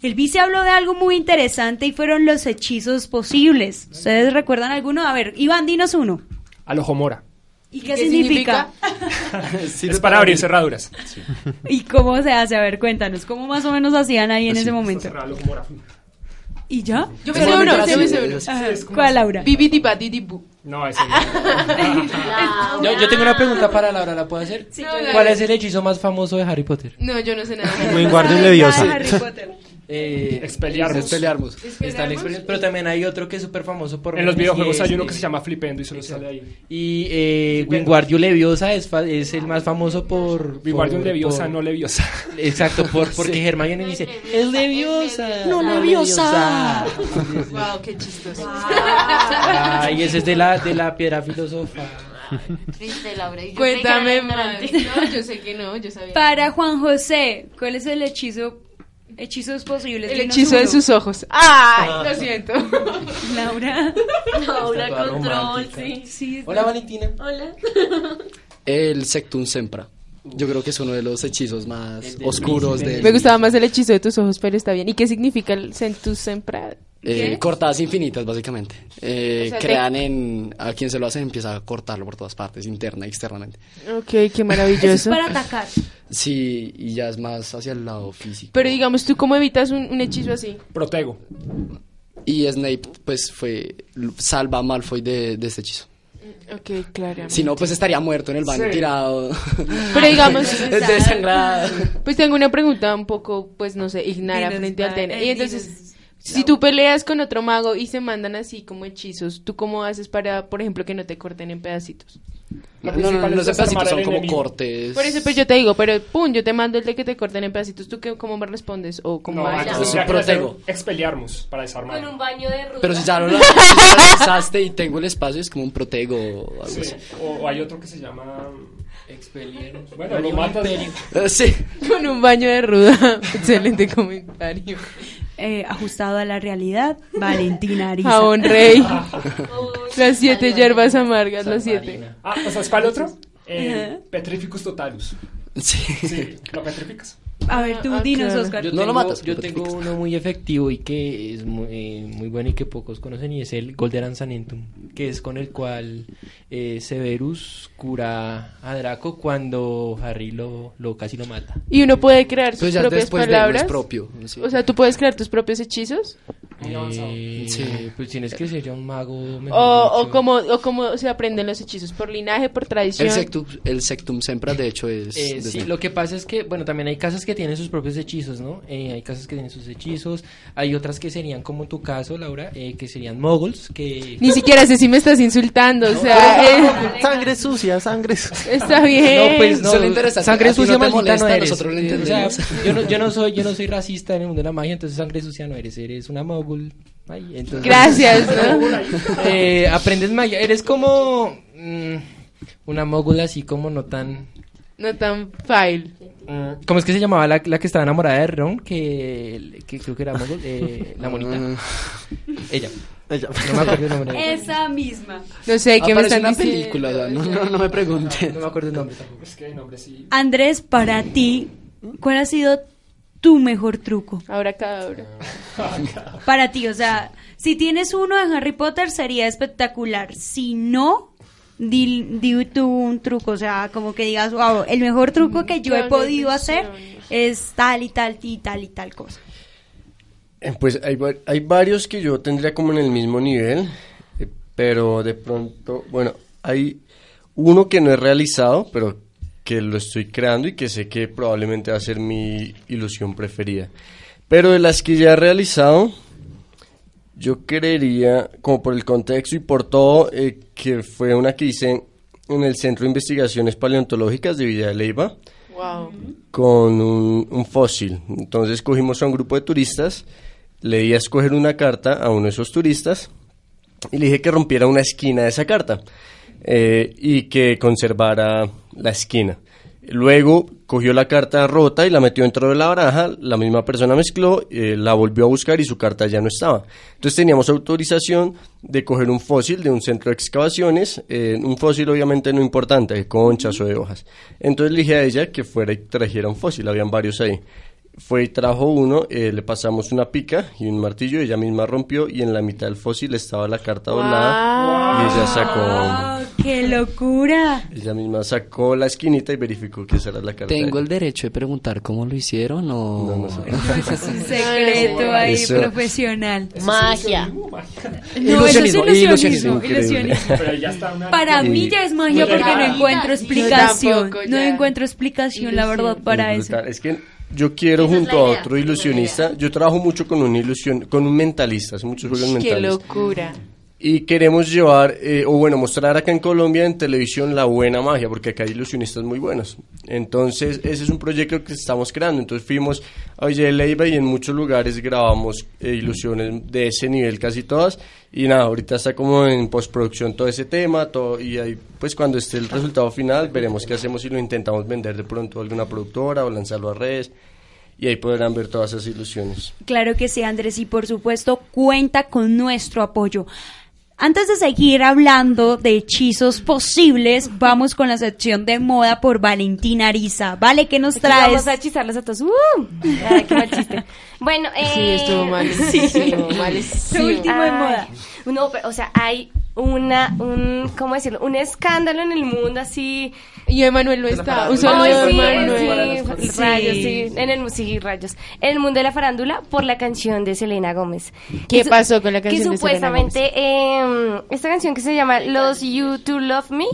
El vice habló de algo muy interesante y fueron los hechizos posibles. ¿Ustedes recuerdan alguno? A ver, Iván, dinos uno. Al ojo mora. ¿Y qué, significa? es para abrir cerraduras. ¿Y cómo se hace? A ver, cuéntanos, ¿cómo más o menos hacían ahí en ese momento? ¿Y ya? Yo me sé uno, yo me sé uno. ¿Cuál, Laura? Bu. No, ese no. Yo, yo tengo una pregunta para Laura, ¿la puedo hacer? Sí, ¿Cuál es el hechizo más famoso de Harry Potter? No, yo no sé nada. Wingardium Leviosa. Harry Potter. Eh, Expelliarmus. Expelliarmus. Está el Expelliarmus, pero también hay otro que es súper famoso por En los videojuegos hay uno que se llama Flipendo y solo sale ahí. Y eh, Wingardium Leviosa es, es el más famoso por... Wingardium Leviosa, por- no Leviosa. Exacto, por, porque Sí. Hermione dice, es Leviosa. No, Leviosa. Wow, qué chistoso. Ah, y ese es de la, de la piedra filósofa. Triste, Laura. Cuéntame más. No, yo sé que no, yo sabía. Para Juan José, ¿cuál es el hechizo? Hechizos posibles. El hechizo de sus ojos. Ay, lo siento. Laura. Laura Control, sí. Sí, Hola, Valentina. Hola. El Sectum Sempra. Yo creo que es uno de los hechizos más oscuros de Me gustaba más el hechizo de tus ojos, pero está bien. ¿Y qué significa el centus sempra? Eh, cortadas infinitas, básicamente. Eh, O sea, crean en. A quien se lo hace empieza a cortarlo por todas partes, interna y externamente. Ok, qué Eso es maravilloso. para atacar. Sí, y ya es más hacia el lado físico. Pero digamos, ¿tú cómo evitas un, un hechizo así? Protego. Y Snape, pues, fue. Salva a Malfoy de, de este hechizo. Ok, claro. Si no, pues estaría muerto en el baño Sí. tirado. Pero digamos, desangrado. pues tengo una pregunta un poco, pues no sé, ignara frente al tema. Y entonces. Si tú peleas con otro mago y se mandan así como hechizos, ¿tú cómo haces para, por ejemplo, que no te corten en pedacitos? Lo No, no, no es son pedacitos, son como enemigo. cortes. Por eso pues yo te digo, pero pum, yo te mando el de que te corten en pedacitos, ¿tú qué, cómo me respondes? O cómo No, que hacer protego. Expeliarmus para desarmar. Con un baño de ruda. Pero si ya no la lanzaste y tengo el espacio, es como un protego o algo Sí, así. O, o hay otro que se llama... Expelieron. Bueno, lo matas. Sí. Con un baño de ruda. Excelente comentario. Eh, ajustado a la realidad, Valentina Ariza. Jabón rey. Las siete hierbas amargas, las siete. Ah, ¿o sea, cuál otro? Eh, Petrificus totalus. Sí. Sí, lo petrificas. A ver, tú Ah, dinos, claro. Oscar. Yo No lo tengo, matas, yo tengo te uno muy efectivo y que es muy, eh, muy bueno y que pocos conocen y es el Golden Sanentum, que es con el cual eh, Severus cura a Draco cuando Harry lo, lo casi lo mata. Y uno puede crear sus Pues ya propias después de él no es palabras. propio. sí. O sea, tú puedes crear tus propios hechizos. Eh, Sí. Pues tienes que ser ya un mago. mejor O, o como o cómo se aprenden los hechizos por linaje, por tradición. el, sectum, el sectum sempra, de hecho, es... Eh, sí, lo que pasa es que, bueno, también hay casas que tienen sus propios hechizos, ¿no? Eh, hay casas que tienen sus hechizos, hay otras que serían como tu caso, Laura, eh, que serían moguls, que... Ni siquiera sé si me estás insultando, o sea, eh, Sangre sucia, sangre sucia. está bien. No, pues no, Solo interesante. sangre sucia no maldita no molesta, eres. nosotros lo o sea, entendemos. yo, no, yo, no soy, yo no soy racista en el mundo de la magia, entonces sangre sucia no eres, eres una mogul. Ay, entonces- Gracias, ¿no? Eh, aprendes magia, eres como mm, una mogul así como no tan... No tan file. Mm, ¿Cómo es que se llamaba la, la que estaba enamorada de Ron? Que, que creo que era mogul, eh, la monita. Ella. No me acuerdo el nombre. Esa misma. No sé qué me están una diciendo. película, no, no, no me pregunten. No me acuerdo el nombre tampoco. Es que hay nombre sí. Andrés, para ti, ¿cuál ha sido tu mejor truco? Ahora cada hora. Para ti, o sea, si tienes uno de Harry Potter sería espectacular. Si no, di, di tú un truco, o sea, como que digas, wow, el mejor truco que yo he podido hacer es tal y tal y tal y tal cosa. Eh, Pues hay, hay varios que yo tendría como en el mismo nivel, eh, pero de pronto, bueno, hay uno que no he realizado, pero que lo estoy creando y que sé que probablemente va a ser mi ilusión preferida. Pero de las que ya he realizado, yo creería, como por el contexto y por todo, eh, que fue una que hice en el Centro de Investigaciones Paleontológicas de Villa de Leyva Wow. con un, un fósil. Entonces cogimos a un grupo de turistas, le di a escoger una carta a uno de esos turistas y le dije que rompiera una esquina de esa carta eh, y que conservara la esquina. Luego cogió la carta rota y la metió dentro de la baraja, la misma persona mezcló, eh, la volvió a buscar y su carta ya no estaba. Entonces teníamos autorización de coger un fósil de un centro de excavaciones, eh, un fósil obviamente no importante, de conchas o de hojas. Entonces le dije a ella que fuera y trajera un fósil, habían varios ahí. Fue y trajo uno, eh, le pasamos una pica y un martillo, ella misma rompió y en la mitad del fósil estaba la carta doblada y ella sacó... ¡Oh, ¡Qué locura! Ella misma sacó la esquinita y verificó que esa era la carta. ¿Tengo el derecho de preguntar cómo lo hicieron o...? No, no sé. Eso es un secreto ahí Eso- profesional. Magia. No, eso es Ilusionismo, ilusionismo. increíble. ilusionismo. Pero ya está una... Para Y- mí ya es magia porque no encuentro explicación. No encuentro explicación, la verdad, para Es eso. Es que yo quiero Esa es junto a otro es ilusionista, yo trabajo mucho con un ilusión, con un mentalista, hace muchos juegos Qué mentales. locura. Y queremos llevar, eh, o bueno, mostrar acá en Colombia en televisión la buena magia, porque acá hay ilusionistas muy buenos. Entonces, ese es un proyecto que estamos creando. Entonces, fuimos a Villa de Leyva y en muchos lugares grabamos eh, ilusiones de ese nivel, casi todas. Y nada, ahorita está como en postproducción todo ese tema, todo, y ahí, pues cuando esté el resultado final, veremos qué hacemos si lo intentamos vender de pronto a alguna productora o lanzarlo a redes. Y ahí podrán ver todas esas ilusiones. Claro que sí, Andrés, y por supuesto cuenta con nuestro apoyo. Antes de seguir hablando de hechizos posibles, vamos con la sección de moda por Valentina Ariza. Vale, ¿qué nos Aquí traes? Vamos a hechizarlos a todos. ¡Uh! Ay, qué mal chiste. Bueno, eh... Sí, estuvo mal. Sí. Estuvo malísimo. Lo último de moda. No, pero, o sea, hay una, un, ¿cómo decirlo? Un escándalo en el mundo así. Y Emanuel no está. Un saludo sí, Emanuel. sí, rayos, sí, en el, sí, rayos. En el mundo de la farándula por la canción de Selena Gómez. ¿Qué Que pasó con la canción Que de Selena supuestamente, eh, esta canción que se llama Los You To Love Me,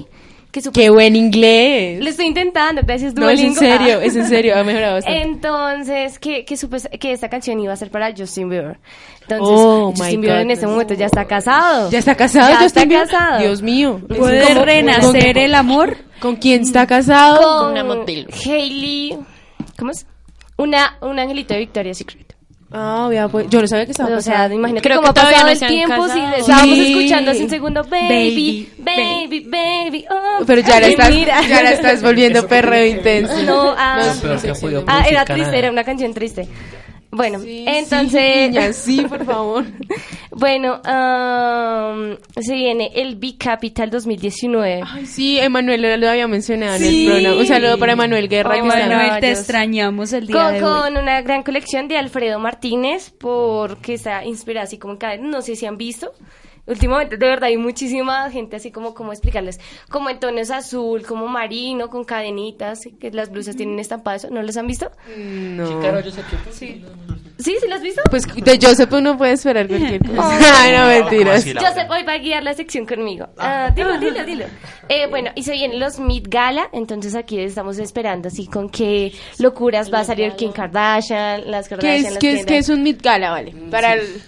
que Qué buen inglés. Lo estoy intentando, gracias No, es en Duolingo. serio, Ah. es en serio, ha mejorado bastante. Entonces, que, que, supe que esta canción iba a ser para Justin Bieber. Entonces, Oh, my Justin Bieber en este momento ya está casado. ¿Ya está casado Ya Justin está Bieber? casado. Dios mío. ¿Puede renacer ¿Con- el amor? ¿Con quién está casado? Con Una modelo. Hailey, ¿cómo es? Una, un angelito de Victoria's Secret. Ah, vea, pues, yo no sabía que estaba O sea, imagínate Creo cómo que ha pasado no el tiempo. Si estábamos Sí. escuchando hace un segundo, baby, Baby, baby, baby. oh. Pero ya la estás, mira. ya la estás volviendo perreo intenso. No, ah, No, que ha podido ah, era triste, era una canción triste. Bueno, Sí, entonces. sí, niña, sí, por favor. bueno, am, se viene el Big Capital 2019. Ay, sí, Emanuel lo había mencionado en Sí. el programa. Un saludo para Emanuel Guerra. Oh, que está- bueno, Manuel, te extrañamos el día Con, de hoy. con una gran colección de Alfredo Martínez, porque está inspirada así como en cadena. No sé si han visto. Últimamente, de verdad, hay muchísima gente así como, ¿cómo explicarles? Como en tonos azul, como marino, con cadenitas, que las blusas tienen estampado eso. ¿No los han visto? No. Pues, Sí. ¿Sí? ¿Sí los has visto? Pues de Joseph uno puede esperar cualquier cosa. Ay, no, mentiras. Joseph hoy va a guiar la sección conmigo. Ah, dilo, dilo, dilo. Eh, bueno, y se vienen los Meet Gala, entonces aquí estamos esperando así con qué locuras va a salir Kim Kardashian, las ¿Qué Kardashian. es, las qué es, qué es un Met Gala, vale? Para el,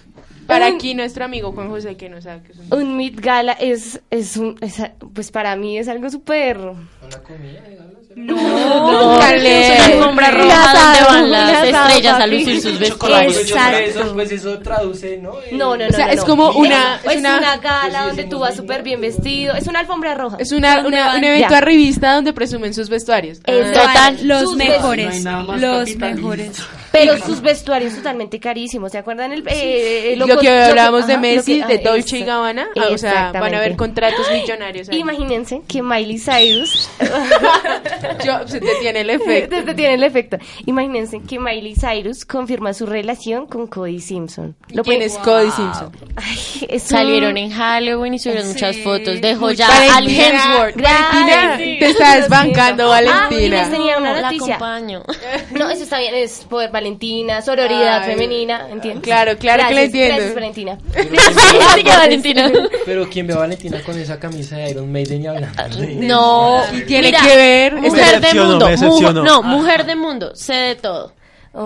para Un- aquí nuestro amigo Juan José que no sabe qué es un Un Meet Gala es, es un, es a- pues para mí es algo súper... una comida de galas. No, Es una alfombra roja donde van las estrellas a papi. lucir sus que Exacto. pues eso traduce, ¿no? Eh, No, no, no. O sea, no, es no. como una- Es, es una, una- gala donde tú vas súper bien vestido. Es una alfombra roja. Es una, una- un evento Ya. a revista donde presumen sus vestuarios. Es total. Los Sus mejores, no los mejores. Pero sus vestuarios totalmente carísimos. ¿Se acuerdan el, eh, Lo, que hablábamos de lo Messi, que- de ah, Dolce y. Gabbana, ah, o sea, van a haber contratos millonarios. ahí. Imagínense que Miley Cyrus Yo, se te tiene el efecto. Te- te tiene el efecto. Imagínense que Miley Cyrus confirma su relación con Cody Simpson. ¿Quién pueden- es Cody Simpson? Ay, es un- Salieron en Halloween y subieron muchas fotos. Dejó ya Valentina, al Hemsworth. Valentina, te estás bancando. Ah, Valentina. les tenía una La noticia. acompaño. No, eso está bien, es poder Valentina, sororidad Ay. femenina, ¿entiendes? Claro, claro que le Gracias, entiendo. Gracias, Valentina. Así que Valentina. Pero ¿quién ve a Valentina con esa camisa de Iron Maiden y hablando? No, Tiene Mira, que ver. Mujer Me de mundo. me decepciono. mu- no, mujer de mundo. Sé de todo.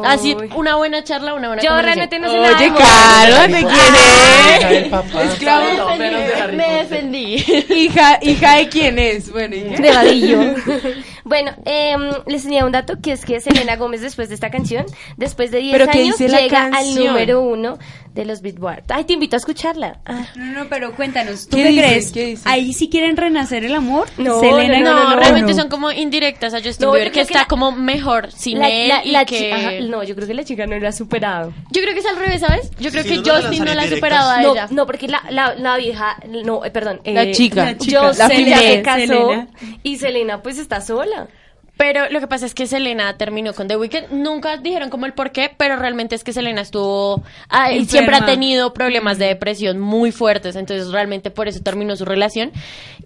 Así, una buena charla, una buena Yo realmente no sé nada. Oye, de moda. cálmate, ¿quién Hija es? del papá. Esclavo. Me defendí. Hija, hija de quién es. Bueno, ¿y qué? de vadillo. Bueno, em, les tenía un dato que es que Selena Gómez después de esta canción, después de 10 ¿Pero qué años, llega al número uno de los Billboard. Ay, te invito a escucharla. Ah. No, no, pero cuéntanos, ¿tú ¿Qué qué, dice? crees? ¿Qué dice? ¿Ahí sí quieren renacer el amor? No, Selena no, No, no, realmente no. son como indirectas a Justin Bieber, que creo que está la- como mejor sin La- él la- y la que... chi- ajá, no, yo creo que la chica no lo ha superado. Yo creo que es al revés, ¿sabes? Yo creo Sí, que Justin no la ha superado a No, ella. no, porque la, la, la vieja, no, eh, perdón. La eh, chica. la chica, la se casó Selena. y Selena pues está sola. Pero lo que pasa es que Selena terminó con The Weeknd. Nunca dijeron como el por qué, pero realmente es que Selena estuvo... ah, y siempre ha tenido problemas de depresión muy fuertes, entonces realmente por eso terminó su relación.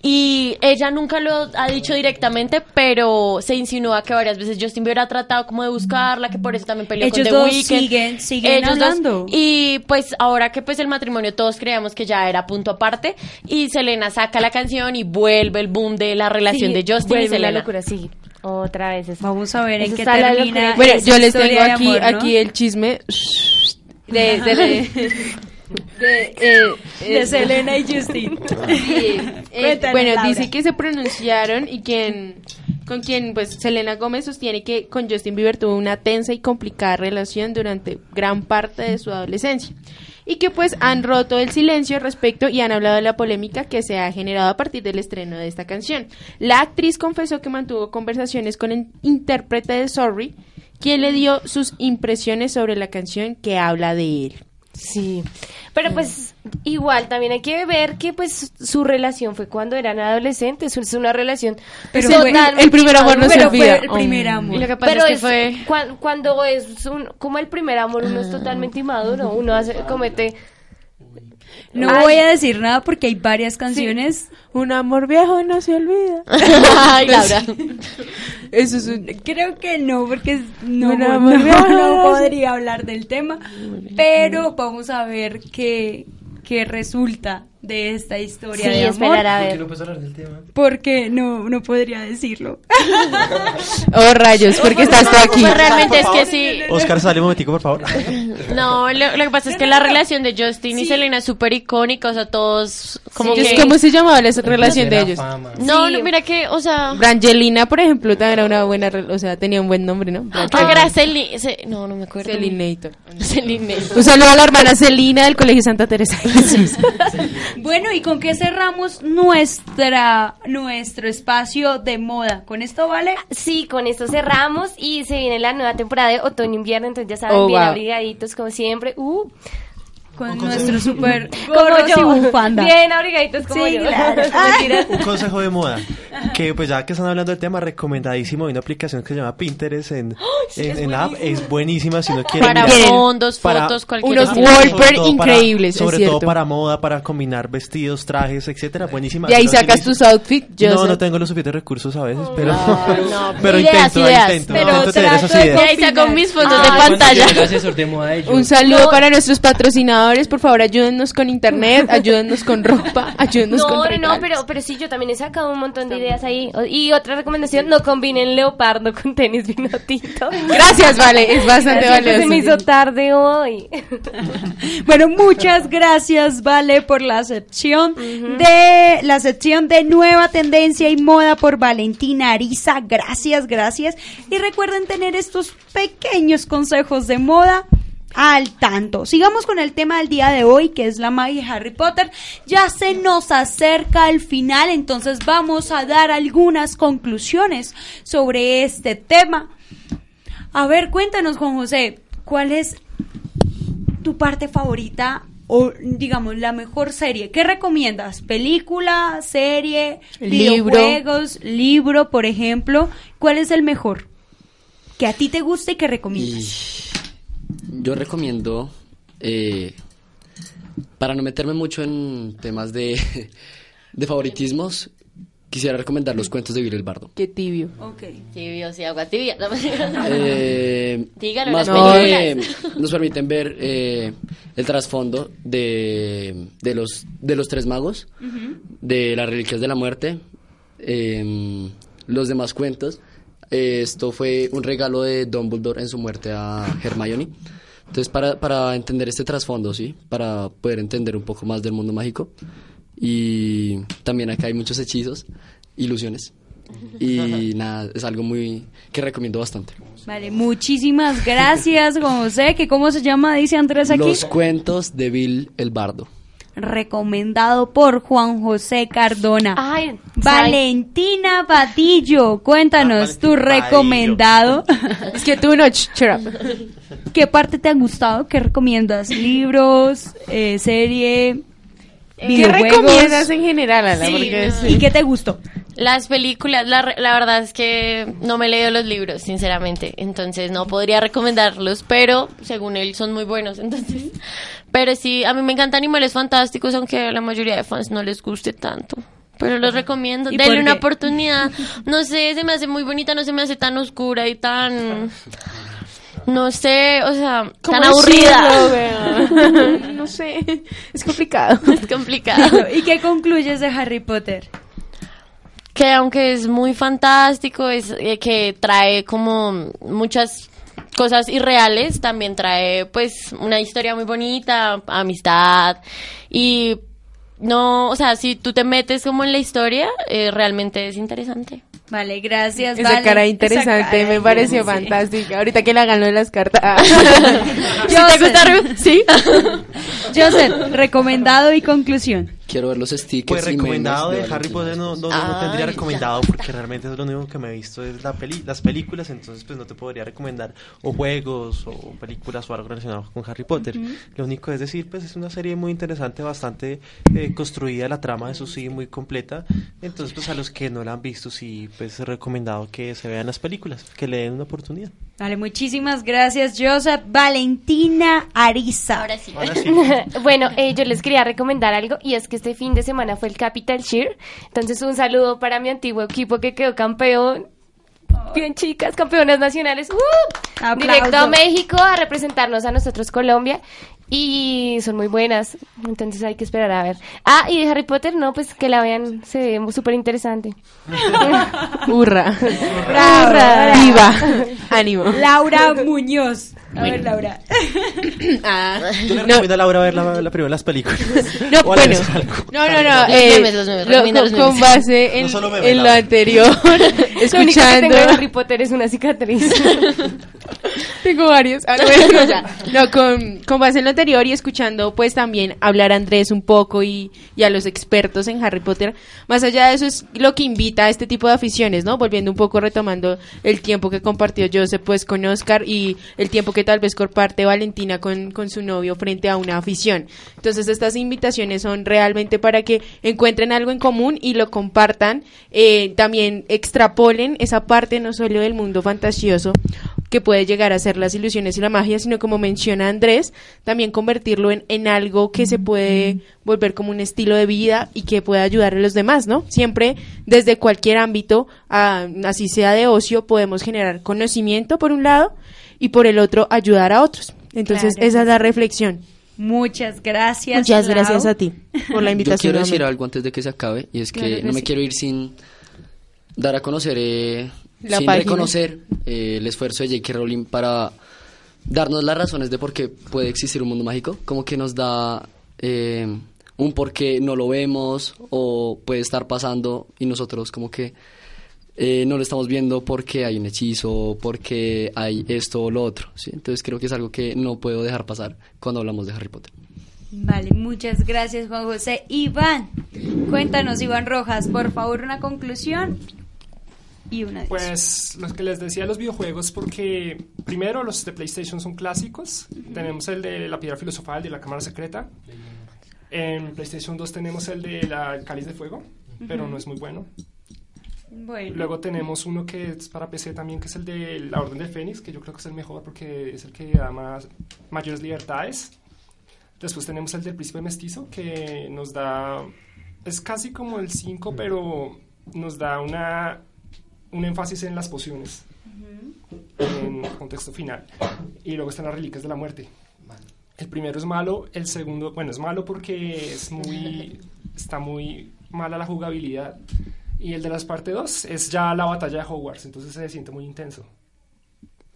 Y ella nunca lo ha dicho directamente, pero se insinúa que varias veces Justin Bieber ha tratado como de buscarla, que por eso también peleó con The Weeknd. siguen- siguen Ellos dos. hablando. Y pues ahora que pues el matrimonio todos creíamos que ya era punto aparte, y Selena saca la canción y vuelve el boom de la relación Sí, de Justin y vuelve la Selena. locura, sí. Otra vez. eso. Vamos a ver en qué termina. Bueno, yo les tengo aquí, amor, ¿no? aquí el chisme de, de, de, de, eh, de eh, Selena y Justin. Sí, eh, bueno, Laura. dice que se pronunciaron y quien con quien pues Selena Gómez sostiene que con Justin Bieber tuvo una tensa y complicada relación durante gran parte de su adolescencia y que pues han roto el silencio respecto y han hablado de la polémica que se ha generado a partir del estreno de esta canción. La actriz confesó que mantuvo conversaciones con el intérprete de Sorry, quien le dio sus impresiones sobre la canción que habla de él. Sí, pero pues igual también hay que ver que pues su relación fue cuando eran adolescentes, es una relación Pero totalmente fue- el primer amor no se Pero olvida. el primer amor. Lo que pasa Pero es que es fue... cuan- cuando es un, como el primer amor uno es totalmente inmaduro, uno hace, comete No Ay. voy a decir nada porque hay varias canciones. Un amor viejo no se olvida. Ay, Laura. Eso es un... Creo que no, porque no, Un no, amor viejo. no podría hablar del tema. Pero vamos a ver qué, qué resulta de esta historia Sí, de amor. esperar a ¿Por qué ver. no puedes hablar del tema? Porque no, no podría decirlo. Oh, rayos, porque estás tú aquí. Pues realmente es que sí. Oscar, sale un momentico, por favor. No, lo, lo que pasa es que la relación de Justin y Selena es súper icónica, o sea, todos como Sí. que... ¿Cómo se llamaba la relación de ellos? No, Sí. no, mira que, o sea... Brangelina, por ejemplo, también era una buena, o sea, tenía un buen nombre, ¿no? Ah, era Celi- Ce- no, no me acuerdo. Celinator. Celinator. Un saludo a la hermana Celina del Colegio Santa Teresa. Bueno, ¿y con qué cerramos nuestra nuestro espacio de moda? ¿Con esto vale? Sí, con esto cerramos y se viene la nueva temporada de otoño-invierno, entonces ya saben, Oh, bien wow. abrigaditos como siempre. Uh, Con nuestro super como gorros y yo. bufanda. Bien abrigaditos como Sí, yo. claro. Mentiras. Un consejo de moda. Que pues ya que están hablando del tema, recomendadísimo. Hay una aplicación que se llama Pinterest en, en, en la app. Es buenísima si uno quiere. Para mirar- fondos, para- fotos, cualquier unos wallpaper increíbles, es Sobre todo para moda, para combinar vestidos, trajes, etcétera. Buenísima. Y ahí sacas tus outfits, No, no tengo los suficientes recursos a veces, pero, no, pero ideas, intento, ideas. intento, Pero intento tener esas de Y ideas. ahí saco mis fotos Ah, de Bueno, pantalla. Un saludo para nuestros patrocinadores, por favor, ayúdennos con internet, ayúdennos con ropa, ayúdennos No, con no, no, regalos. pero, pero sí, yo también he sacado un montón de ideas ahí. Y otra recomendación, no combinen leopardo con tenis vino tinto. Gracias, vale, es bastante Gracias, valioso. Se me hizo tarde hoy. Bueno, muchas gracias, Vale, por la sección de la sección de nueva tendencia y moda por Valentina Ariza. Gracias, gracias. Y recuerden tener estos pequeños consejos de moda al tanto. Sigamos con el tema del día de hoy, que es la magia de Harry Potter. Ya se nos acerca el final, entonces vamos a dar algunas conclusiones sobre este tema. A ver, cuéntanos, Juan José, ¿cuál es tu parte favorita o digamos la mejor serie? ¿Qué recomiendas? ¿Película, serie, Libro. videojuegos, libro, por ejemplo? ¿Cuál es el mejor? Que a ti te guste y que recomiendas. Yo recomiendo, eh, para no meterme mucho en temas de, de favoritismos, quisiera recomendar los cuentos de Vir el Bardo. Qué tibio. Ok. Tibio, sí, agua tibia. Eh, Dígalo, más nos permiten ver eh, el trasfondo de, de, los, de los tres magos, de las reliquias de la muerte, eh, los demás cuentos. Eh, esto fue un regalo de Dumbledore en su muerte a Hermione. Entonces, para, para entender este trasfondo, ¿sí? Para poder entender un poco más del mundo mágico. Y también acá hay muchos hechizos, ilusiones. Y nada, es algo muy que recomiendo bastante. Vale, muchísimas gracias, José. que ¿Cómo se llama? Dice Andrés aquí. Los cuentos de Bill el Bardo. Recomendado por Juan José Cardona. Ay, Valentina Patillo, cuéntanos tu recomendado. Es que tú no, ch- shut up. ¿Qué parte te ha gustado? ¿Qué recomiendas? ¿Libros? Eh, ¿Serie? ¿Qué recomiendas en general, Ana? Sí, Porque sí. ¿Y qué te gustó? Las películas, la, re- la verdad es que no me he leído los libros, sinceramente, entonces no podría recomendarlos, pero según él son muy buenos, entonces. Pero sí, a mí me encantan Animales Fantásticos, aunque a la mayoría de fans no les guste tanto. Pero los recomiendo, ¿Y denle una oportunidad. No sé, se me hace muy bonita, no se me hace tan oscura y tan... No sé, o sea, ¿Cómo tan aburrida. decirlo, no sé, es complicado. Es complicado. ¿Y qué concluyes de Harry Potter? que aunque es muy fantástico, es eh, que trae como muchas cosas irreales, también trae pues una historia muy bonita, amistad y no, o sea, si tú te metes como en la historia, eh, realmente es interesante. Vale, gracias. Esa vale. cara interesante Esa cara, me pareció sí. fantástica. Ahorita que la ganó de las cartas. ¿Sí te gusta, Ru? Sí. Joseph, recomendado y conclusión. Quiero ver los stickers. Pues y memes recomendado de Harry Potter no, no, no Ah, tendría ya. recomendado porque realmente es lo único que me he visto es la peli las películas, entonces pues no te podría recomendar o juegos o películas o algo relacionado con Harry Potter. Lo único es decir, pues es una serie muy interesante, bastante eh, construida, la trama eso sí, muy completa. Entonces pues a los que no la han visto sí, pues es recomendado que se vean las películas, que le den una oportunidad. Vale, muchísimas gracias, Joseph. Valentina Ariza. Ahora sí. Ahora sí. bueno, eh, yo les quería recomendar algo y es que este fin de semana fue el Capital Cheer. Entonces, un saludo para mi antiguo equipo que quedó campeón. Bien, chicas, campeonas nacionales. ¡Uh! Directo a México a representarnos a nosotros, Colombia. Y son muy buenas, entonces hay que esperar a ver. Ah, y de Harry Potter, no, pues que la vean, se ve súper interesante. Hurra. Bravo. Viva. Ánimo. Laura Muñoz. A ver, Laura. Ah, Yo le no, recomiendo a Laura ver la, la las películas. no, bueno. No, no, no. Los eh, memes, los memes, lo- los memes. con base en, No memes, en lo anterior, Lo único que escuchando. tengo de Harry Potter es una cicatriz. Tengo varios. Ah, no. No, con, con base en lo anterior y escuchando, pues también hablar a Andrés un poco y, y a los expertos en Harry Potter. Más allá de eso, es lo que invita a este tipo de aficiones, ¿no? Volviendo un poco, retomando el tiempo que compartió Joseph, pues con Oscar y el tiempo que tal vez comparte Valentina con, con su novio frente a una afición. Entonces, estas invitaciones son realmente para que encuentren algo en común y lo compartan. Eh, también extrapolen esa parte no solo del mundo fantasioso que puede llegar a ser las ilusiones y la magia, sino como menciona Andrés, también convertirlo en, en algo que se puede volver como un estilo de vida y que pueda ayudar a los demás, ¿no? Siempre desde cualquier ámbito, ah, así sea de ocio, podemos generar conocimiento por un lado y por el otro ayudar a otros. Entonces, Claro esa es la reflexión. Muchas gracias. Muchas Lau. gracias a ti por la Yo invitación. quiero decir algo antes de que se acabe y es que Claro no me sí. quiero ir sin dar a conocer, eh, La sin página. reconocer eh, el esfuerzo de J.K. Rowling para darnos las razones de por qué puede existir un mundo mágico, como que nos da eh, un por qué no lo vemos o puede estar pasando y nosotros como que eh, no lo estamos viendo porque hay un hechizo, porque hay esto o lo otro. ¿sí? Entonces creo que es algo que no puedo dejar pasar cuando hablamos de Harry Potter. Vale, muchas gracias Juan José. Iván, cuéntanos Iván Rojas, por favor, una conclusión y una adiós. Pues lo que les decía los videojuegos, porque primero los de PlayStation son clásicos. Tenemos el de la piedra filosofal de la cámara secreta. En PlayStation 2 tenemos el de la el cáliz de fuego, pero no es muy bueno. Bueno. Luego tenemos uno que es para PC también, que es el de la Orden del Fénix, que yo creo que es el mejor porque es el que da más, mayores libertades. Después tenemos el del Príncipe Mestizo, que nos da, es casi como el 5, pero nos da una, un énfasis en las pociones, en contexto final. Y luego están las Reliquias de la Muerte. El primero es malo, el segundo, bueno, es malo porque es muy, está muy mala la jugabilidad. Y el de las parte 2 es ya la batalla de Hogwarts, entonces se siente muy intenso.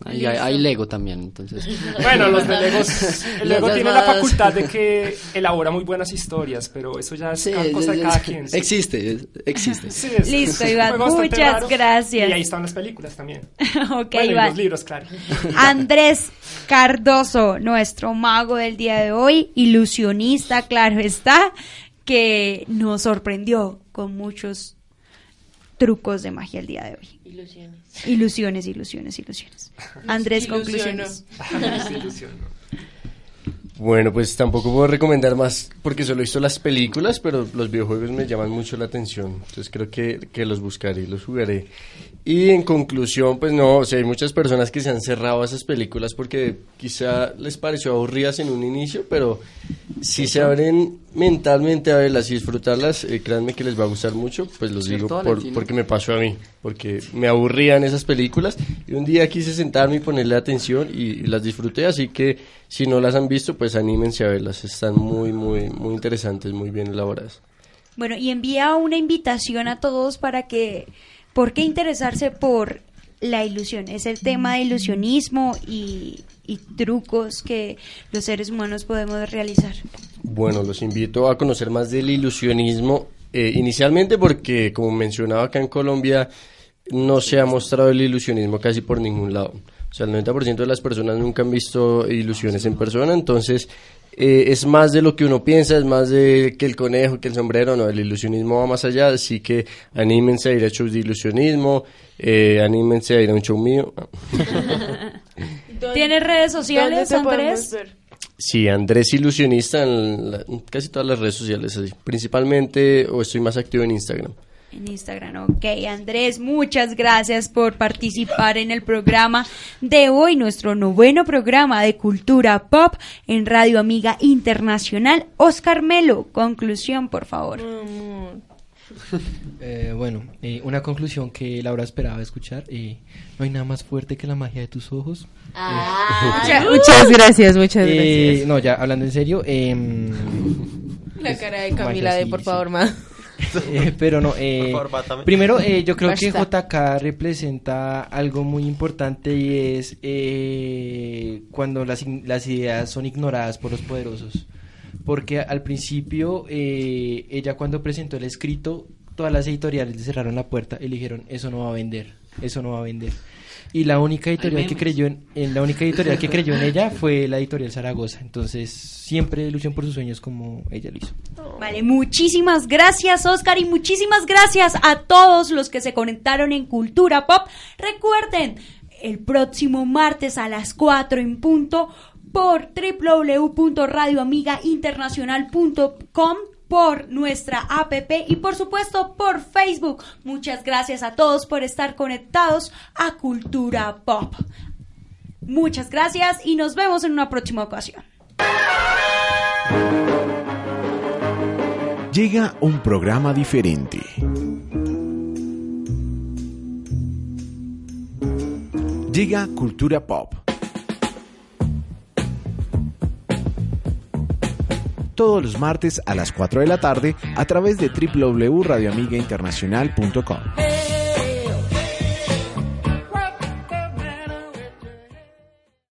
Ahí hay, hay Lego también, entonces. Bueno, los de Legos, el Lego Los tiene la facultad de que elabora muy buenas historias, pero eso ya es Sí, cosa de cada quien. sí. Existe, existe. Sí, es- Listo, Iván, muchas raro. gracias. Y ahí están las películas también. ok, Bueno, y Iván. los libros, claro. Andrés Cardoso, nuestro mago del día de hoy, ilusionista, claro está, que nos sorprendió con muchos trucos de magia el día de hoy. Ilusiones. Ilusiones, ilusiones, ilusiones. Andrés, conclusiones. Bueno, pues tampoco puedo recomendar más porque solo he visto las películas, pero los videojuegos me llaman mucho la atención. Entonces creo que, que los buscaré y los jugaré. Y en conclusión, pues no, o sea, hay muchas personas que se han cerrado a esas películas porque quizá les pareció aburridas en un inicio, pero si se abren mentalmente a verlas y disfrutarlas, eh, créanme que les va a gustar mucho, pues los ¿Cierto, digo por- porque me pasó a mí, porque me aburrían esas películas y un día quise sentarme y ponerle atención y, y las disfruté, así que si no las han visto, pues anímense a verlas, están muy, muy, muy interesantes, muy bien elaboradas. Bueno, y envía una invitación a todos para que, ¿por qué interesarse por la ilusión? Es el tema de ilusionismo y, y trucos que los seres humanos podemos realizar. Bueno, los invito a conocer más del ilusionismo, eh, inicialmente porque, como mencionaba acá en Colombia, no se ha mostrado el ilusionismo casi por ningún lado. O sea, el 90% de las personas nunca han visto ilusiones en persona, entonces eh, es más de lo que uno piensa, es más de que el conejo, que el sombrero, no, el ilusionismo va más allá, así que anímense a ir a shows de ilusionismo, eh, anímense a ir a un show mío. ¿Tienes redes sociales, ¿Dónde te podemos Andrés? Sí, Andrés Ilusionista en, la- en casi todas las redes sociales, así. principalmente, o estoy más activo en Instagram. En Instagram, ok. Andrés, muchas gracias por participar en el programa de hoy, nuestro noveno programa de cultura pop en Radio Amiga Internacional. Oscar Melo, conclusión, por favor. Mm, Eh, bueno, eh, una conclusión que Laura esperaba escuchar. eh, no hay nada más fuerte que la magia de tus ojos. Ah, Mucha- muchas gracias, muchas Eh, gracias. No, ya hablando en serio. em, La cara de Camila magia, de sí, por sí. favor, ma. Eh, pero no, eh, favor, primero eh, yo creo que. JK representa algo muy importante y es eh, cuando las, las ideas son ignoradas por los poderosos. Porque al principio eh, ella cuando presentó el escrito, todas las editoriales le cerraron la puerta y le dijeron, eso no va a vender, eso no va a vender. Y la única editorial que creyó en, en la única editorial que creyó en ella fue la editorial Zaragoza. Entonces siempre luchan por sus sueños como ella lo hizo. Vale, muchísimas gracias Oscar y muchísimas gracias a todos los que se conectaron en Cultura Pop. Recuerden, el próximo martes a las 4 en punto por www.radioamigainternacional.com por nuestra app y por supuesto por Facebook. Muchas gracias a todos por estar conectados a Cultura Pop. Muchas gracias y nos vemos en una próxima ocasión. Llega un programa diferente. Llega Cultura Pop. Todos los martes a las 4 de la tarde a través de www.radioamigainternacional.com.